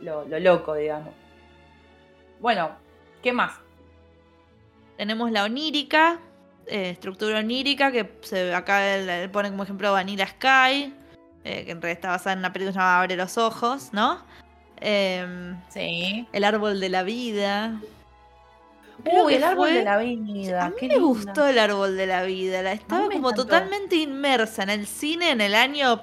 lo, lo loco, digamos. Bueno, ¿qué más? Tenemos la onírica, eh, estructura onírica, que se, acá él, él pone como ejemplo Vanilla Sky, eh, que en realidad está basada en una película que se llama Abre los Ojos, ¿no? Em, Sí. el árbol de la vida. Creo Uy, el árbol fue- de la vida. A mí qué me linda. gustó el árbol de la vida. La estaba como encantó. totalmente inmersa en el cine en el año,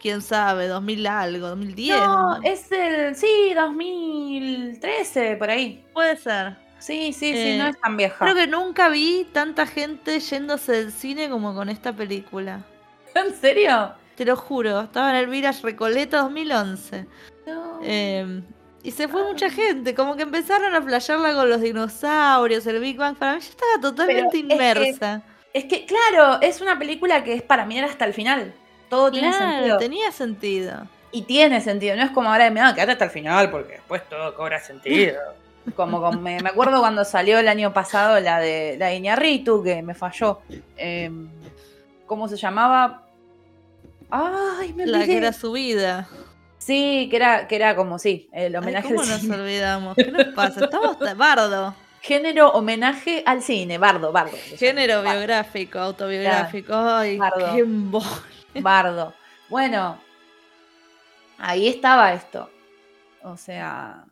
quién sabe, 2000 algo, 2010. No, es el. Sí, 2013, por ahí. Puede ser. Sí, sí, sí, Eh, no es tan vieja. Creo que nunca vi tanta gente yéndose del cine como con esta película. ¿En serio? Te lo juro, estaba en el Village Recoleta 2011. No. Eh, y se fue mucha gente, como que empezaron a flashearla con los dinosaurios, el Big Bang. Para mí yo estaba totalmente Pero es que- inmersa. Es que, claro, es una película que es para mirar hasta el final. Todo tiene Claro, sentido. tenía sentido. Y tiene sentido. No es como ahora de ah, quédate hasta el final porque después todo cobra sentido. Como, como me, me acuerdo cuando salió el año pasado la de la de Iñárritu, que me falló. Em, ¿Cómo se llamaba? Ay, me La que era su vida. Sí, que era, que era como sí, el Ay, homenaje ¿Cómo al nos cine. olvidamos? ¿Qué nos pasa? Estamos bardo. Género homenaje al cine, Bardo, Bardo. Género Bardo. biográfico, autobiográfico. Ay, Bardo. qué. Bardo. Bueno, ahí estaba esto. O sea,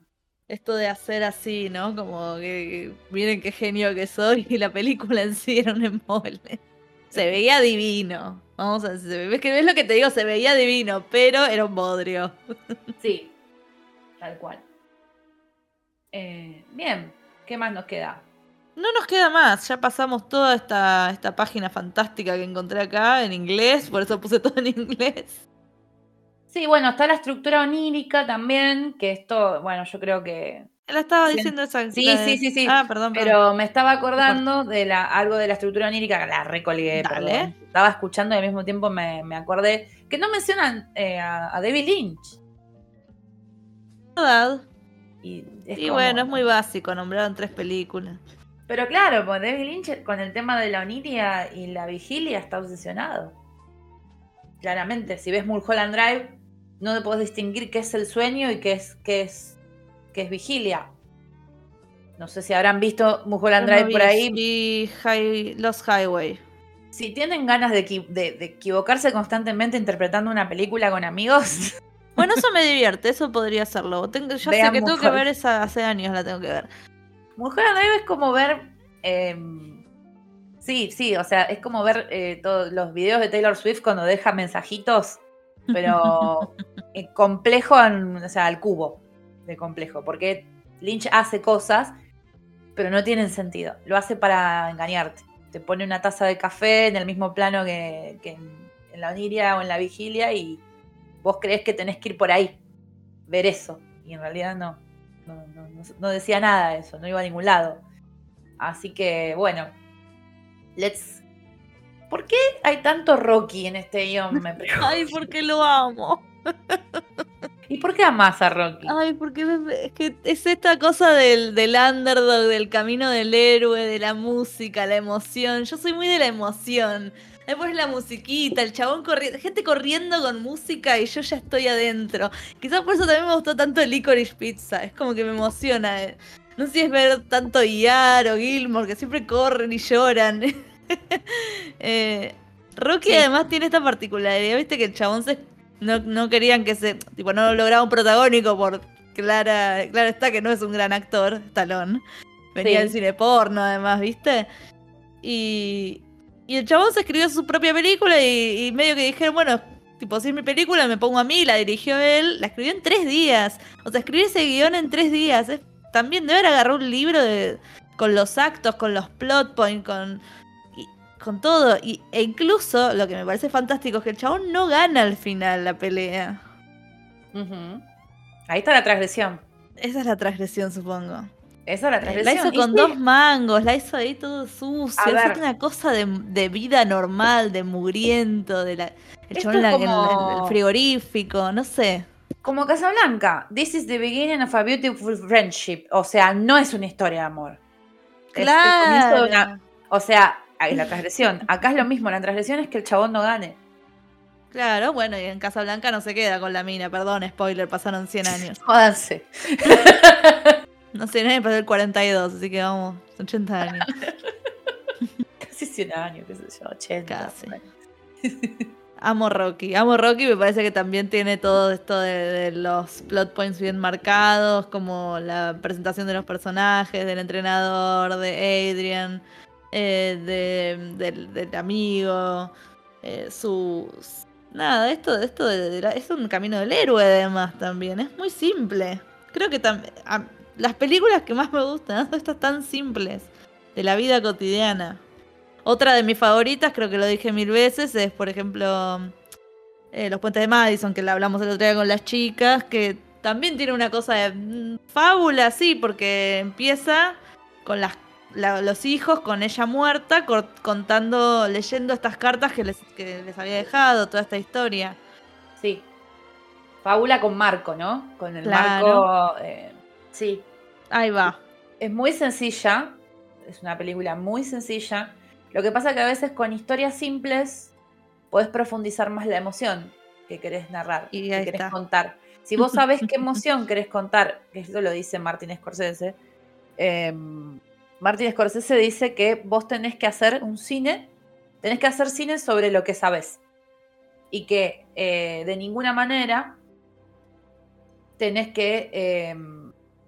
Esto de hacer así, ¿no? Como que, miren qué genio que soy y la película en sí era un embole. Se veía divino. Vamos a decir, ves que ves lo que te digo, se veía divino, pero era un bodrio. sí, tal cual. Eh, bien, ¿qué más nos queda? No nos queda más, ya pasamos toda esta, esta página fantástica que encontré acá en inglés, por eso puse todo en inglés. Sí, bueno, está la estructura onírica también, que esto, bueno, yo creo que... La estaba diciendo esa. Sí, de- sí, sí, sí. Ah, perdón, perdón. Pero me estaba acordando de la, algo de la estructura onírica, la recolgué, Dale. Estaba escuchando y al mismo tiempo me, me acordé que no mencionan eh, a, a David Lynch. verdad. Y, es Y como- bueno, es muy básico, nombraron tres películas. Pero claro, pues David Lynch con el tema de la oniria y la vigilia está obsesionado. Claramente, si ves Mulholland Drive, no te podés distinguir qué es el sueño y qué es, qué es, qué es vigilia. No sé si habrán visto Mulholland no Drive por ahí. Y High- Lost Highway. Si tienen ganas de, de- de equivocarse constantemente interpretando una película con amigos, Bueno, eso me divierte, eso podría hacerlo. Tengo, yo Vean sé que tengo que ver esa hace años, la tengo que ver. Mulholland Drive es como ver. eh, sí, sí, o sea, es como ver eh, todos los videos de Taylor Swift cuando deja mensajitos, pero eh, complejo, en- o sea, al cubo de complejo, porque Lynch hace cosas, pero no tienen sentido. Lo hace para engañarte. Te pone una taza de café en el mismo plano que, que en, en la oniria o en la vigilia y vos crees que tenés que ir por ahí, ver eso, y en realidad no. No, no- no- no decía nada de eso, no iba a ningún lado. Así que, bueno, let's... ¿Por qué hay tanto Rocky en este guion? Me pregunto. Ay, porque lo amo. ¿Y por qué amas a Rocky? Ay, porque es que es esta cosa del, del underdog, del camino del héroe, de la música, la emoción. Yo soy muy de la emoción. Pones la musiquita, el chabón corriendo, gente corriendo con música y yo ya estoy adentro. Quizás por eso también me gustó tanto Licorice Pizza. Es como que me emociona. eh. No sé si es ver tanto Iar o Gilmore, que siempre corren y lloran. Eh, Rocky Sí. además tiene esta particularidad, viste que el chabón se no, no querían que se. Tipo, no lograba un protagónico por Clara. Claro está que no es un gran actor, Talón. Venía Sí. del cine porno, además, ¿viste? Y. Y el chabón se escribió su propia película y, y medio que dijeron, bueno, tipo, si es mi película, me pongo a mí, la dirigió él, la escribió en tres días. O sea, escribir ese guion en tres días. Es, también debe haber agarrado un libro de, con los actos, con los plot points, con, con todo. Y, e incluso, lo que me parece fantástico es que el chabón no gana al final la pelea. Ahí está la transgresión. Esa es la transgresión, supongo. Esa es la La transgresión. hizo Y con sí, dos mangos, la hizo ahí todo sucio. Es una cosa de, de vida normal, de mugriento, de la, el chabón en la- el- frigorífico, no sé. Como Casablanca. This is the beginning of a beautiful friendship. O sea, no es una historia de amor. Es el comienzo de Claro. una- o sea, es la transgresión. Acá es lo mismo. La transgresión es que el chabón no gane. Claro, bueno, y en Casablanca no se queda con la mina, perdón, spoiler, pasaron 100 años. Jódanse. No sé, nadie pasó el 42, así que vamos, 80 años. Casi 100 años, qué sé yo, 80. Casi. Amo Rocky, amo Rocky, me parece que también tiene todo esto de, de los plot points bien marcados, como la presentación de los personajes, del entrenador, de Adrian, eh, de- del, amigo, eh, sus... Nada, esto, esto de- es un camino del héroe además también, es muy simple. Creo que a- las películas que más me gustan son estas tan simples, de la vida cotidiana. Otra de mis favoritas, creo que lo dije mil veces, es por ejemplo eh, Los Puentes de Madison, que la hablamos el otro día con las chicas, que también tiene una cosa de mm, fábula, sí, porque empieza con las, la- los hijos, con ella muerta, contando, leyendo estas cartas que les, que les había dejado, toda esta historia. Sí. Fábula con Marco, ¿no? Con el Claro. Marco. eh, sí. Ahí va. Es muy sencilla. Es una película muy sencilla. Lo que pasa que a veces con historias simples podés profundizar más la emoción que querés narrar, Y que querés está. contar. Si vos sabés qué emoción querés contar, que esto lo dice Martin Scorsese, eh, Martin Scorsese dice que vos tenés que hacer un cine, tenés que hacer cine sobre lo que sabés. Y que eh, de ninguna manera tenés que eh,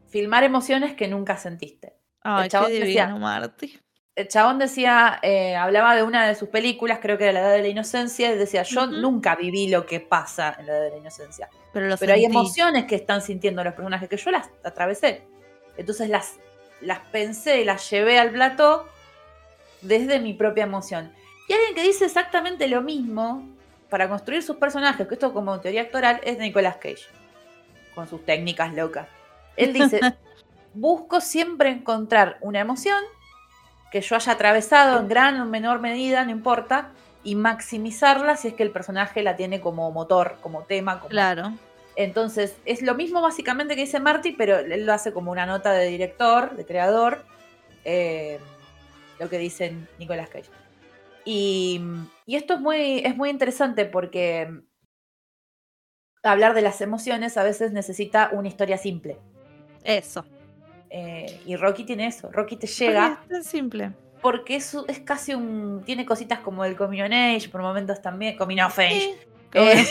filmar emociones que nunca sentiste. Ay, qué chabón divino, decía- Marty. El chabón decía, eh, hablaba de una de sus películas, creo que era La Edad de la Inocencia, y decía, yo nunca viví lo que pasa en La Edad de la Inocencia. Pero, Pero hay emociones que están sintiendo los personajes que yo las atravesé. Entonces las, las pensé, las llevé al plató desde mi propia emoción. Y alguien que dice exactamente lo mismo para construir sus personajes, que esto como teoría actoral, es Nicolas Cage, con sus técnicas locas. Él dice, busco siempre encontrar una emoción que yo haya atravesado en gran o menor medida, no importa, y maximizarla si es que el personaje la tiene como motor, como tema, como Claro. Entonces, es lo mismo básicamente que dice Marty, pero él lo hace como una nota de director, de creador, eh, lo que dice Nicolas Cage. Y, y esto es muy, es muy interesante porque hablar de las emociones a veces necesita una historia simple. Eso. Eh, y Rocky tiene eso. Rocky te llega Porque Es tan simple. porque es, es casi un. Tiene cositas como el Coming on Age, por momentos también. Coming of Age. Sí. Eh,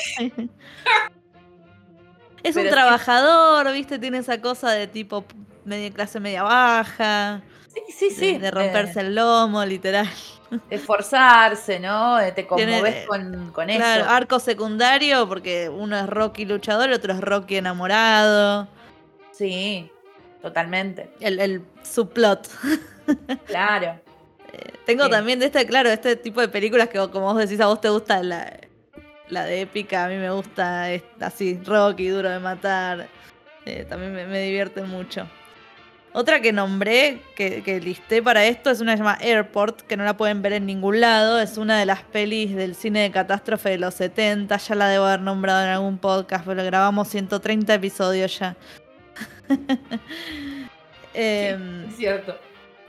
Es un Pero trabajador, ¿viste? Tiene esa cosa de tipo media clase media baja, sí, sí, sí. de, romperse el lomo, literal. esforzarse, ¿no? Eh, Te conmoves eh, con, con Claro, eso. arco secundario, porque uno es Rocky luchador, el otro es Rocky enamorado. Sí, totalmente. El, el subplot. Claro. Tengo Sí. también de este, claro, este tipo de películas que como vos decís, a vos te gusta la, la de épica, a mí me gusta es- así, Rocky, duro de matar. Eh, también me, me divierte mucho. Otra que nombré, que, que listé para esto, es una que se llama Airport, que no la pueden ver en ningún lado. Es una de las pelis del cine de catástrofe de los 70. Ya la debo haber nombrado en algún podcast, pero grabamos 130 episodios ya. Em, Es cierto.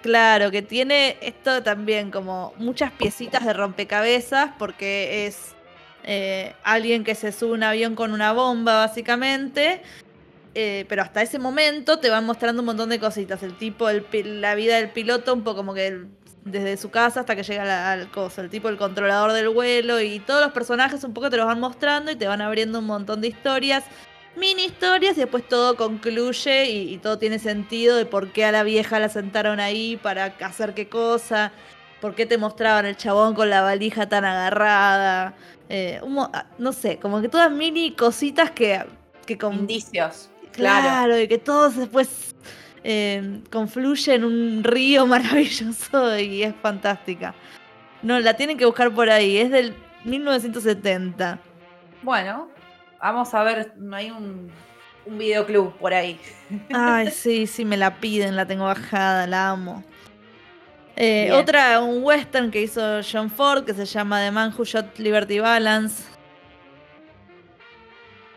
Claro, que tiene esto también como muchas piecitas de rompecabezas porque es eh, alguien que se sube un avión con una bomba básicamente, eh, pero hasta ese momento te van mostrando un montón de cositas. El tipo, el la vida del piloto, un poco como que desde su casa hasta que llega la- al coso, el tipo, el controlador del vuelo y todos los personajes un poco te los van mostrando y te van abriendo un montón de historias mini historias y después todo concluye y todo tiene sentido de por qué a la vieja la sentaron ahí para hacer qué cosa, por qué te mostraban el chabón con la valija tan agarrada, eh, un ah, no sé, como que todas mini cositas que, que con- Indicios. claro, Claro. y que todo después eh, confluye en un río maravilloso y es fantástica. No, la tienen que buscar por ahí, es del 1970. Bueno, vamos a ver. Hay un, un videoclub por ahí. Ay, sí, sí, me la piden, la tengo bajada, la amo. Eh, otra, un western que hizo John Ford que se llama The Man Who Shot Liberty Balance.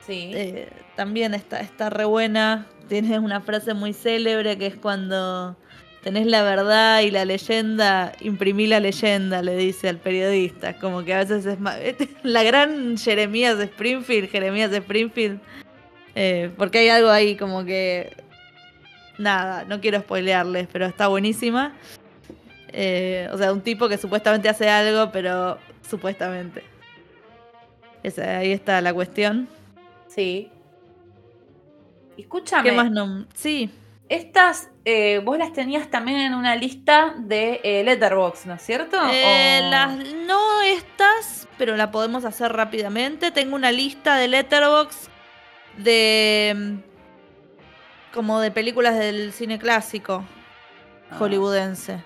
Sí. Eh, también está, está re buena. Tiene una frase muy célebre que es cuando tenés la verdad y la leyenda, imprimí la leyenda, le dice al periodista. Como que a veces es más. La gran Jeremías Springfield, Jeremías Springfield. eh, porque hay algo ahí como que. Nada, no quiero spoilearles, pero está buenísima. Eh, o sea, un tipo que supuestamente hace algo, pero supuestamente. Esa- ahí está la cuestión. Sí. Escúchame. ¿Qué más no? Sí, Estas, eh, vos las tenías también en una lista de eh, Letterboxd, ¿no es cierto? Eh, O- las, no estas, pero la podemos hacer rápidamente. Tengo una lista de Letterbox de mm, como de películas del cine clásico Ah. hollywoodense,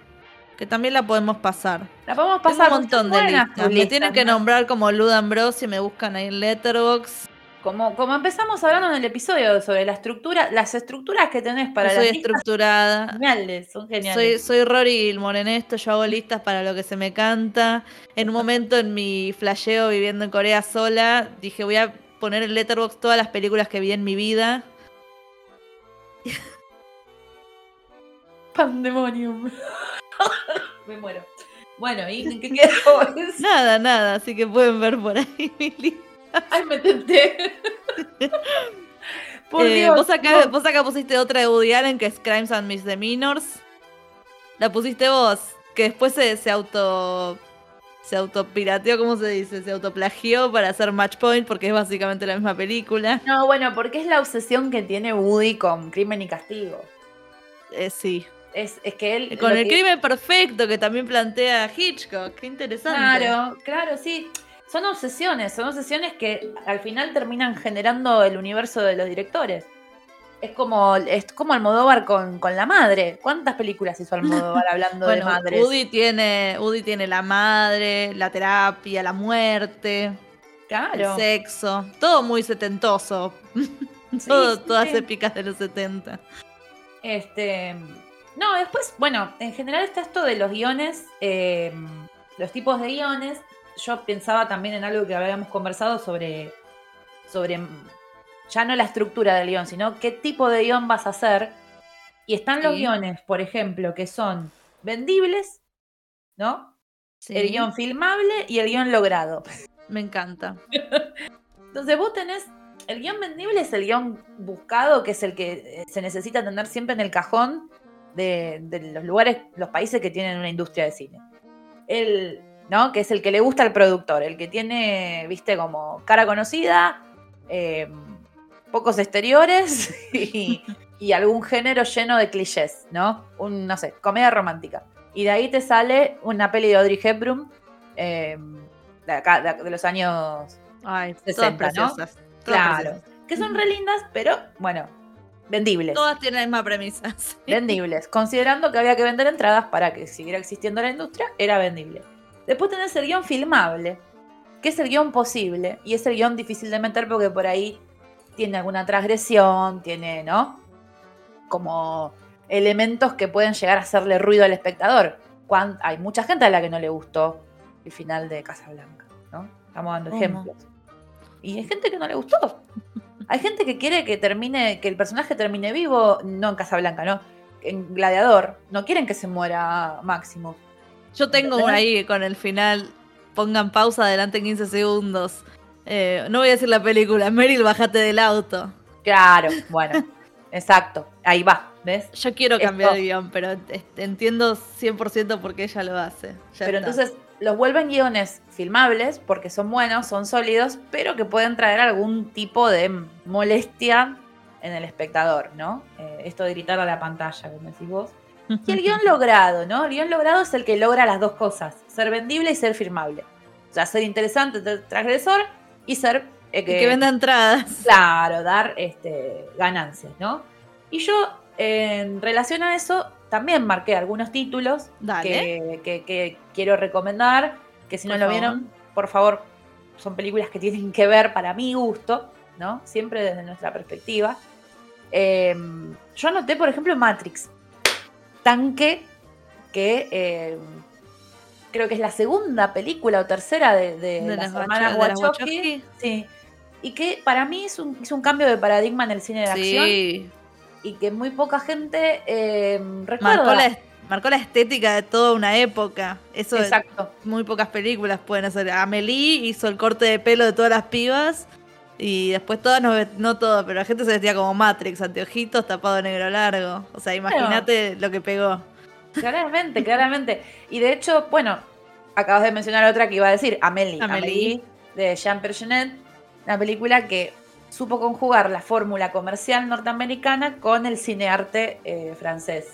que también la podemos pasar. La podemos Tengo pasar. un montón de listas. Me tienen que ¿no? nombrar como Lud Ambrose y me buscan ahí en Letterbox. Como, como empezamos hablando en el episodio sobre la estructura, las estructuras que tenés para Yo las soy listas estructurada. son geniales, son Soy, geniales. soy Rory Gilmore en esto, yo hago listas para lo que se me canta. En un momento en mi flasheo viviendo en Corea sola, dije voy a poner en Letterboxd todas las películas que vi en mi vida. Pandemonium. Me muero. Bueno, ¿y en qué quedó? Nada, nada, así que pueden ver por ahí mi lista. Ay, me tenté. Por Eh, Dios. vos, acá, no. vos acá pusiste otra de Woody Allen que es Crimes and Misdemeanors. La pusiste vos, que después se, se auto. Se autopirateó, ¿cómo se dice? Se autoplagió para hacer Match Point porque es básicamente la misma película. No, bueno, porque es la obsesión que tiene Woody con crimen y castigo. Eh, sí, Es, es que él. Con el que- crimen perfecto que también plantea Hitchcock. Qué interesante. Claro, claro, sí. Son obsesiones, son obsesiones que al final terminan generando el universo de los directores. Es como, es como Almodóvar con, con la madre. ¿Cuántas películas hizo Almodóvar hablando de madres? Woody tiene, Woody tiene la madre, la terapia, la muerte, claro. el sexo. Todo muy setentoso. Sí, Todo- sí, todas sí. épicas de los 70. Este. No, después, bueno, en general está esto de los guiones, eh, los tipos de guiones. Yo pensaba también en algo que habíamos conversado sobre. sobre mm, ya no la estructura del guion, sino qué tipo de guion vas a hacer. Y están los guiones, por ejemplo, que son vendibles, ¿no? Sí, El guion filmable y el guion logrado. Me encanta. Entonces vos tenés. El guion vendible es el guion buscado, que es el que eh, se necesita tener siempre en el cajón de, de los lugares, los países que tienen una industria de cine. El, ¿no? Que es el que le gusta al productor, el que tiene, viste, como cara conocida, eh, pocos exteriores y, y algún género lleno de clichés, ¿no? Un, no sé, comedia romántica. Y de ahí te sale una peli de Audrey Hepburn, eh, de, acá, de- de los años Ay, 60, todas ¿no? todas Claro. preciosas. que son re lindas, pero bueno, vendibles. Todas tienen la misma premisa. sí. Vendibles. Considerando que había que vender entradas para que siguiera existiendo la industria, era vendible. Después tenés el guion filmable, que es el guion posible, y es el guion difícil de meter porque por ahí tiene alguna transgresión, tiene, ¿no? Como elementos que pueden llegar a hacerle ruido al espectador. Cuan- hay mucha gente a la que no le gustó el final de Casablanca, ¿no? Estamos dando ejemplos. Y hay gente que no le gustó. Hay gente que quiere que termine, que el personaje termine vivo, no en Casablanca, ¿no? En Gladiador. No quieren que se muera Máximo. Yo tengo ¿Entendés? ahí con el final. Pongan pausa adelante 15 segundos. Eh, no voy a decir la película. Meryl, bájate del auto. Claro, bueno. exacto. Ahí va, ¿ves? Yo quiero Esto- cambiar el guion, pero entiendo 100% por qué ella lo hace. Ya pero está. entonces los vuelven guiones filmables porque son buenos, son sólidos, pero que pueden traer algún tipo de molestia en el espectador, ¿no? Eh, esto de gritar a la pantalla, como decís vos. Y el guion logrado, ¿no? El guion logrado es el que logra las dos cosas, ser vendible y ser filmable. O sea, ser interesante, ser transgresor y ser... eh, Y que venda entradas. Claro, dar este, ganancias, ¿no? Y yo, en relación a eso, también marqué algunos títulos que, que- que quiero recomendar, que si no lo favor. vieron, por favor, son películas que tienen que ver para mi gusto, ¿no? Siempre desde nuestra perspectiva. Em, yo anoté, por ejemplo, Matrix. Tanque, que em, creo que es la segunda película o tercera de, de, De las las hermanas Wachowski. Sí. Y que para mí es un, hizo un cambio de paradigma en el cine de acción Sí. Y que muy poca gente em, recuerda. Marcó la, marcó la estética de toda una época. Eso Exacto. muy pocas películas pueden hacer. Amelie hizo el corte de pelo de todas las pibas. Y después todas, ve- no todo, pero la gente se vestía como Matrix, anteojitos, tapado negro largo. O sea, imagínate lo que pegó. Claramente, claramente. Y de hecho, bueno, acabas de mencionar otra que iba a decir, Amélie. Amélie. Amélie, de Jean Pierre una película que supo conjugar la fórmula comercial norteamericana con el cinearte eh, francés.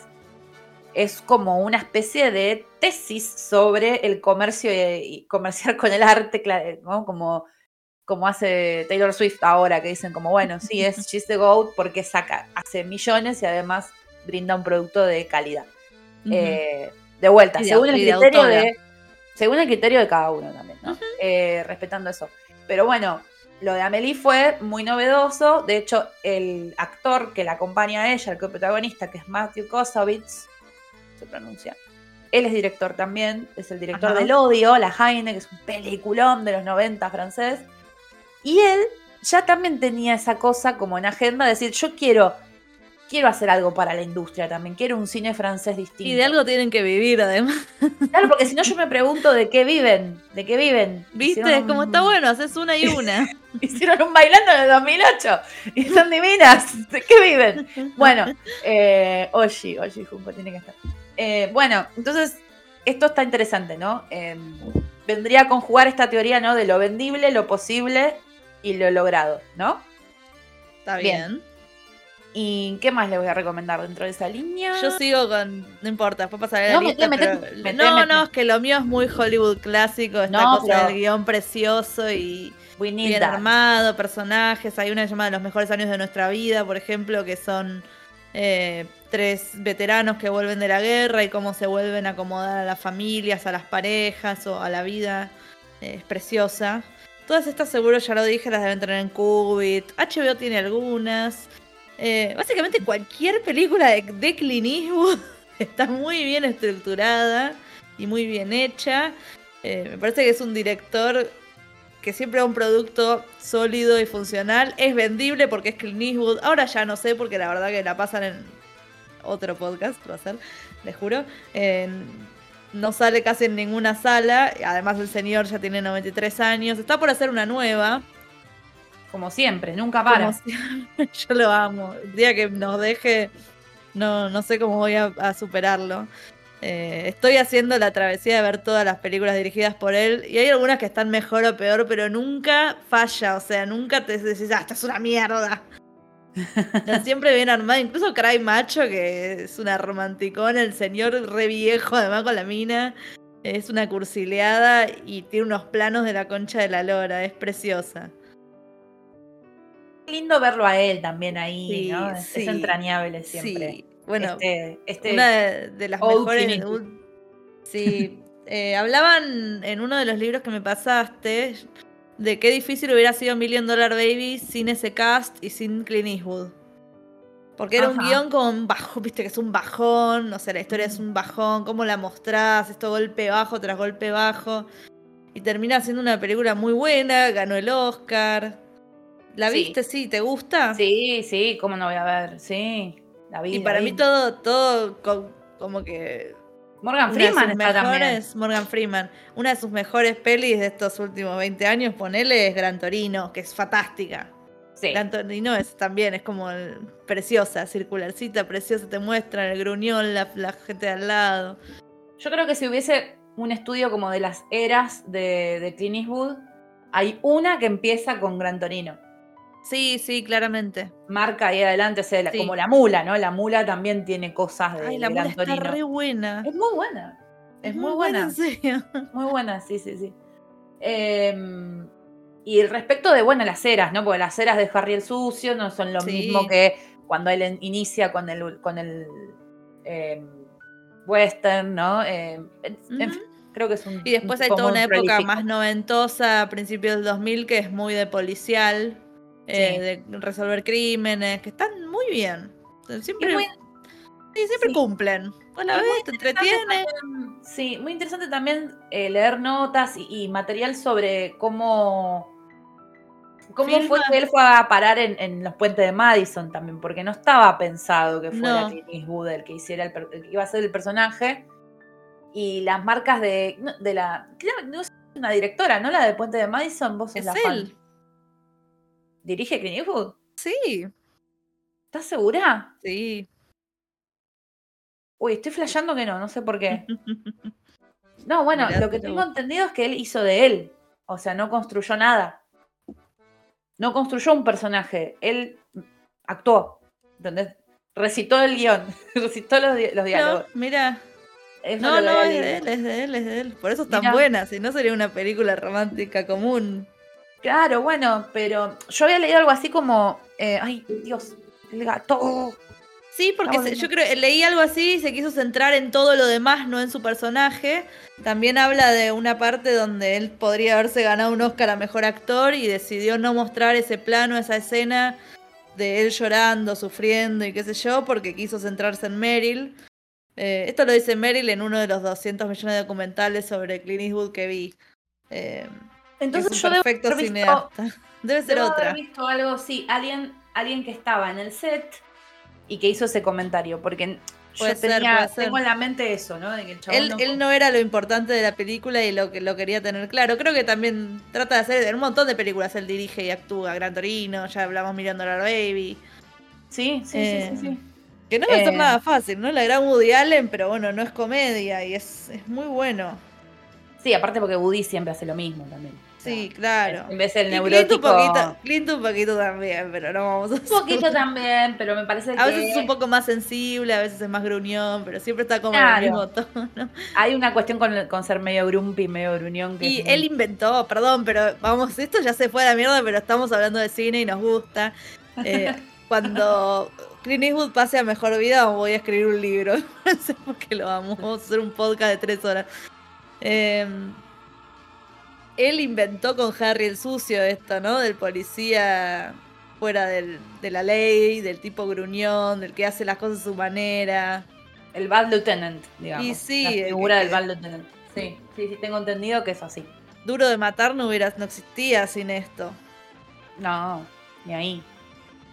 Es como una especie de tesis sobre el comercio y, y comerciar con el arte, ¿no? Como, como hace Taylor Swift ahora, que dicen como, bueno, sí, es She's the Goat porque saca, hace millones y además brinda un producto de calidad. Eh, de vuelta, de- según el de criterio autora. de, según el criterio de cada uno también, ¿no? Eh, respetando eso. Pero bueno, lo de Amelie fue muy novedoso. De hecho, el actor que la acompaña a ella, el coprotagonista, que es Matthew Kosovitz, se pronuncia. Él es director también, es el director Ajá. del Odio, La Heine, que es un peliculón de los 90 francés. Y él ya también tenía esa cosa como en agenda, de decir, yo quiero, quiero hacer algo para la industria también, quiero un cine francés distinto. Y de algo tienen que vivir, además. Claro, porque si no yo me pregunto de qué viven, de qué viven. ¿Viste? Es como está bueno, haces una y una. Hicieron un bailando en el 2008 y están divinas. ¿De qué viven? Bueno, eh, Oshi, Oshi Junco tiene que estar. Eh, bueno, entonces esto está interesante, ¿no? Eh, vendría a conjugar esta teoría, ¿no? De lo vendible, lo posible y lo logrado, ¿no? Está Bien. bien. ¿Y qué más les voy a recomendar dentro de esa línea? Yo sigo con. No importa, después pasaré la No, lista. meté, pero- meté, no, meté. no, es que lo mío es muy Hollywood clásico. Esta No, cosa pero- del guion precioso y bien that. armado, personajes. Hay una llamada Los mejores años de nuestra vida, por ejemplo, que son eh, tres veteranos que vuelven de la guerra y cómo se vuelven a acomodar a las familias, a las parejas o a la vida. Eh, es preciosa. Todas estas seguro ya lo dije, las deben tener en Qubit. HBO tiene algunas. Eh, básicamente cualquier película de, de Clint Eastwood está muy bien estructurada y muy bien hecha. Eh, me parece que es un director que siempre un producto sólido y funcional. Es vendible porque es Clint Eastwood. Ahora ya no sé porque la verdad que la pasan en otro podcast, va a ser, les juro. No sale casi en ninguna sala. Además el señor ya tiene 93 años. Está por hacer una nueva. Como siempre, nunca para. Siempre, Yo lo amo. El día que nos deje, no, no sé cómo voy a, a superarlo. Eh, estoy haciendo la travesía de ver todas las películas dirigidas por él. Y hay algunas que están mejor o peor, pero nunca falla. O sea, nunca te decís, ah, esta es una mierda. Siempre bien armada. Incluso Cry Macho, que es una romanticona, el señor re viejo, además con la mina. Es una cursileada y tiene unos planos de la concha de la lora. Es preciosa. lindo verlo a él también ahí, Sí, ¿no? Es, es entrañable siempre. Sí, bueno, este, este- una de, de las mejores. Sí, eh, hablaban en uno de los libros que me pasaste de qué difícil hubiera sido Million Dollar Baby sin ese cast y sin Clint Eastwood. Porque era un guion con bajo, viste que es un bajón, o sea, la historia es un bajón, cómo la mostrás, esto golpe bajo tras golpe bajo. Y termina siendo una película muy buena, ganó el Oscar. ¿La Sí. viste? Sí, ¿te gusta? Sí, sí, cómo no voy a ver, sí. La Y para mí todo, todo co- como que Morgan Freeman está también. mejores, Morgan Freeman, una de sus mejores pelis de estos últimos 20 años, ponele, es Gran Torino, que es fantástica. Sí. Gran Torino es también, es como el- preciosa, circularcita, preciosa, te muestran el gruñón, la, la gente de al lado. Yo creo que si hubiese un estudio como de las eras de, de Clint Eastwood, hay una que empieza con Gran Torino. Sí, sí, claramente. Marca ahí adelante, o sea, la- Sí. como la mula, ¿no? La mula también tiene cosas de, Ay, de la mula está re buena. Es muy buena. Es, muy buena. en serio. Muy buena, sí, sí, sí. Eh, y respecto de, bueno, las eras, ¿no? Porque las eras de Harry el Sucio no son lo Sí. mismo que cuando él inicia con el, con el eh, western, ¿no? Eh, en- fin, creo que es un. Y después un hay toda una época prolífico. más noventosa, a principios del 2000, que es muy de policial. Eh, de resolver crímenes, que están muy bien. Siempre, muy- sí, siempre cumplen. Muy ves, te entretiene. también- Sí, muy interesante también eh, leer notas y, y material sobre cómo, cómo fue que él fue a parar en, en los puentes de Madison también, porque no estaba pensado que fuera No. Clint Eastwood el que hiciera el, el que iba a ser el personaje. Y las marcas de, de la. No es una directora, ¿no? La de Puente de Madison, vos sos Es la fan. ¿Dirige Clint Eastwood? Sí, ¿Estás segura? sí. Uy, estoy flasheando que no, no sé por qué. No, bueno, Mirá, lo que tengo entendido es que él hizo de él. O sea, no construyó nada. No construyó un personaje. Él actuó. ¿Entendés? Recitó el guion. Recitó los, di- los No, diálogos. mira. Eso No, no, es de él, es de él, es de él. Por eso es tan Mirá. buena, si no sería una película romántica común. Claro, bueno, pero yo había leído algo así como. eh, ay, Dios, el gato. Sí, porque se- yo creo leí algo así y se quiso centrar en todo lo demás, no en su personaje. También habla de una parte donde él podría haberse ganado un Oscar a mejor actor y decidió no mostrar ese plano, esa escena de él llorando, sufriendo y qué sé yo, porque quiso centrarse en Meryl. Eh, esto lo dice Meryl en uno de los 200 millones de documentales sobre Clint Eastwood que vi. Eh, Entonces es yo un debo perfecto visto- cineasta. Debe ser debo otra. haber visto algo, sí, alguien, alguien que estaba en el set y que hizo ese comentario, porque yo Puede ser, tenía, ser. tengo en la mente eso, ¿no? De que el Él, no- él no era lo importante de la película y lo que lo quería tener claro. Creo que también trata de hacer en un montón de películas. Él dirige y actúa. Gran Torino, ya hablamos mirando a la Baby. Sí, sí, Eh, sí, sí, sí. Que no va a ser Eh. nada fácil, ¿no? La gran Woody Allen, pero bueno, no es comedia y es, es muy bueno. Sí, aparte porque Woody siempre hace lo mismo también. O sea, Sí, claro. En vez del Y Clint un neurótico. poquito, Clint un poquito también, pero no vamos a Un poquito también, pero me parece que A veces es un poco más sensible, a veces es más gruñón, pero siempre está como en Claro. el mismo tono. hay una cuestión con, con ser medio grumpy, medio gruñón. Que Y muy- él inventó, perdón, pero vamos, esto ya se fue a la mierda, pero estamos hablando de cine y nos gusta. Eh, cuando Clint Eastwood pase a mejor vida, voy a escribir un libro. No sé por qué lo vamos, vamos a hacer un podcast de tres horas. Eh, él inventó con Harry el sucio esto, ¿no? Del policía fuera del- de la ley, del tipo gruñón, del que hace las cosas a su manera. El Bad Lieutenant, digamos. Y sí, La figura del Bad Lieutenant. Sí, sí, sí, tengo entendido que es así. Duro de matar no hubiera, no existía sin esto. No, ni ahí.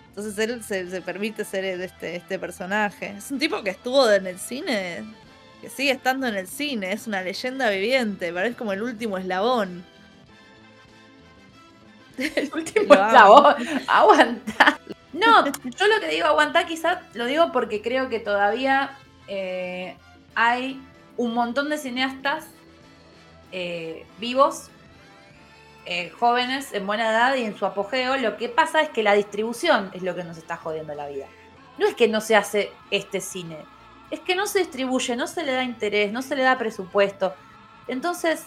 Entonces él se, se permite ser este, este personaje. Es un tipo que estuvo en el cine, que sigue estando en el cine, es una leyenda viviente, parece como el último eslabón. El último eslabón. Aguanta. No, yo lo que digo aguantar quizás lo digo porque creo que todavía eh, hay un montón de cineastas eh, vivos, eh, jóvenes, en buena edad y en su apogeo. Lo que pasa es que la distribución es lo que nos está jodiendo la vida. No es que no se hace este cine, es que no se distribuye, no se le da interés, no se le da presupuesto. Entonces,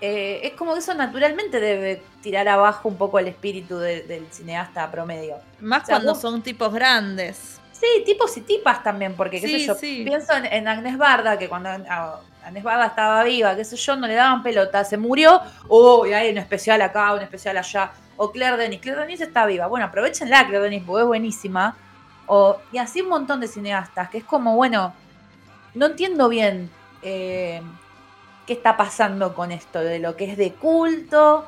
eh, es como que eso naturalmente debe tirar abajo un poco el espíritu de- del cineasta promedio. Más O sea, cuando vos- son tipos grandes. Sí, tipos y tipas también, porque qué Sí, sé yo, sí. pienso en, en Agnes Barda, que cuando ah, Agnes Barda estaba viva, qué sé yo, no le daban pelota, se murió, oh, y hay un especial acá, un especial allá, o Claire Denis, Claire Denis está viva, bueno, aprovechenla Claire Denis, porque es buenísima, o, y así un montón de cineastas, que es como, bueno, no entiendo bien eh, qué está pasando con esto, de lo que es de culto,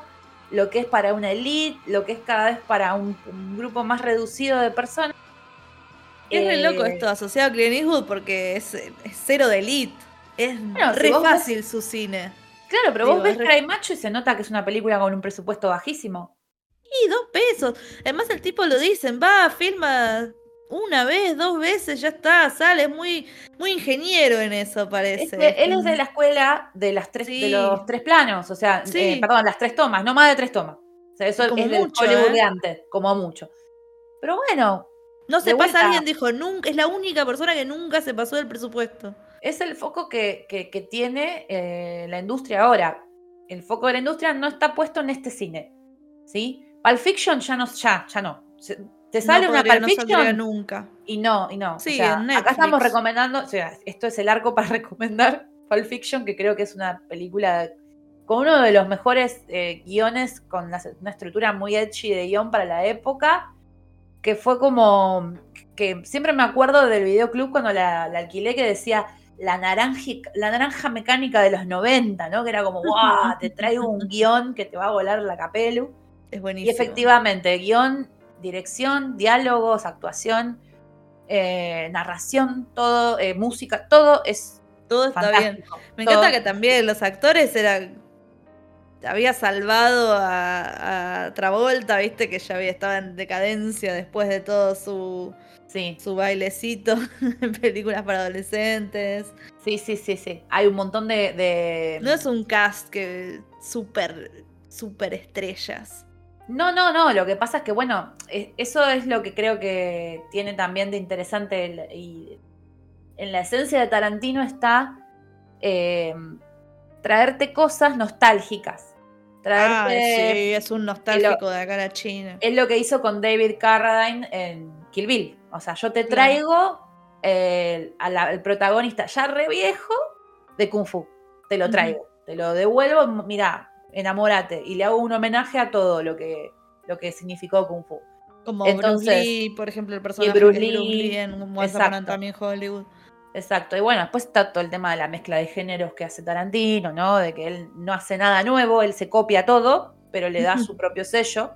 lo que es para una elite, lo que es cada vez para un, un grupo más reducido de personas. Es re Eh, loco esto asociado a Clint Eastwood porque es, es cero de elite. Es Bueno, si re ves- fácil su cine. Claro, pero Digo, vos ves es re- Cry Macho y se nota que es una película con un presupuesto bajísimo. Y dos pesos. Además el tipo lo dicen, va, filma una vez, dos veces, ya está, sale, es muy, muy ingeniero en eso, parece. Él es de la escuela de las tres, Sí. de los tres planos, o sea, Sí. eh, perdón, las tres tomas, no más de tres tomas. O sea, eso Como es del mucho, Hollywood ¿eh? de antes, como mucho. Pero bueno, No se de pasa, vuelta. alguien dijo, nunca, es la única persona que nunca se pasó del presupuesto. es el foco que, que- que tiene eh, la industria ahora. El foco de la industria no está puesto en este cine. ¿Sí? Pulp Fiction ya no, ya, ya no. Te sale no una podría, Pulp no nunca. Y no, y no. Sí, o sea, en acá estamos recomendando, o sea, esto es el arco para recomendar Pulp Fiction, que creo que es una película con uno de los mejores eh, guiones, con una estructura muy edgy de guion para la época, que fue como, que siempre me acuerdo del videoclub cuando la, la alquilé que decía la naranja, la naranja mecánica de los 90, ¿no? Que era como, ¡guau! Te traigo un guion que te va a volar la capelu. Es Y buenísimo. efectivamente, guion, dirección, diálogos, actuación, eh, narración, todo, eh, música, todo es Todo está bien. Me Todo- encanta que también los actores eran. Había salvado a, a Travolta, viste, que ya había estado en decadencia después de todo su, Sí, su bailecito en películas para adolescentes. sí, sí, sí, sí. Hay un montón de... de- No es un cast que súper, súper estrellas. No, no, no, lo que pasa es que, bueno, e- eso es lo que creo que tiene también de interesante el- y en la esencia de Tarantino está eh, traerte cosas nostálgicas. Traerte, Ay, sí, es un nostálgico de acá a la China. Es lo que hizo con David Carradine en Kill Bill. O sea, yo te traigo eh, al protagonista ya re viejo de Kung Fu. Te lo traigo. Te lo devuelvo, mira, enamórate. Y le hago un homenaje a todo lo que, lo que significó Kung Fu. Como entonces- Bruce Lee, por ejemplo, el personaje Bruce es Bruce Lee, en in Hollywood. Exacto. Y bueno, después está todo el tema de la mezcla de géneros que hace Tarantino, ¿no? De que él no hace nada nuevo, él se copia todo, pero le da su propio sello.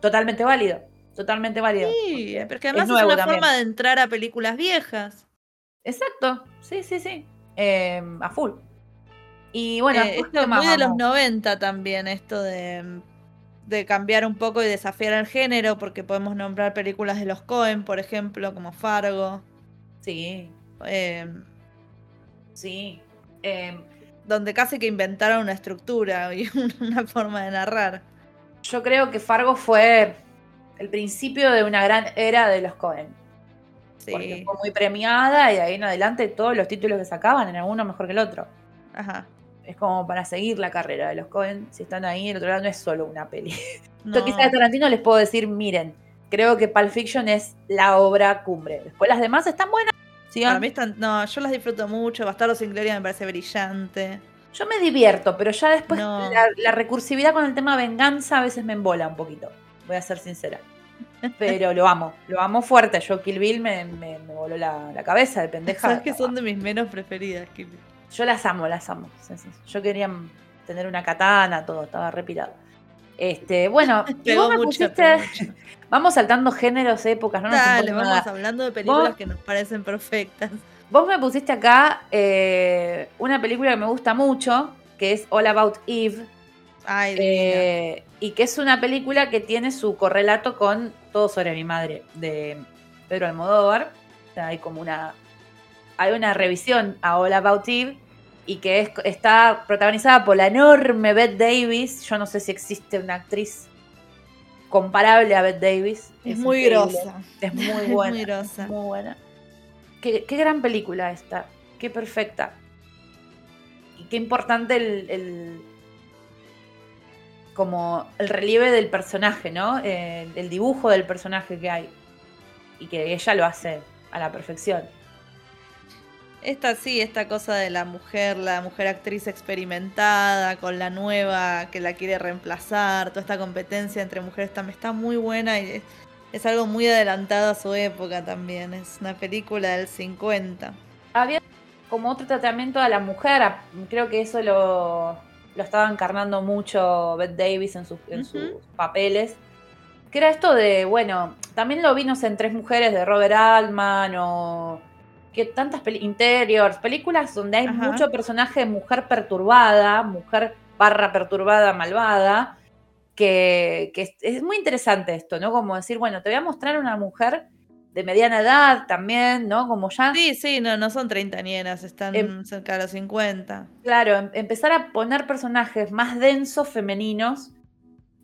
Totalmente válido. Totalmente válido. Sí, porque además es, una también. forma de entrar a películas viejas. Exacto, sí, sí, sí. Eh, a full. Y bueno, Eh, esto ¿qué es muy de los vamos? 90 también, esto de, de cambiar un poco y desafiar el género, porque podemos nombrar películas de los Cohen, por ejemplo, como Fargo, Sí, eh, sí. Eh, donde casi que inventaron una estructura y una forma de narrar. yo creo que Fargo fue el principio de una gran era de los Cohen. Porque Sí, fue muy premiada y de ahí en adelante todos los títulos que sacaban eran uno mejor que el otro. ajá. Es como para seguir la carrera de los Cohen. Si están ahí, el otro lado no es solo una peli. No, Yo quizás de Tarantino les puedo decir, miren, creo que Pulp Fiction es la obra cumbre. Después las demás están buenas. sigan. para mí están, no, yo las disfruto mucho. Bastardo sin Gloria me parece brillante. Yo me divierto, pero ya después No. la, la recursividad con el tema venganza a veces me embola un poquito. Voy a ser sincera. Pero lo amo, lo amo fuerte. Yo Kill Bill me, me- me voló la, la cabeza de pendeja. Sabes que son de mis menos preferidas. Kill Bill. Yo las amo, las amo. Yo quería tener una katana, todo, estaba repirado. Este, bueno, y vos me mucho, pusiste. Vamos saltando géneros, épocas, no nos Dale, importa vamos nada. hablando de películas Vos- que nos parecen perfectas. Vos me pusiste acá eh, una película que me gusta mucho, que es All About Eve. Ay. Eh, y que es una película que tiene su correlato con Todo sobre mi madre de Pedro Almodóvar. O sea, hay como una hay una revisión a All About Eve y que es- está protagonizada por la enorme Bette Davis. Yo no sé si existe una actriz comparable a Bette Davis. es muy increíble. grosa. Es muy Es buena. muy es grosa. muy buena. Qué, qué gran película esta. Qué perfecta. Y qué importante el, el- como el relieve del personaje, ¿no? Eh, el dibujo del personaje que hay. Y que ella lo hace a la perfección. Esta sí, esta cosa de la mujer, la mujer actriz experimentada con la nueva que la quiere reemplazar, toda esta competencia entre mujeres también está muy buena y es, es algo muy adelantado a su época también. Es una película del 50. Había como otro tratamiento a la mujer. Creo que eso lo, lo estaba encarnando mucho Bette Davis en, sus- en sus papeles. Que era esto de, bueno, también lo vimos en Tres Mujeres de Robert Altman o que tantas peli- interiors, películas donde hay Ajá. mucho personaje de mujer perturbada, mujer barra perturbada, malvada, que, que es, es muy interesante esto, ¿no? Como decir, bueno, te voy a mostrar una mujer de mediana edad también, ¿no? Como ya... Sí, sí, no, no son treintañeras, están Em- cerca de los 50. Claro, em- empezar a poner personajes más densos femeninos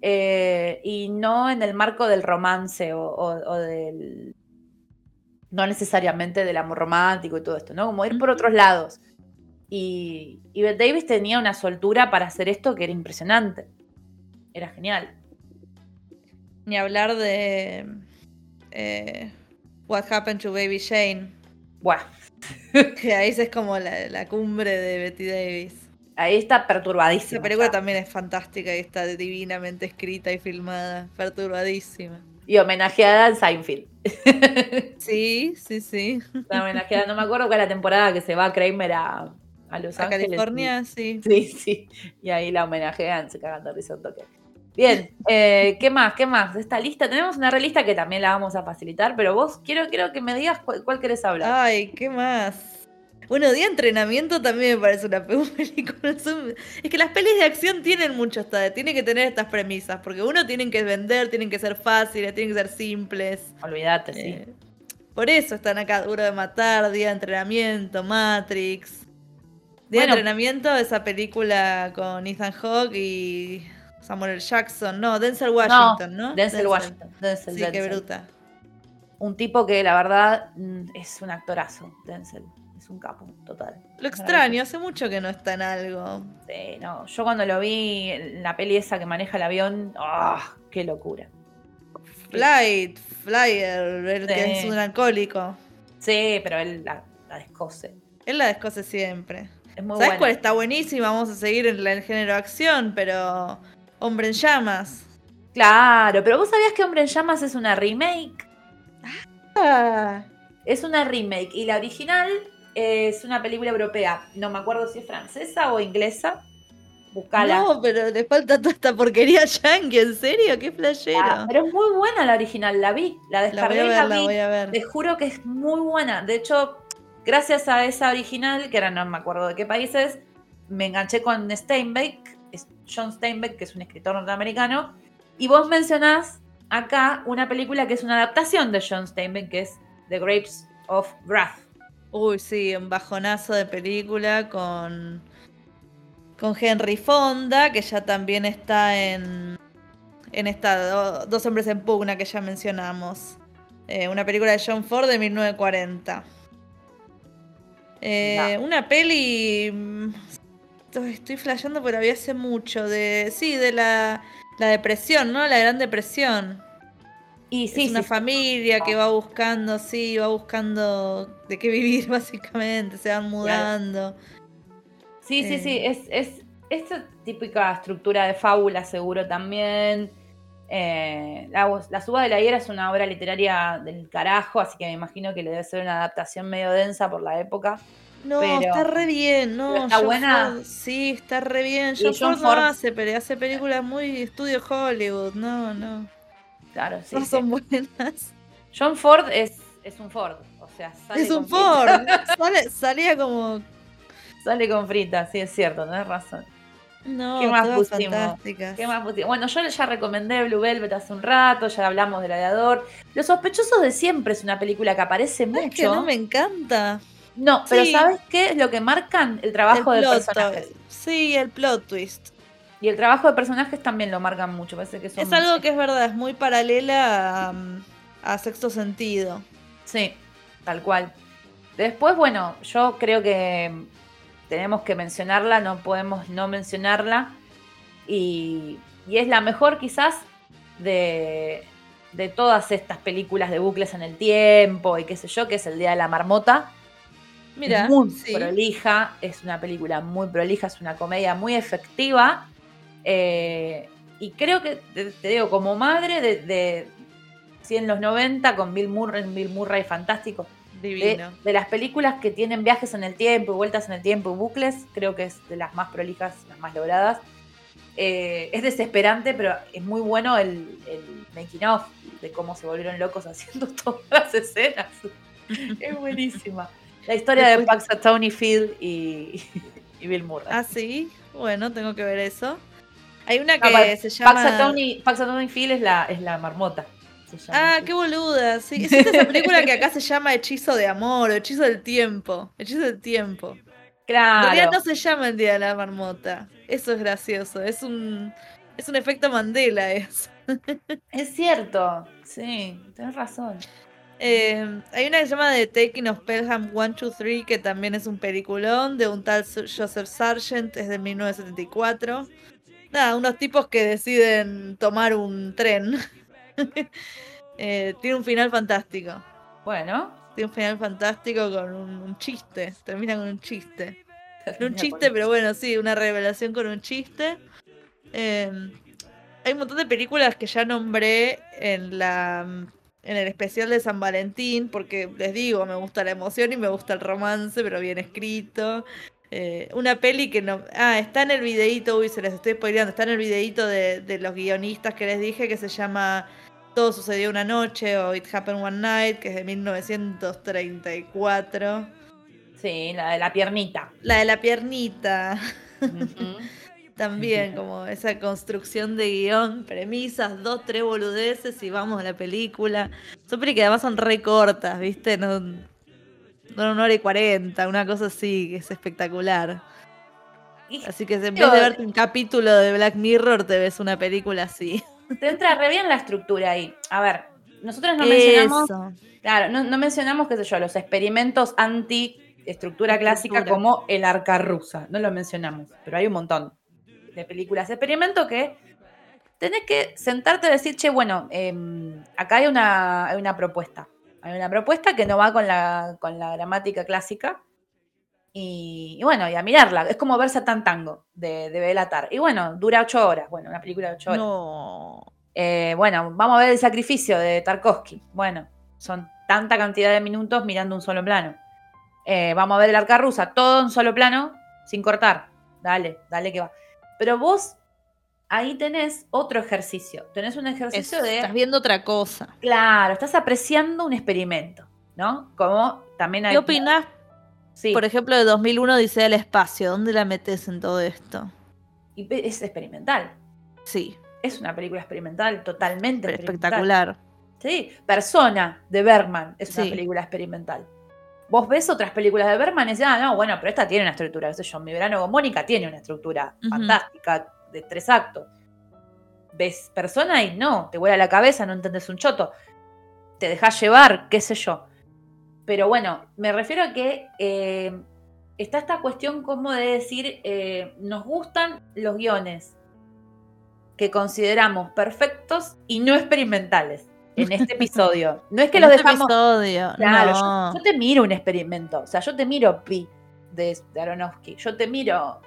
eh, y no en el marco del romance o, o- o del. No necesariamente del amor romántico y todo esto, ¿no? Como ir por otros lados. Y, y Bette Davis tenía una soltura para hacer esto que era impresionante. Era genial. Ni hablar de eh, What Happened to Baby Shane, Bueno, que ahí es como la, la cumbre de Betty Davis. Ahí está perturbadísima. Esa película también es fantástica y está divinamente escrita y filmada. Perturbadísima. Y homenajeada en Seinfeld. Sí, sí, sí. Está homenajeada, no me acuerdo cuál es la temporada que se va Kramer a, a Los A Ángeles. California, sí. Sí, sí. Y ahí la homenajean, se cagan de risa un toque. Bien, eh, ¿qué más? ¿Qué más? De esta lista tenemos una relista que también la vamos a facilitar, pero vos quiero, quiero que me digas cuál, cuál querés hablar. Ay, ¿qué más? Bueno, Día de Entrenamiento también me parece una pe- película. Es que las pelis de acción tienen mucho esta, tienen que tener estas premisas, porque uno tienen que vender, tienen que ser fáciles, tienen que ser simples. Olvídate, sí. Eh, por eso están acá, Duro de Matar, Día de Entrenamiento, Matrix. Día Bueno. de Entrenamiento, esa película con Ethan Hawke y Samuel. Jackson, no, Denzel Washington, ¿no? Denzel Washington. Denzel, Sí, qué bruta. Un tipo que la verdad mm, es un actorazo, Denzel. Un capo, total. Lo extraño, hace mucho que no está en algo. Sí, no. Yo cuando lo vi en la peli esa que maneja el avión, ¡ah! ¡Qué locura! Flight, Flyer, el que es un alcohólico. Sí, pero él la, la descose. Él la descose siempre. Es muy ¿Sabes buena. cuál está buenísima? Vamos a seguir en el género acción, pero Hombre en llamas. Claro, pero vos sabías que Hombre en Llamas es una remake. Ah, Es una remake y la original es una película europea. No me acuerdo si es francesa o inglesa. Buscala. no, pero le falta toda esta porquería yankee, ¿en serio? ¡Qué flashero! Ah, pero es muy buena la original, la vi, la la voy descargué a ver, la la vi. voy a ver. Te juro que es muy buena. De hecho, gracias a esa original, que ahora no me acuerdo de qué país es, me enganché con Steinbeck, John Steinbeck, que es un escritor norteamericano. Y vos mencionás acá una película que es una adaptación de John Steinbeck, que es The Grapes of Wrath. Uy, sí, un bajonazo de película con, con Henry Fonda, que ya también está en, en esta do- Dos hombres en pugna que ya mencionamos. Eh, una película de John Ford de 1940. Eh. Una peli... mm, Estoy, flasheando la vi hace mucho. De, sí, de la, la depresión, ¿no? La Gran Depresión. Y sí, es una sí, familia que va buscando, sí, va buscando de qué vivir básicamente, se van mudando. sí, sí, eh. sí, es, es esta típica estructura de fábula seguro también. Eh, la, la Suba de la Hiera es una obra literaria del carajo, así que me imagino que le debe ser una adaptación medio densa por la época. No, Pero- está re bien, no. está John buena. Ford- sí, está re bien. John, John Ford, no Ford- hace, pero hace películas muy estudio Hollywood, no, no. Claro, sí. no sí. son buenas. John Ford es, es un Ford, o sea, sale Es un con Ford. Sale- salía como. Sale con frita, sí, es cierto, tenés razón. No, ¿Qué más pusimos? fantásticas. ¿Qué más pusimos? Bueno, yo ya recomendé Blue Velvet hace un rato, ya hablamos del Gladiador. Los sospechosos de siempre es una película que aparece Es mucho. que no me encanta. No, pero. ¿sabes qué es lo que marcan? El trabajo el de personajes. twist. Sí, el plot twist. Y el trabajo de personajes también lo marcan mucho. Parece que son. Es algo que es verdad, es muy paralela a, a sexto sentido. Sí, tal cual. Después, bueno, yo creo que tenemos que mencionarla, no podemos no mencionarla. Y, y es la mejor quizás de, de todas estas películas de bucles en el tiempo y qué sé yo, que es El Día de la Marmota. Mira, es muy sí. prolija, es una película muy prolija, es una comedia muy efectiva. Eh, y creo que, te, te digo, como madre de, de sí, en los 90 con Bill Murray, Bill Murray fantástico, divino. de las películas que tienen viajes en el tiempo y vueltas en el tiempo y bucles, creo que es de las más prolijas, las más logradas. Eh, es desesperante, pero es muy bueno el, el making of de cómo se volvieron locos haciendo todas las escenas. es buenísima. La historia de Pax Tony Field y, y Bill Murray. Ah, sí. Bueno, tengo que ver eso. Hay una que se llama. Paxatoni, Paxatoni Field es la, es la marmota. se llama Ah, así. qué boluda. Sí, es esa película que acá se llama Hechizo de Amor o Hechizo del Tiempo. Hechizo del Tiempo. En Claro. realidad no se llama el Día de la Marmota. Eso es gracioso. Es un. Es un efecto Mandela eso. Es cierto. Sí, tenés razón. Eh, hay una que se llama The Taking of Pelham 1, 2, 3, que también es un peliculón de un tal Joseph Sargent, es de 1974. Nada, unos tipos que deciden tomar un tren. Eh, tiene un final fantástico. Bueno, Tiene un final fantástico con un, un chiste. Termina con un chiste. un chiste, pero bueno, sí, una revelación con un chiste. Eh, hay un montón de películas que ya nombré en la en el especial de San Valentín, porque les digo, me gusta la emoción y me gusta el romance, pero bien escrito. Eh, una peli que no. Ah, está en el videíto, uy, se les estoy spoileando. Está en el videíto de, de, los guionistas que les dije que se llama Todo sucedió una noche o It Happened One Night, que es de 1934. Sí, la de la piernita. La de la piernita. También, como esa construcción de guion, premisas, dos, tres boludeces y vamos a la película. Son películas que además son recortas, ¿viste? No, no una hora y cuarenta, una cosa así, que es espectacular. Así que en vez de verte un capítulo de Black Mirror, te ves una película así. Te entra re bien la estructura ahí. A ver, nosotros no mencionamos. Claro, no, no mencionamos, qué sé yo, los experimentos anti estructura clásica como el arca rusa. No lo mencionamos, pero hay un montón de películas de experimento que tenés que sentarte y decir, che, bueno, em, acá hay una, hay una propuesta. Hay una propuesta que no va con la, con la gramática clásica. Y, bueno, y a mirarla. Es como verse tan tango de, de Belatar. Y bueno, dura ocho horas. Bueno, una película de ocho horas. No. Eh, bueno, vamos a ver el sacrificio de Tarkovsky. Bueno, son tanta cantidad de minutos mirando un solo plano. Eh, vamos a ver el arca rusa, todo en un solo plano, sin cortar. Dale, dale que va. Pero vos ahí tenés otro ejercicio. Tenés un ejercicio de. Estás viendo otra cosa. Claro, estás apreciando un experimento, ¿no? Como también hay. ¿Qué opinás? Sí. Por ejemplo, de 2001 dice el espacio. ¿Dónde la metes en todo esto? Y es experimental. Sí. Es una película experimental, totalmente espectacular. Sí. Persona de Bergman es una película experimental. Vos ves otras películas de Berman y dices, ah, no, bueno, pero esta tiene una estructura, qué sé yo, Mi verano con Mónica tiene una estructura fantástica de tres actos. Ves persona y no, te vuela la cabeza, no entendés un choto. Te dejas llevar, qué sé yo. Pero bueno, me refiero a que eh, está esta cuestión como de decir, eh, nos gustan los guiones que consideramos perfectos y no experimentales en este episodio. No es que los este dejamos. Episodio. Claro, yo, te miro un experimento. O sea, yo te miro Pi de, Aronofsky. Yo te miro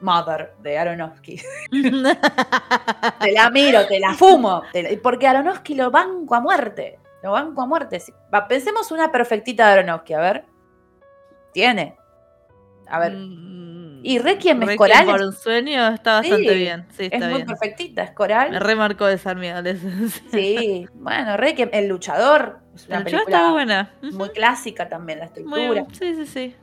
Mother de Aronofsky. te la miro, te la fumo. porque Aronofsky lo banco a muerte. Lo banco a muerte. pensemos una perfectita de Aronofsky, a ver. Tiene. A ver. Mm, y Requiem es coral. por un sueño está bastante bien. Sí, es muy perfectita, es coral. Me remarcó de mi Sí, bueno, Requiem, El Luchador. Es una película buena. Muy clásica también la estructura. sí, sí, sí.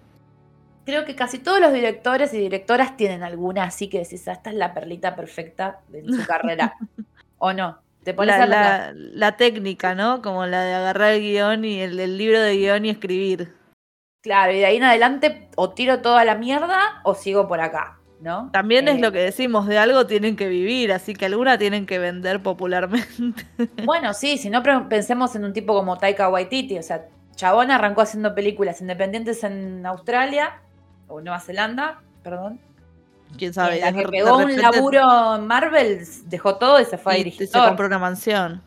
Creo que casi todos los directores y directoras tienen alguna así que decís, ah, esta es la perlita perfecta de su carrera. ¿O no? Te pones la, la, técnica, ¿no? Como la de agarrar el guion y el libro de guion y escribir. Claro, y de ahí en adelante o tiro toda la mierda o sigo por acá, ¿no? También es eh, lo que decimos, de algo tienen que vivir, así que alguna tienen que vender popularmente. Bueno, sí, si no pensemos en un tipo como Taika Waititi, o sea, Chabón arrancó haciendo películas independientes en Australia o Nueva Zelanda, perdón. Quién sabe. la que pegó un laburo en Marvel, dejó todo y se fue a dirigir. Se compró una mansión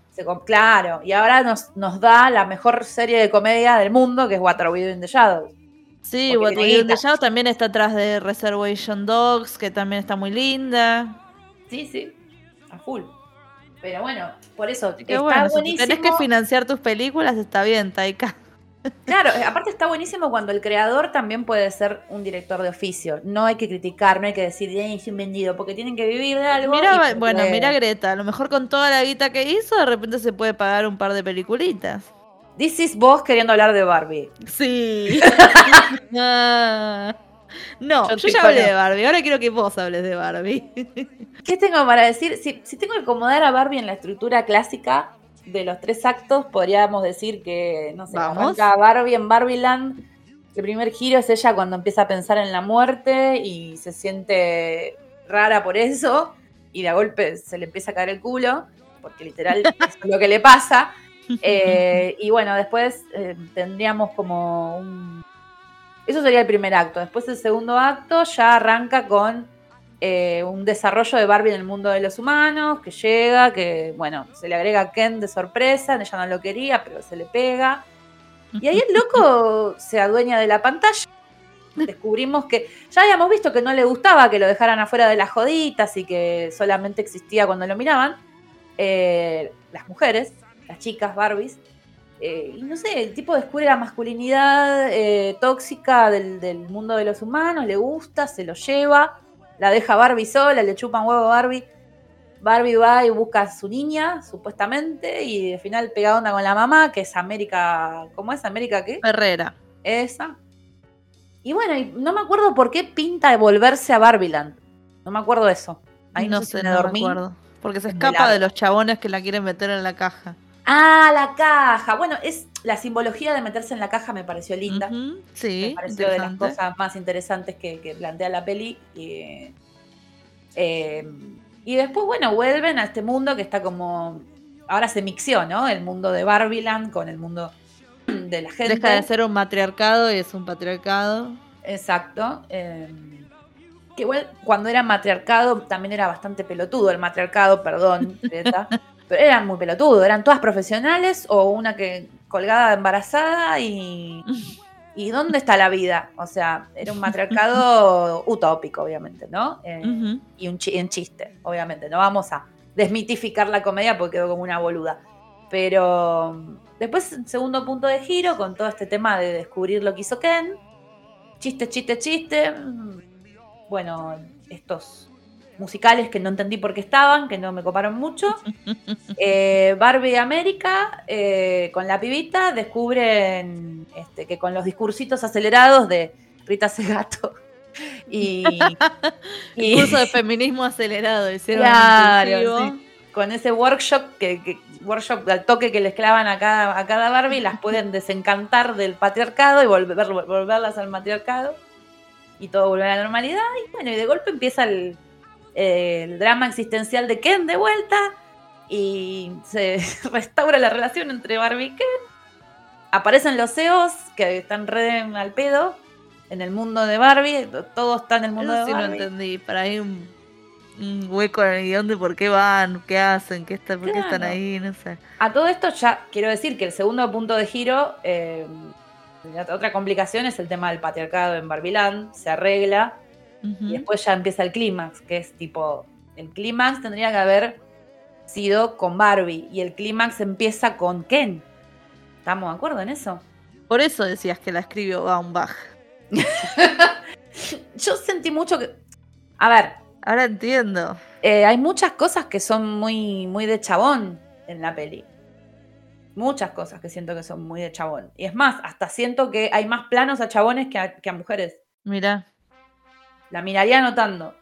claro, y ahora nos, nos da la mejor serie de comedia del mundo, que es What We Do in the Shadows. Sí, What We Do in the Shadows también está atrás de Reservation Dogs, que también está muy linda. Sí, sí, a full. Pero bueno, por eso está buenísimo. Si tenés que financiar tus películas, está bien, Taika. Claro, eh, aparte está buenísimo cuando el creador también puede ser un director de oficio. No hay que criticar, no hay que decir, es un vendido, porque tienen que vivir de algo. bueno, mira Greta, a lo mejor con toda la guita que hizo, de repente se puede pagar un par de peliculitas. This is vos queriendo hablar de Barbie. Sí. no, yo, ya hablé de Barbie, ahora quiero que vos hables de Barbie. ¿Qué tengo para decir? Si, si tengo que acomodar a Barbie en la estructura clásica, de los tres actos podríamos decir que, no sé, arranca Barbie en Barbieland. El primer giro es ella cuando empieza a pensar en la muerte y se siente rara por eso y de golpe se le empieza a caer el culo, porque literal es lo que le pasa. Eh, y bueno, después eh, tendríamos como un... Eso sería el primer acto. Después el segundo acto ya arranca con eh, un desarrollo de Barbie en el mundo de los humanos, que llega, que bueno, se le agrega a Ken de sorpresa, ella no lo quería, pero se le pega. Y ahí el loco se adueña de la pantalla descubrimos que ya habíamos visto que no le gustaba que lo dejaran afuera de las joditas y que solamente existía cuando lo miraban. eh, las mujeres, las chicas Barbies. Eh, y no sé, el tipo descubre la masculinidad tóxica del, del mundo de los humanos, le gusta, se lo lleva, la deja Barbie sola, le chupan huevo a Barbie. Barbie va y busca a su niña, supuestamente, y al final pega onda con la mamá, que es América. ¿Cómo es? ¿América qué? Herrera. Esa. Y bueno, y no me acuerdo por qué pinta de volverse a Barbiland. No me acuerdo eso. Ahí no sé si sé, me no me dormí. acuerdo. Porque se escapa de los chabones que la quieren meter en la caja. Ah, la caja. Bueno, es la simbología de meterse en la caja me pareció linda. Ujú, Sí, me pareció de las cosas más interesantes que, que plantea la peli. Y, eh, y después, bueno, vuelven a este mundo que está como. Ahora se mixió, ¿no? El mundo de Barbiland con el mundo de la gente. Deja de ser un matriarcado y es un patriarcado. Exacto. eh, que igual cuando era matriarcado también era bastante pelotudo el matriarcado, perdón, Greta, pero eran muy pelotudos, eran todas profesionales o una que colgada embarazada y ¿y dónde está la vida? O sea, era un matriarcado utópico, obviamente, ¿no? Eh, y un, chi- un chiste, obviamente. No vamos a desmitificar la comedia porque quedó como una boluda. Pero después, segundo punto de giro, con todo este tema de descubrir lo que hizo Ken. Chiste, chiste, chiste. mm, Bueno, estos musicales que no entendí por qué estaban, que no me coparon mucho. Eh, Barbie América, eh, con la pibita, descubren este, que con los discursitos acelerados de Rita Segato y, y- Curso de feminismo acelerado. Hicieron Claro, sí. con ese workshop que, que- workshop al toque que les clavan a cada, a cada Barbie, las pueden desencantar del patriarcado y volver, volverlas al matriarcado y todo vuelve a la normalidad. Y bueno, y de golpe empieza el, el drama existencial de Ken de vuelta y se restaura la relación entre Barbie y Ken. Aparecen los CEOs que están re al pedo en el mundo de Barbie, todo está en el mundo Eso de sí no Barbie. entendí. Para ahí un, un hueco en el guion de por qué van, qué hacen, qué está, por qué están ahí, no sé. A todo esto ya quiero decir que el segundo punto de giro, eh, otra complicación es el tema del patriarcado en Barbiland, se arregla Y después ya empieza el clímax, que es tipo, el clímax tendría que haber sido con Barbie y el clímax empieza con Ken. ¿Estamos de acuerdo en eso? Por eso decías que la escribió Baumbach. Yo sentí mucho que... A ver, Ahora entiendo. eh, hay muchas cosas que son muy, muy de chabón en la peli. Muchas cosas que siento que son muy de chabón. Y es más, hasta siento que hay más planos a chabones que a, que a mujeres. Mira. La miraría notando.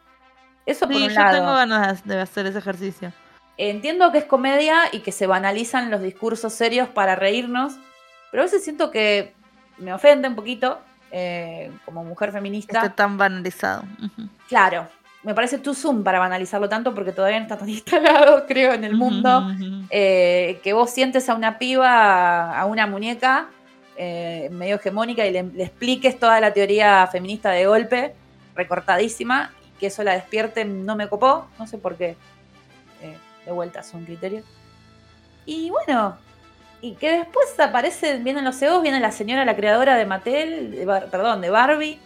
Eso por Sí, un yo lado. tengo ganas de hacer ese ejercicio. Entiendo que es comedia y que se banalizan los discursos serios para reírnos, pero a veces siento que me ofende un poquito eh, como mujer feminista. Esté tan banalizado. Claro, me parece too soon para banalizarlo tanto porque todavía no está tan instalado, creo, en el mundo. Eh, que vos sientes a una piba, a una muñeca eh, medio hegemónica y le, le expliques toda la teoría feminista de golpe, recortadísima, y que eso la despierte no me copó, no sé por qué. Eh, de vuelta son criterios. Y bueno, y que después aparece, vienen los CEOs, viene la señora, la creadora de Mattel, de Bar- perdón, de Barbie.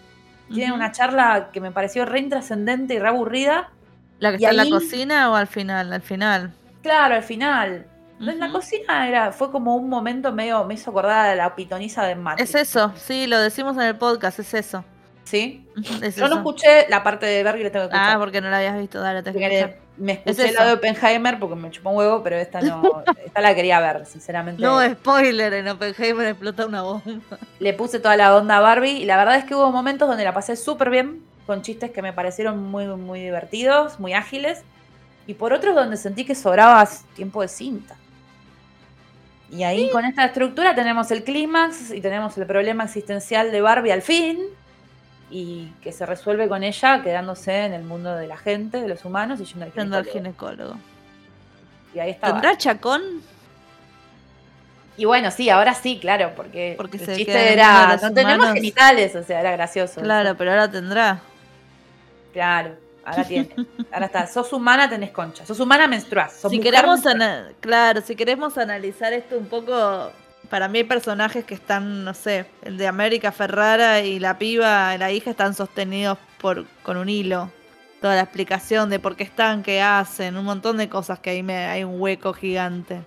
Tiene Ujú. una charla que me pareció re intrascendente y re aburrida. ¿La que está en la cocina o al final? Al final. Claro, al final. En la cocina era, fue como un momento medio, me hizo acordar a la pitoniza de Matrix. Es eso, sí, lo decimos en el podcast, es eso. ¿Sí? Es Yo no escuché la parte de Barbie, la tengo que Ah, escuchar. porque no la habías visto, dale, te escuchar. me Es escuché la eso. de Oppenheimer porque me chupó un huevo, pero esta no, esta la quería ver, sinceramente. No, spoiler, en Oppenheimer explota una bomba. Le puse toda la onda a Barbie y la verdad es que hubo momentos donde la pasé súper bien, con chistes que me parecieron muy, muy divertidos, muy ágiles, y por otros donde sentí que sobraba tiempo de cinta. Y ahí con esta estructura tenemos el clímax y tenemos el problema existencial de Barbie al fin, y que se resuelve con ella quedándose en el mundo de la gente, de los humanos, y yendo al Yendo al ginecólogo. ginecólogo. Y ahí está. ¿Tendrá chacón? Y bueno, sí, ahora sí, claro, porque, Porque el se chiste era, no tenemos humanos. genitales, o sea, era gracioso. Claro, eso. pero ahora tendrá. Claro, ahora tiene. Ahora está, sos humana, tenés concha. Sos humana, menstruás. Sos Si queremos, menstruás. claro, si queremos analizar esto un poco Para mí hay personajes que están, no sé, el de América Ferrara y la piba, la hija, están sostenidos por con un hilo. Toda la explicación de por qué están, qué hacen, un montón de cosas que ahí me, hay un hueco gigante.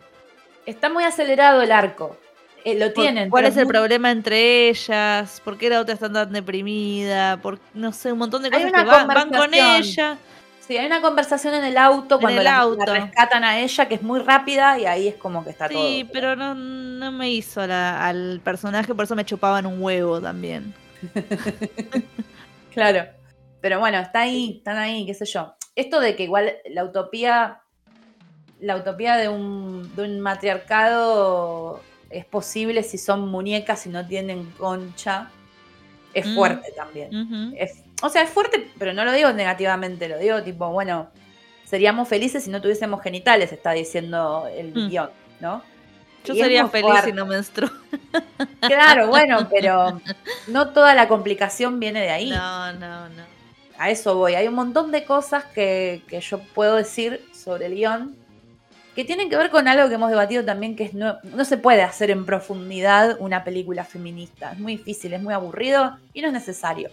Está muy acelerado el arco. Eh, lo tienen. ¿Cuál es el muy- problema entre ellas? ¿Por qué la otra está tan deprimida? Por, no sé, un montón de cosas que van, van con ella. Sí, hay una conversación en el auto cuando el la, rescatan a ella que es muy rápida y ahí es como que está todo. Sí, pero no, no me hizo la- al personaje, por eso me chupaban un huevo también. Claro. Pero bueno, está ahí, están ahí, qué sé yo. Esto de que igual la utopía, la utopía de un, de un matriarcado es posible si son muñecas y no tienen concha, es Mm. fuerte también. Ujú. Es- o sea, es fuerte, pero no lo digo negativamente, lo digo tipo, bueno, seríamos felices si no tuviésemos genitales, está diciendo el Mm. guion, ¿no? Yo Y sería feliz fuerte. si no menstruo. Claro, bueno, pero no toda la complicación viene de ahí. No, no, no. A eso voy. Hay un montón de cosas que, que yo puedo decir sobre el guion que tienen que ver con algo que hemos debatido también, que es no, no se puede hacer en profundidad una película feminista. Es muy difícil, es muy aburrido y no es necesario,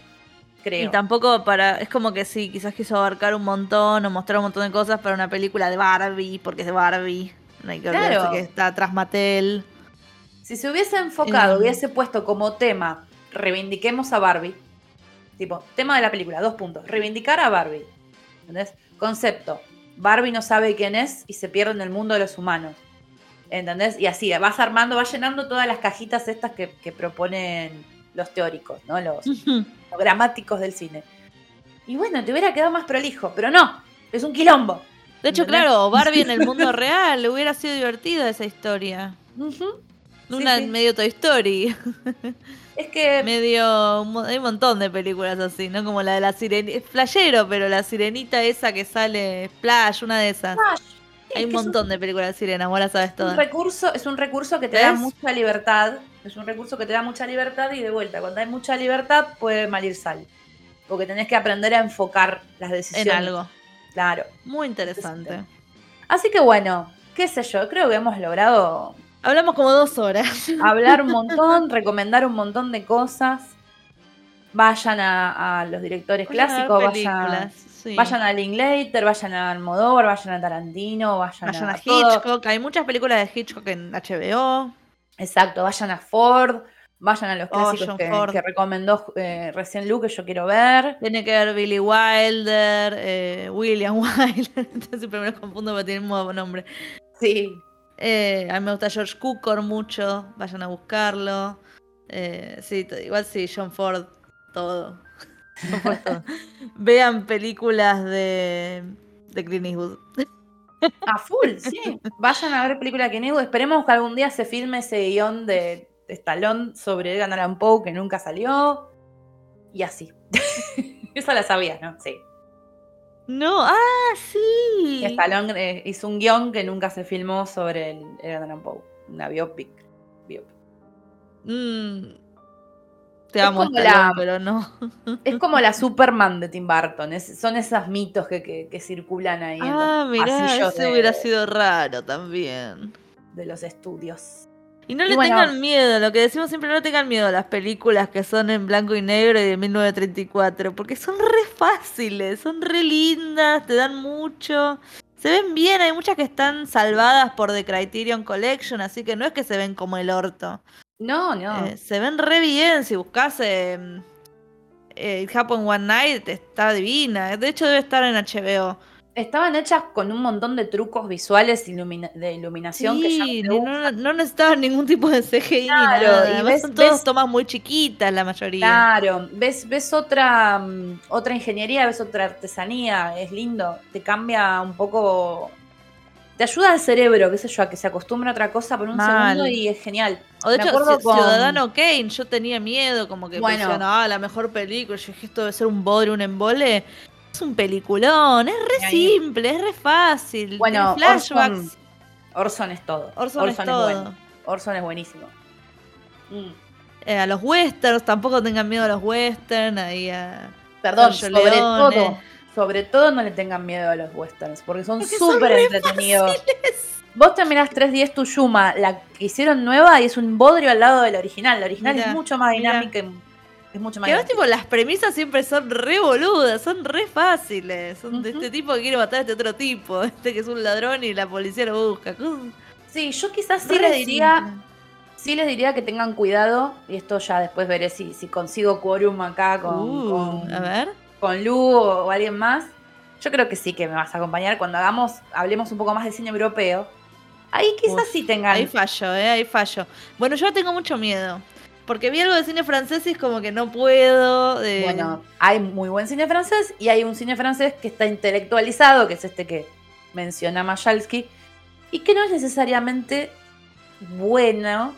creo. Y tampoco para. Es como que sí, quizás quiso abarcar un montón o mostrar un montón de cosas para una película de Barbie, porque es de Barbie. No hay que olvidarse Claro. que está atrás Mattel. Si se hubiese enfocado, hubiese puesto como tema, reivindiquemos a Barbie. Tipo, tema de la película, dos puntos. Reivindicar a Barbie. ¿Entendés? Concepto. Barbie no sabe quién es y se pierde en el mundo de los humanos. ¿Entendés? Y así, vas armando, vas llenando todas las cajitas estas que, que proponen los teóricos, ¿no? Los gramáticos del cine. Y bueno, te hubiera quedado más prolijo, pero no, es un quilombo. De hecho, claro, Barbie en el mundo real hubiera sido divertida esa historia. Una sí. medio Toy Story. Es que medio. un Hay un montón de películas así, ¿no? Como la de la sirenita. Es playero, pero la sirenita esa que sale. Splash, una de esas. Sí, Hay un es montón de películas de sirenas, vos las sabes un todas. recurso, es un recurso que te da mucha libertad. Es un recurso que te da mucha libertad y de vuelta, cuando hay mucha libertad puede mal ir sal. Porque tenés que aprender a enfocar las decisiones. En algo. Claro. Muy interesante. Así que bueno, qué sé yo, creo que hemos logrado Hablamos como dos horas. hablar un montón, recomendar un montón de cosas. Vayan a, a los directores Vayan a ver clásicos, vayan, sí. vayan a Linklater, vayan a Almodóvar, vayan a Tarantino, vayan, Vayan a. Hitchcock. Hay muchas películas de Hitchcock en HBO. Exacto, vayan a Ford, vayan a los Oh, clásicos John que, Ford. que recomendó eh, recién Luke, que yo quiero ver. Tiene que ver Billy Wilder, eh, William Wilder. Siempre me los confundo porque tienen un nuevo nombre. Sí. Eh, a mí me gusta George Cukor mucho. Vayan a buscarlo. Eh, sí, igual sí, John Ford, todo. John Ford, todo. Vean películas de, de Clint Eastwood. A full, sí. Vayan a ver película de Kenny Esperemos que algún día se filme ese guion de, Stallone sobre Edgar Allan Poe que nunca salió. Y así. Esa la sabías, ¿no? Sí. No, ah, sí. Stallone eh, hizo un guion que nunca se filmó sobre el Edgar Allan Poe. Una biopic. Biopic. Mm, te amo, la- pero no. Es como la Superman de Tim Burton. es- son esos mitos que, que- que circulan ahí en Ah, los mirá, pasillos ese de, hubiera sido raro también. de los estudios. Y no Y le bueno. tengan miedo, lo que decimos siempre, no tengan miedo a las películas que son en blanco y negro y de 1934, porque son re fáciles, son re lindas, te dan mucho. Se ven bien, hay muchas que están salvadas por The Criterion Collection, así que no es que se ven como el orto. No, no. Eh, se ven re bien, si buscas eh, eh, It Happened One Night, está divina. De hecho, debe estar en HBO. Estaban hechas con un montón de trucos visuales ilumina- de iluminación que ya Sí, no no, no necesitaban ningún tipo de CGI Claro, ni nada. y ves- son todas ves- tomas muy chiquitas la mayoría. Claro, ves, ves otra, mm, otra ingeniería, ves otra artesanía, es lindo, te cambia un poco, te ayuda al cerebro, qué sé yo, a que se acostumbre a otra cosa por un Mal. segundo y es genial. O de Me hecho, acuerdo con- Ciudadano Kane, yo tenía miedo, como que Bueno. ah, la mejor película. Yo dije, esto debe ser un bodrio, un embole. Es un peliculón, es re ahí- simple, es re fácil. Bueno, flashbacks. Orson, Orson es todo. Orson, es todo. bueno. Orson es buenísimo. Mm. Eh, a los westerns, tampoco tengan miedo a los westerns. Ahí a... Perdón, sobre todo, sobre todo no le tengan miedo a los westerns, porque son súper re entretenidos. vos te mirás 310 tu Yuma, la que hicieron nueva y es un bodrio al lado de la original. La original Mirá, es mucho más dinámica y es mucho más Que tipo, las premisas siempre son re boludas, son re fáciles. Son de este tipo que quiere matar a este otro tipo, este que es un ladrón y la policía lo busca. Sí, yo quizás sí re les diría, simple. sí les diría que tengan cuidado, y esto ya después veré si, si consigo quórum acá con, Uh, con, a ver. Con Lu o, o alguien más. Yo creo que sí que me vas a acompañar cuando hagamos, hablemos un poco más de cine europeo. Ahí quizás Uf, sí tengan. Ahí fallo, eh, ahí fallo. Bueno, yo tengo mucho miedo. Porque vi algo de cine francés y es como que no puedo. eh, Bueno, hay muy buen cine francés y hay un cine francés que está intelectualizado, que es este que menciona Majalski, y que no es necesariamente bueno,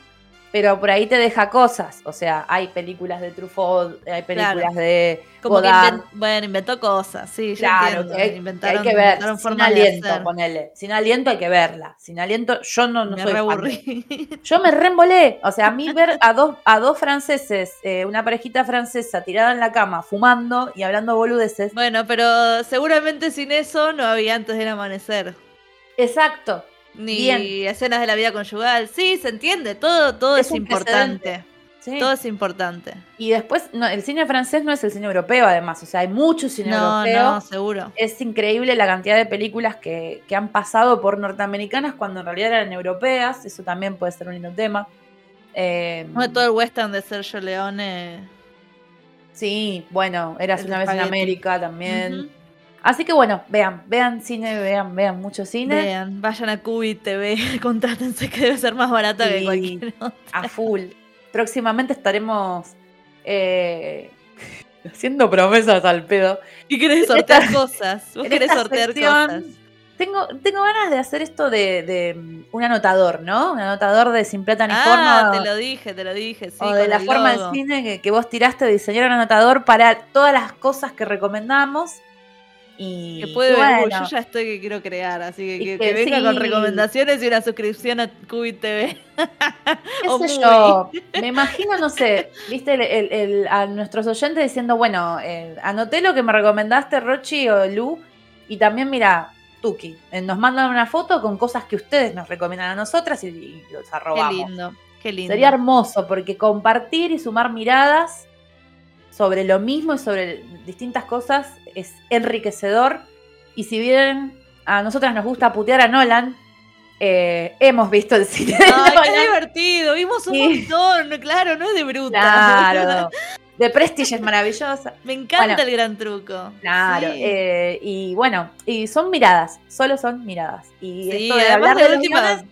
pero por ahí te deja cosas. O sea, hay películas de Truffaut, hay películas Claro. de como que Godard. inven- bueno, inventó cosas, sí, yo Claro, entiendo. que hay, que inventaron, hay que ver, inventaron sin aliento, ponele. Sin aliento hay que verla. Sin aliento, yo no, no Me soy fan. Yo me reembolé. O sea, a mí ver a dos, a dos franceses, eh, una parejita francesa tirada en la cama, fumando y hablando boludeces. bueno, pero seguramente sin eso no había antes del amanecer. Exacto. Ni Bien. escenas de la vida conyugal. Sí, se entiende, todo, todo Es importante. Sí. Todo es importante. Y después, no, el cine francés no es el cine europeo, además. O sea, hay mucho cine No, europeo. no, seguro. Es increíble la cantidad de películas que, que han pasado por norteamericanas cuando en realidad eran europeas. Eso también puede ser un lindo tema. Eh, Bueno, todo el western de Sergio Leone. sí, bueno, eras una vez en. América también. Ujú. Así que bueno, vean, vean cine, vean, vean mucho cine. Vean, vayan a Cubi TV, contrátense que debe ser más barata que Sí. cualquier otra. a full. Próximamente estaremos eh, haciendo promesas al pedo. Y querés sortear cosas. Vos querés sortear sección, cosas. Tengo, tengo ganas de hacer esto de, de, mm, un anotador, ¿no? Un anotador de Sin Plata ni Ah, Forma. te lo dije, te lo dije. Sí, o de la forma del cine que, que vos tiraste de diseñar un anotador para todas las cosas que recomendamos. Y Que puede bueno, yo ya estoy que quiero crear, así que que, que que venga con recomendaciones y una suscripción a Cubi TV. qué o sé muy. yo, me imagino, no sé, viste el- el- el- a nuestros oyentes diciendo, bueno, eh, anoté lo que me recomendaste, Rochi o Lu, y también mira, Tuki, eh, nos mandan una foto con cosas que ustedes nos recomiendan a nosotras y, y los Qué arrobamos. lindo, qué lindo. Sería hermoso, porque compartir y sumar miradas sobre lo mismo y sobre distintas cosas es enriquecedor. Y si bien a nosotras nos gusta putear a Nolan, eh, hemos visto el cine Ay, qué divertido, vimos un Sí. montón, claro, no es de bruta. Claro. De Prestige es maravillosa. Me encanta Bueno. el gran truco. Claro. Sí. eh, y bueno, y son miradas, solo son miradas. Y Sí, esto de además hablar de de los última- guiones,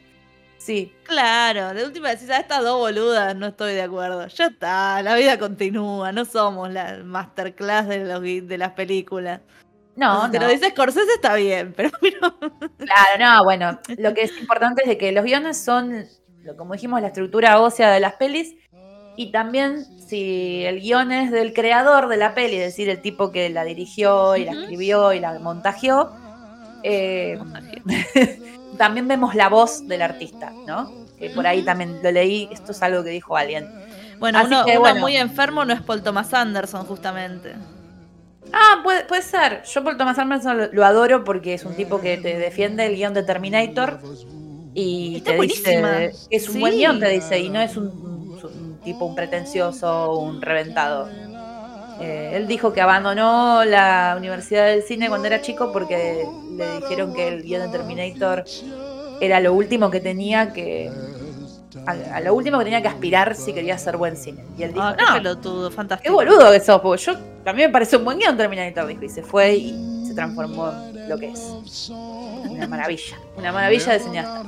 sí, Claro, de última decís, a estas dos boludas no estoy de acuerdo. Ya está, la vida continúa, no somos la masterclass de, los, de las películas. no, si te no. lo dice Scorsese está bien, pero no. Claro, no, bueno, lo que es importante es de que los guiones son, como dijimos, la estructura ósea de las pelis. Y también si el guion es del creador de la peli, es decir, el tipo que la dirigió y la escribió y la montajeó, eh, también vemos la voz del artista, ¿no? Que por ahí también lo leí, esto es algo que dijo alguien. Bueno, uno, que, uno bueno. muy enfermo no es Paul Thomas Anderson, justamente. Ah, puede, puede ser. Yo por Thomas Anderson lo, lo adoro porque es un tipo que te defiende el guion de Terminator y Está te dice es un Sí. buen guion, te dice, y no es un, un- un tipo un pretencioso, un reventado. Eh, él dijo que abandonó la Universidad del Cine cuando era chico porque le dijeron que el guion de Terminator era lo último que tenía que a, a lo último que tenía que aspirar si quería hacer buen cine. Y él dijo, Ah, qué no, pelotudo, Qué fantástico. boludo que sos, porque yo también me parece un buen guion Terminator, dijo, y se fue y se transformó en lo que es. Una maravilla, una maravilla de cineasta.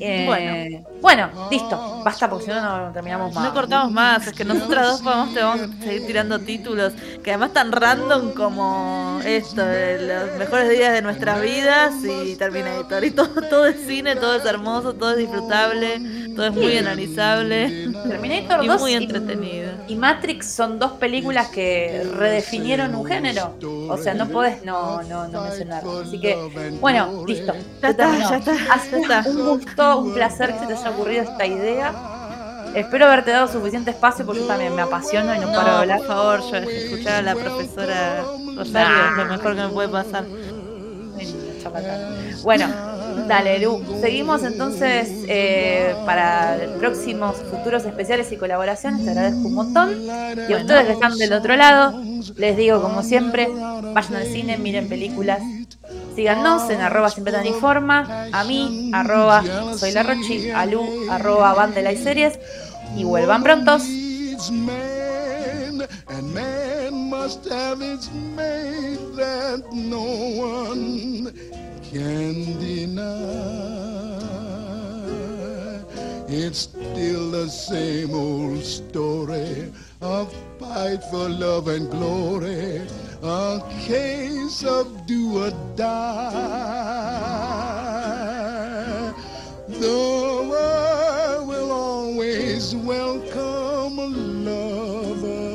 Eh, Bueno. bueno, listo, basta porque si no no terminamos más. No cortamos más, es que nosotras dos te vamos a seguir tirando títulos que además tan random como esto, de los mejores días de nuestras vidas y Terminator. Y todo, todo es cine, todo es hermoso, todo es disfrutable, todo es muy analizable Terminator y 2 muy entretenido. y Matrix son dos películas que redefinieron un género. O sea, no podés no, no, no mencionarlo. Así que, bueno, listo. Ya está, ya está, ya está. Un gusto, un placer que se te haya ocurrido esta idea. Espero haberte dado suficiente espacio porque yo también me apasiono y no, paro de hablar. por favor, yo escuchar a la profesora Rosario es lo mejor que me puede pasar. Bueno, Dale, Lu. Seguimos entonces eh, para próximos futuros especiales y colaboraciones. Te agradezco un montón. Y a ustedes que están del otro lado, les digo como siempre, vayan al cine, miren películas. Síganos en arroba siempre tan informa, a mí, arroba soy la Rochi, a Lu, arroba y Series, y vuelvan prontos. and man must have its mate that no one can deny. It's still the same old story, a fight for love and glory, a case of do or die. The world will always welcome lovers